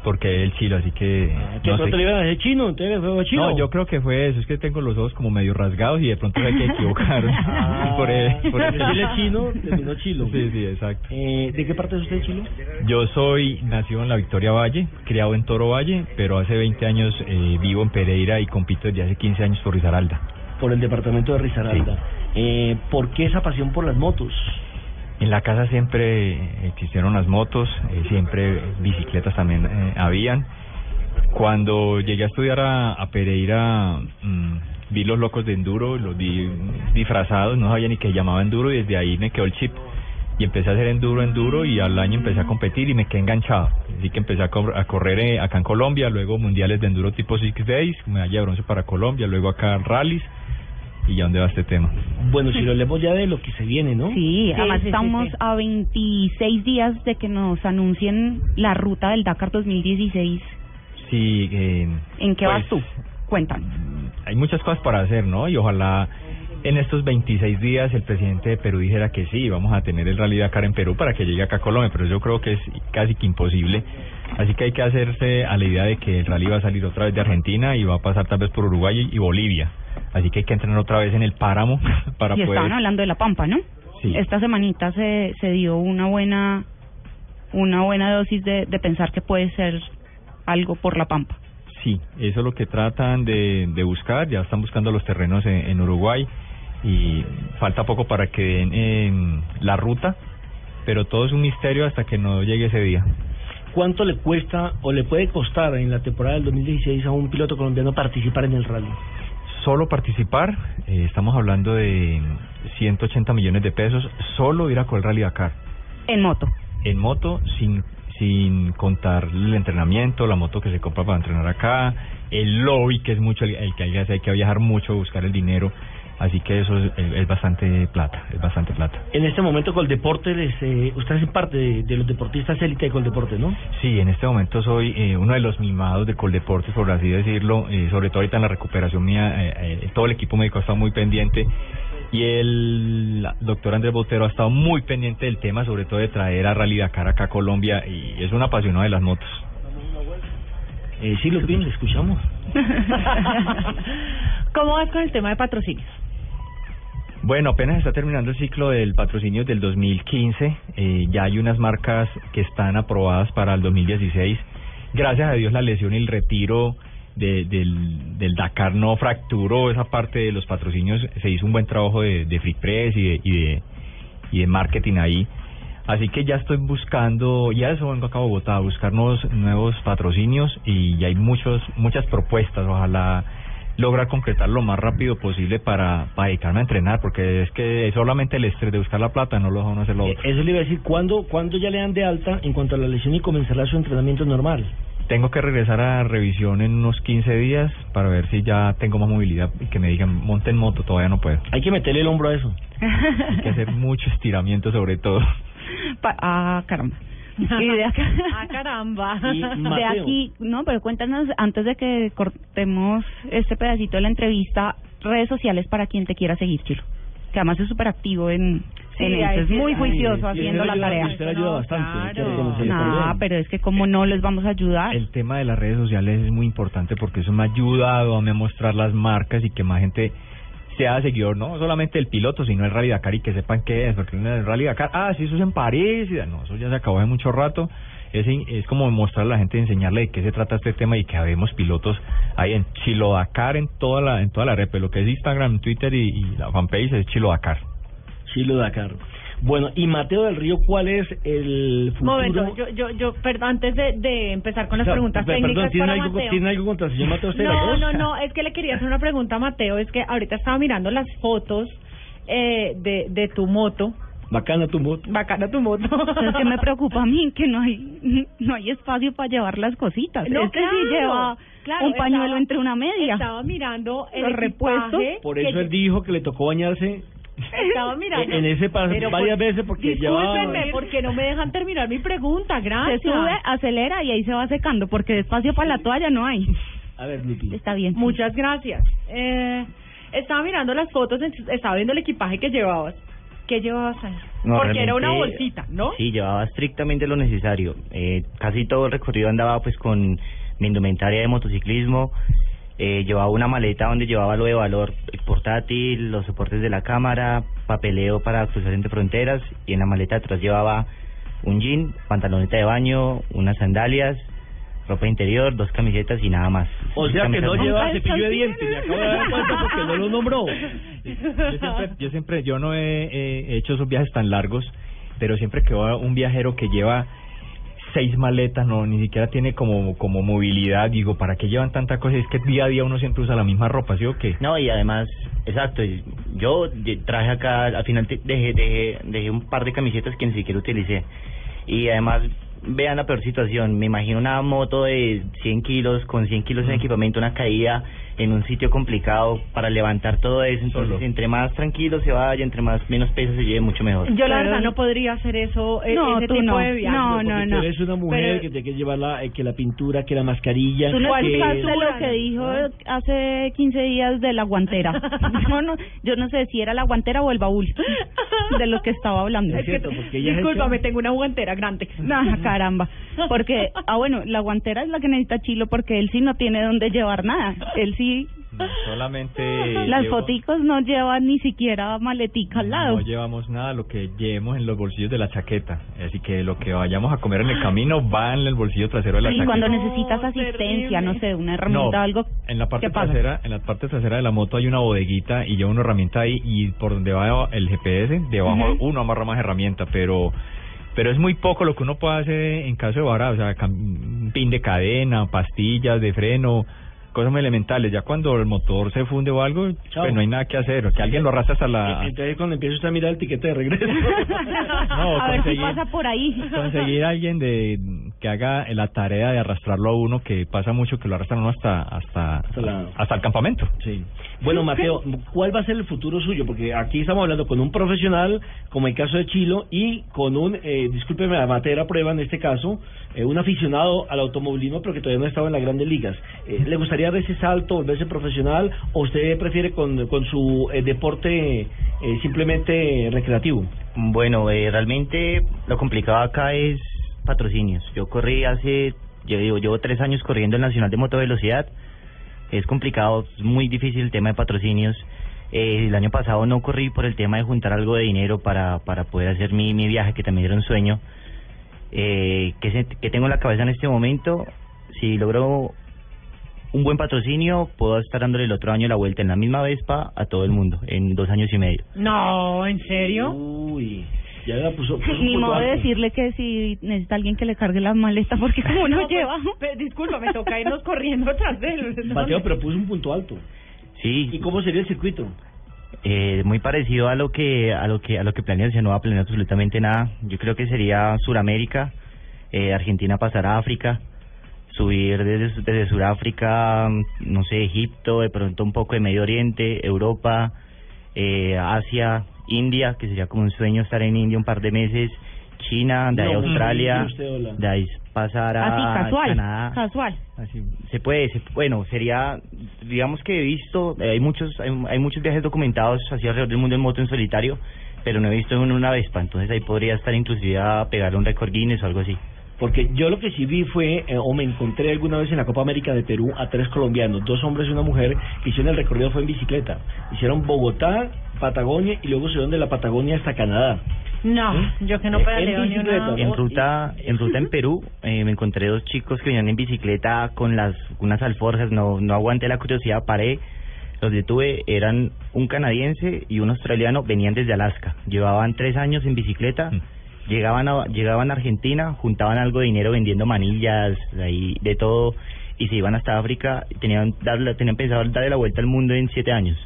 por qué el chilo, así que... Que no pronto sé. le iban a decir chino, entonces fue chino. No, yo creo que fue eso, es que tengo los ojos como medio rasgados y de pronto hay que equivocar. Ah, por, e- por eso. decirle chino, terminó chilo. Sí, sí, exacto. Eh, ¿De qué parte es usted, Chilo? Yo soy nacido en la Victoria Valle, criado en Toro Valle, pero hace 20 años eh, vivo en Pereira y compito desde hace 15 años por Risaralda. Por el departamento de Risaralda. Eh, ¿Por qué esa pasión por las motos? En la casa siempre existieron las motos, eh, siempre bicicletas también eh, habían. Cuando llegué a estudiar a, Pereira, mm, vi los locos de enduro, los vi disfrazados, no sabía ni que llamaba enduro y desde ahí me quedó el chip. Y empecé a hacer enduro, enduro y al año empecé a competir y me quedé enganchado. Así que empecé a, a correr eh, acá en Colombia, luego mundiales de enduro tipo Six Days, medalla de bronce para Colombia, luego acá rallies y ya dónde va este tema. Bueno, si lo hablemos ya de lo que se viene, ¿no? Sí, además sí, estamos sí. a 26 días de que nos anuncien la ruta del Dakar 2016. Sí, eh, ¿En qué vas pues, tú? Cuéntanos. hay muchas cosas para hacer, ¿no? Y ojalá en estos 26 días el presidente de Perú dijera que sí, vamos a tener el Rally Dakar en Perú para que llegue acá a Colombia, pero yo creo que es casi que imposible. Así que hay que hacerse a la idea de que el rally va a salir otra vez de Argentina y va a pasar tal vez por Uruguay y Bolivia. Así que hay que entrenar otra vez en el páramo para y poder... estaban hablando de la Pampa, ¿no? Sí. Esta semanita se, se dio una buena una buena dosis de, de pensar que puede ser algo por la Pampa. Sí, eso es lo que tratan de, de buscar. Ya están buscando los terrenos en, en Uruguay y falta poco para que den en la ruta, pero todo es un misterio hasta que no llegue ese día. ¿Cuánto le cuesta o le puede costar en la temporada del 2016 a un piloto colombiano participar en el rally? Solo participar, eh, estamos hablando de 180 millones de pesos, solo ir a correr Rally Dakar. En moto. En moto, sin, sin contar el entrenamiento, la moto que se compra para entrenar acá, el lobby, que es mucho, el, el que hay hay que viajar mucho, buscar el dinero. Así que eso es, es bastante plata, es bastante plata. En este momento Coldeporte, les, eh, usted es parte de, de los deportistas élite de Coldeporte, ¿no? Sí, en este momento soy eh, uno de los mimados de Coldeportes, por así decirlo, eh, sobre todo ahorita en la recuperación mía, eh, eh, todo el equipo médico ha estado muy pendiente y el doctor Andrés Botero ha estado muy pendiente del tema, sobre todo de traer a Rally Dakar acá a Colombia y es un apasionado de las motos. Eh, sí, Lupín, le escuchamos. ¿Cómo vas con el tema de patrocinios? Bueno, apenas está terminando el ciclo del patrocinio del 2015. Eh, ya hay unas marcas que están aprobadas para el 2016. Gracias a Dios la lesión y el retiro de- del, del Dakar no fracturó esa parte de los patrocinios. Se hizo un buen trabajo de, Free Press y de, y de, y de marketing ahí. Así que ya estoy buscando, ya eso vengo acá a Bogotá, a buscar nuevos, nuevos patrocinios y ya hay muchos, muchas propuestas. Ojalá lograr concretar lo más rápido posible para, para dedicarme a entrenar, porque es que solamente el estrés de buscar la plata no lo deja uno hacer lo otro. Eso le iba a decir, ¿cuándo, ¿cuándo ya le dan de alta en cuanto a la lesión y comenzará su entrenamiento normal? Tengo que regresar a revisión en unos 15 días para ver si ya tengo más movilidad y que me digan, monte en moto, todavía no puedo. Hay que meterle el hombro a eso. Hay que hacer mucho estiramiento sobre todo. Pa- ah, caramba. Y de acá, Ah, caramba. de aquí, no, pero cuéntanos antes de que cortemos este pedacito de la entrevista, redes sociales para quien te quiera seguir, Chilo. Que además es súper activo en, Sí, es muy juicioso sí, haciendo la ayuda- tarea. usted ayuda bastante, No, también. pero es que como no les vamos a ayudar. El tema de las redes sociales es muy importante porque eso me ha ayudado a mostrar las marcas y que más gente sea seguidor, no solamente el piloto, sino el Rally Dakar y que sepan qué es, porque en el Rally Dakar, ah, sí, eso es en París, no, eso ya se acabó hace mucho rato. Es, es como mostrar a la gente, enseñarle de qué se trata este tema y que habemos pilotos ahí en Chilo Dakar en toda la en toda la red, pero lo que es Instagram, Twitter y, y la fanpage es Chilo Dakar. Chilo Dakar. Bueno, y Mateo del Río, ¿cuál es el futuro? Momento, yo, yo, yo, perdón, antes de, de empezar con las O sea, preguntas pe- técnicas perdón, ¿tiene para algo, Mateo. ¿tiene algo contra el señor Mateo? No, no, no, es que le quería hacer una pregunta a Mateo, es que ahorita estaba mirando las fotos eh, de, de tu moto, Bacana tu moto. bacana tu moto. Es que me preocupa a mí que no hay no hay espacio para llevar las cositas. No, este claro, sí lleva claro, un pañuelo estaba- entre una media. Estaba mirando el Los repuestos. Por que eso él dijo que le tocó bañarse Estaba mirando. en ese paso Pero varias por- veces porque llevaba... Discúlpenme, porque no me dejan terminar mi pregunta, gracias. Se sube, acelera y ahí se va secando porque espacio para la toalla no hay. A ver, Lupi. Está bien. sí. Muchas gracias. Eh, estaba mirando las fotos, estaba viendo el equipaje que llevabas. ¿Qué llevabas ahí? No, Porque era una realmente, bolsita, ¿no? Sí, llevaba estrictamente lo necesario. Eh, casi todo el recorrido andaba pues con mi indumentaria de motociclismo. Eh, llevaba una maleta donde llevaba lo de valor, el portátil, los soportes de la cámara, papeleo para cruzar entre fronteras y en la maleta atrás llevaba un jean, pantaloneta de baño, unas sandalias, ropa interior, dos camisetas y nada más. O sea que no Camisetas- lleva cepillo de dientes, me acabo de dar cuenta porque no lo nombró. Yo siempre, yo siempre, yo no he, he hecho esos viajes tan largos, pero siempre que va un viajero que lleva seis maletas, no, ni siquiera tiene como, como movilidad, digo, ¿para qué llevan tanta cosa? Es que día a día uno siempre usa la misma ropa, ¿sí o qué? No, y además, exacto, yo traje acá, al final dejé, dejé, dejé un par de camisetas que ni siquiera utilicé. Y además, vean la peor situación, me imagino una moto de 100 kilos, con 100 kilos en equipamiento, una caída en un sitio complicado para levantar todo eso, entonces Solo. entre más tranquilo se vaya, entre más menos peso se lleve, mucho mejor. Yo la Pero- verdad no podría hacer eso, eh, No, ese tú tipo no. de viaje. No, Porque no, tú no. eres una mujer Pero- que tiene que llevar la, eh, que la pintura, que la mascarilla. Tú no que... escuchaste lo que dijo hace 15 días de la guantera. Yo no, yo no sé si era la guantera o el baúl de lo que estaba hablando. Es cierto, porque ella es Discúlpame, tengo una guantera grande. Ah, caramba. Porque, ah, bueno, la guantera es la que necesita Chilo porque él sí no tiene dónde llevar nada. Él sí, No, solamente las llevo- foticos no llevan ni siquiera maletica al lado. No llevamos nada, lo que llevemos en los bolsillos de la chaqueta. Así que lo que vayamos a comer en el camino va en el bolsillo trasero de la Y chaqueta. cuando necesitas asistencia, no sé, una herramienta, No, algo. En la parte trasera, en la parte trasera de la moto hay una bodeguita y lleva una herramienta ahí y por donde va el GPS, debajo uno amarra más herramienta, pero pero es muy poco lo que uno puede hacer en caso de vara, o sea, pin de cadena, pastillas de freno, cosas muy elementales. Ya cuando el motor se funde o algo, Chao. pues no hay nada que hacer, que alguien lo arrastra hasta la Entonces cuando empieza usted a mirar el tiquete de regreso. No, a ver si conseguir- pasa por ahí. conseguir a alguien de que haga la tarea de arrastrarlo a uno, que pasa mucho que lo arrastran a uno hasta hasta Hasta la- hasta el campamento. Sí. Bueno, Mateo, ¿cuál va a ser el futuro suyo? Porque aquí estamos hablando con un profesional, como el caso de Chilo, y con un, eh, discúlpeme, a materia a prueba en este caso, eh, un aficionado al automovilismo, pero que todavía no ha estado en las grandes ligas. Eh, ¿Le gustaría dar ese salto, volverse profesional, o usted prefiere con, con su eh, deporte eh, simplemente recreativo? Bueno, eh, realmente lo complicado acá es patrocinios. Yo corrí hace, yo digo, llevo tres años corriendo el Nacional de Motovelocidad. Es complicado, es muy difícil el tema de patrocinios. Eh, el año pasado no corrí por el tema de juntar algo de dinero para, para poder hacer mi, mi viaje, que también era un sueño. Eh, que, se- que tengo en la cabeza en este momento, si logro un buen patrocinio, puedo estar dándole el otro año la vuelta en la misma Vespa a todo el mundo, en dos años y medio. No, ¿en serio? Uy, ya la puso. puso un Ni punto modo de decirle que si necesita alguien que le cargue las maletas porque como no, pues, lleva. pe- disculpa, me toca irnos corriendo atrás de él. Mateo, pero puso un punto alto. Sí. ¿Y cómo sería el circuito? Eh, muy parecido a lo que a lo que a lo que planea, no va a planear absolutamente nada. Yo creo que sería Suramérica, eh, Argentina pasar a África, subir desde desde Suráfrica, no sé, Egipto, de pronto un poco de Medio Oriente, Europa, eh, Asia, India, que sería como un sueño estar en India un par de meses, China, de ahí No, Australia, usted, de ahí pasar a Así, casual. Canadá. Casual. Así, se puede, se- bueno, sería, digamos que he visto, eh, hay muchos, hay, hay muchos viajes documentados hacia alrededor del mundo en moto en solitario, pero no he visto en una Vespa, entonces ahí podría estar inclusive a pegar un récord Guinness o algo así. Porque yo lo que sí vi fue, eh, o me encontré alguna vez en la Copa América de Perú a tres colombianos, dos hombres y una mujer, que hicieron el recorrido fue en bicicleta. Hicieron Bogotá, Patagonia y luego subieron de la Patagonia hasta Canadá. No, yo que no Eh, pedaleo en ni una... En ruta, en ruta en Perú, eh, me encontré dos chicos que venían en bicicleta con las unas alforjas, no, no aguanté la curiosidad, paré, los detuve, eran un canadiense y un australiano, venían desde Alaska, llevaban tres años en bicicleta, llegaban a, llegaban a Argentina, juntaban algo de dinero vendiendo manillas, ahí, de todo, y se iban hasta África, tenían, darle, tenían pensado darle la vuelta al mundo en siete años.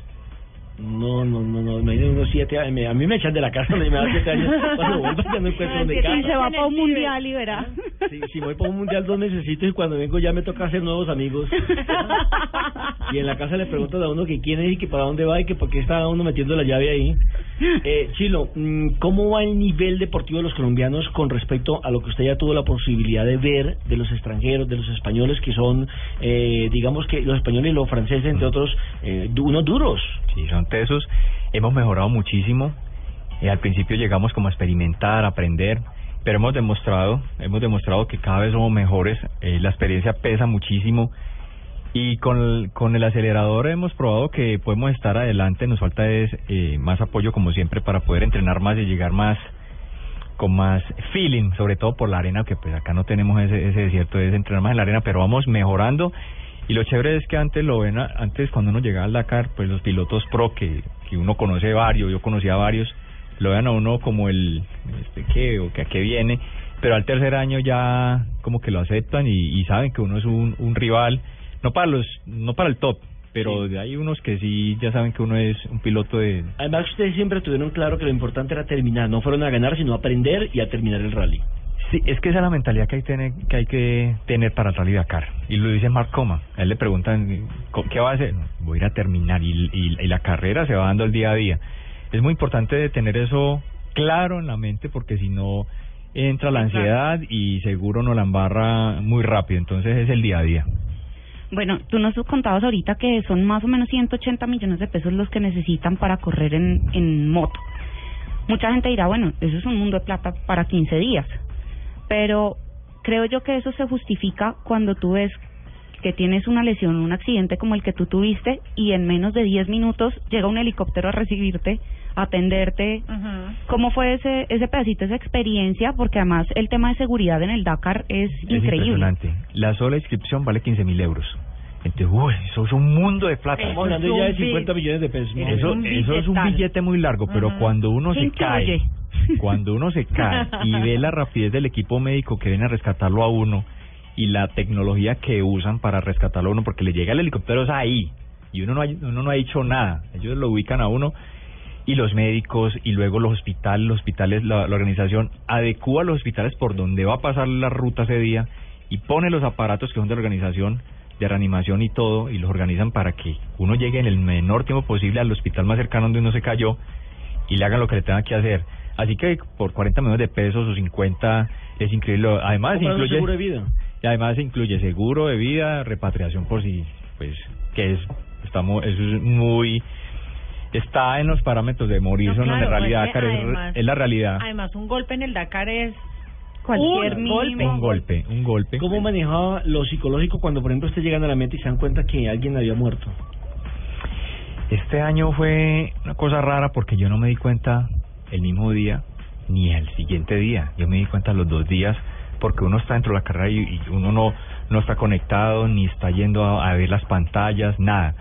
No, no, no, no, me unos siete años, me- a mí me echan de la casa me dan siete años, cuando vuelvo ya no encuentro donde Y casa. se va para un mundial y verá. Sí, si voy para un mundial dos necesito y cuando vengo ya me toca hacer nuevos amigos. Y en la casa le preguntan a uno que quién es y que para dónde va y que por qué está uno metiendo la llave ahí. Eh, Chilo, mm, ¿cómo va el nivel deportivo de los colombianos con respecto a lo que usted ya tuvo la posibilidad de ver de los extranjeros, de los españoles que son, eh, digamos que los españoles y los franceses, entre otros, eh, unos duros? Sí, son tesos. Hemos mejorado muchísimo. Eh, al principio llegamos como a experimentar, a aprender, pero hemos demostrado, hemos demostrado que cada vez somos mejores. Eh, la experiencia pesa muchísimo y con el, con el acelerador hemos probado que podemos estar adelante. Nos falta es eh, más apoyo como siempre para poder entrenar más y llegar más con más feeling, sobre todo por la arena, que pues acá no tenemos ese, ese desierto de entrenar más en la arena, pero vamos mejorando. Y lo chévere es que antes lo ven, antes cuando uno llegaba al Dakar, pues los pilotos pro, que, que uno conoce varios, yo conocía varios, lo ven a uno como el, este qué, o que a qué viene, pero al tercer año ya como que lo aceptan y, y saben que uno es un, un rival, no para los, no para el top, pero de hay unos que sí ya saben que uno es un piloto de, Además, ustedes siempre tuvieron claro que lo importante era terminar, no fueron a ganar, sino a aprender y a terminar el rally. Sí, es que esa es la mentalidad que hay, tener, que hay que tener para Rally Dakar. Y lo dice Mark Coma. A él le preguntan, "¿Co- ¿qué va a hacer? Voy a ir a terminar y, y, y la carrera se va dando el día a día. Es muy importante tener eso claro en la mente porque si no entra la ansiedad y seguro no la embarra muy rápido. Entonces es el día a día. Bueno, tú nos contabas ahorita que son más o menos 180 millones de pesos los que necesitan para correr en, en moto. Mucha gente dirá, bueno, eso es un mundo de plata para 15 días. Pero creo yo que eso se justifica cuando tú ves que tienes una lesión, un accidente como el que tú tuviste y en menos de 10 minutos llega un helicóptero a recibirte, a atenderte. ¿Cómo fue ese ese pedacito, esa experiencia? Porque además el tema de seguridad en el Dakar es, Es increíble. impresionante. La sola inscripción vale 15 mil euros. Entonces, uy, eso es un mundo de plata. Estamos hablando ya de 50 millones de pesos. Eso, es un billete muy largo, pero cuando uno ¿Qué se incluye? cae, cuando uno se cae y ve la rapidez del equipo médico que viene a rescatarlo a uno y la tecnología que usan para rescatarlo a uno, porque le llega el helicóptero es ahí y uno no, ha, uno no ha dicho nada, ellos lo ubican a uno y los médicos y luego los hospitales, los hospitales, la, la organización adecúa los hospitales por donde va a pasar la ruta ese día y pone los aparatos que son de la organización de reanimación y todo y los organizan para que uno llegue en el menor tiempo posible al hospital más cercano donde uno se cayó y le hagan lo que le tengan que hacer. Así que por 40 millones de pesos o 50 es increíble. Además incluye seguro de vida. y además incluye seguro de vida, repatriación por si pues que es estamos eso es muy está en los parámetros de morir, No, son claro, en realidad es que es, además- es la realidad. Además, un golpe en el Dakar es Cualquier un golpe. Un golpe, un golpe. ¿Cómo manejaba lo psicológico cuando, por ejemplo, usted llegan a la meta y se dan cuenta que alguien había muerto? Este año fue una cosa rara porque yo no me di cuenta el mismo día ni el siguiente día. Yo me di cuenta los dos días porque uno está dentro de la carrera y, uno no, no está conectado ni está yendo a, ver las pantallas, nada.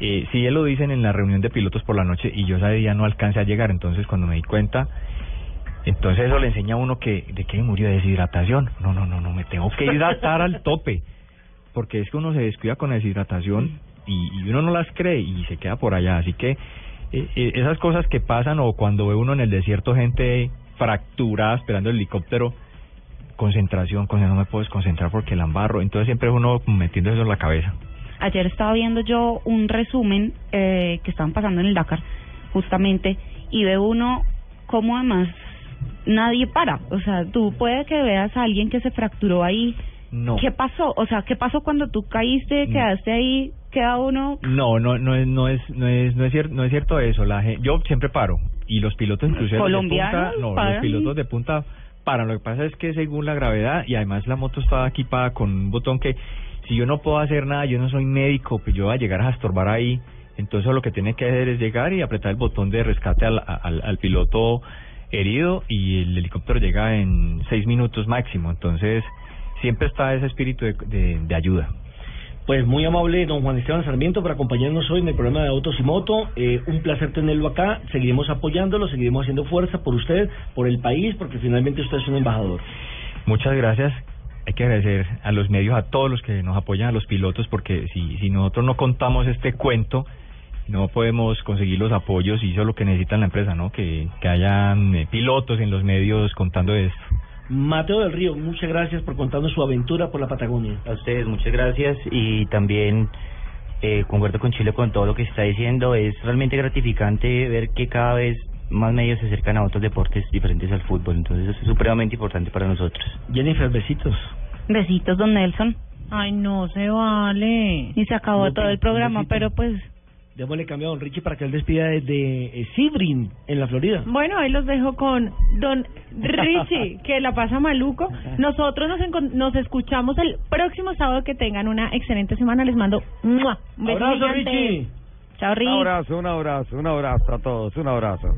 Eh, sí, él lo dicen en la reunión de pilotos por la noche y yo ese día no alcancé a llegar. Entonces, cuando me di cuenta, entonces eso le enseña a uno que de qué murió de deshidratación. No, no, no, no, me tengo que hidratar al tope. Porque es que uno se descuida con la deshidratación y, y uno no las cree y se queda por allá. Así que esas cosas que pasan o cuando ve uno en el desierto gente fracturada esperando el helicóptero, concentración, con no me puedo desconcentrar porque la embarro. Entonces siempre uno metiendo eso en la cabeza. Ayer estaba viendo yo un resumen eh, que estaban pasando en el Dakar, justamente, y ve uno cómo además nadie para. O sea, tú puede que veas a alguien que se fracturó ahí. No. ¿Qué pasó? O sea, ¿qué pasó cuando tú caíste, quedaste ahí, queda uno? No, no, no es, no es, no es, no es cierto, no es cierto eso. La gen- yo siempre paro y los pilotos inclusive los de ¿Colombianos punta, no, paran? los pilotos de punta paran. Lo que pasa es que según la gravedad y además la moto está equipada con un botón que si yo no puedo hacer nada, yo no soy médico, pues yo voy a llegar a estorbar ahí. Entonces lo que tiene que hacer es llegar y apretar el botón de rescate al, al, al piloto herido y el helicóptero llega en seis minutos máximo. Entonces siempre está ese espíritu de, de, de ayuda. Pues muy amable don Juan Esteban Sarmiento por acompañarnos hoy en el programa de Autos y Moto. Eh, un placer tenerlo acá. Seguiremos apoyándolo, seguiremos haciendo fuerza por usted, por el país, porque finalmente usted es un embajador. Muchas gracias. Hay que agradecer a los medios, a todos los que nos apoyan, a los pilotos, porque si, si nosotros no contamos este cuento, no podemos conseguir los apoyos y eso es lo que necesita la empresa, ¿no? Que, que hayan eh, pilotos en los medios contando esto. Mateo del Río, muchas gracias por contarnos su aventura por la Patagonia. A ustedes muchas gracias y también eh, concuerdo con Chile con todo lo que se está diciendo. Es realmente gratificante ver que cada vez más medios se acercan a otros deportes diferentes al fútbol. Entonces eso es supremamente importante para nosotros. Jennifer, besitos. Besitos, don Nelson. Ay, no se vale. Y se acabó No, todo el programa, pero pues Démosle cambio a don Richie para que él despida desde eh, Sebring, en la Florida. Bueno, ahí los dejo con Don Richie, que la pasa maluco. Nosotros nos, nos escuchamos el próximo sábado. Que tengan una excelente semana. Les mando ¡mua! un beso Abrazo. Richie. Chao, Un abrazo, un abrazo, un abrazo a todos, un abrazo.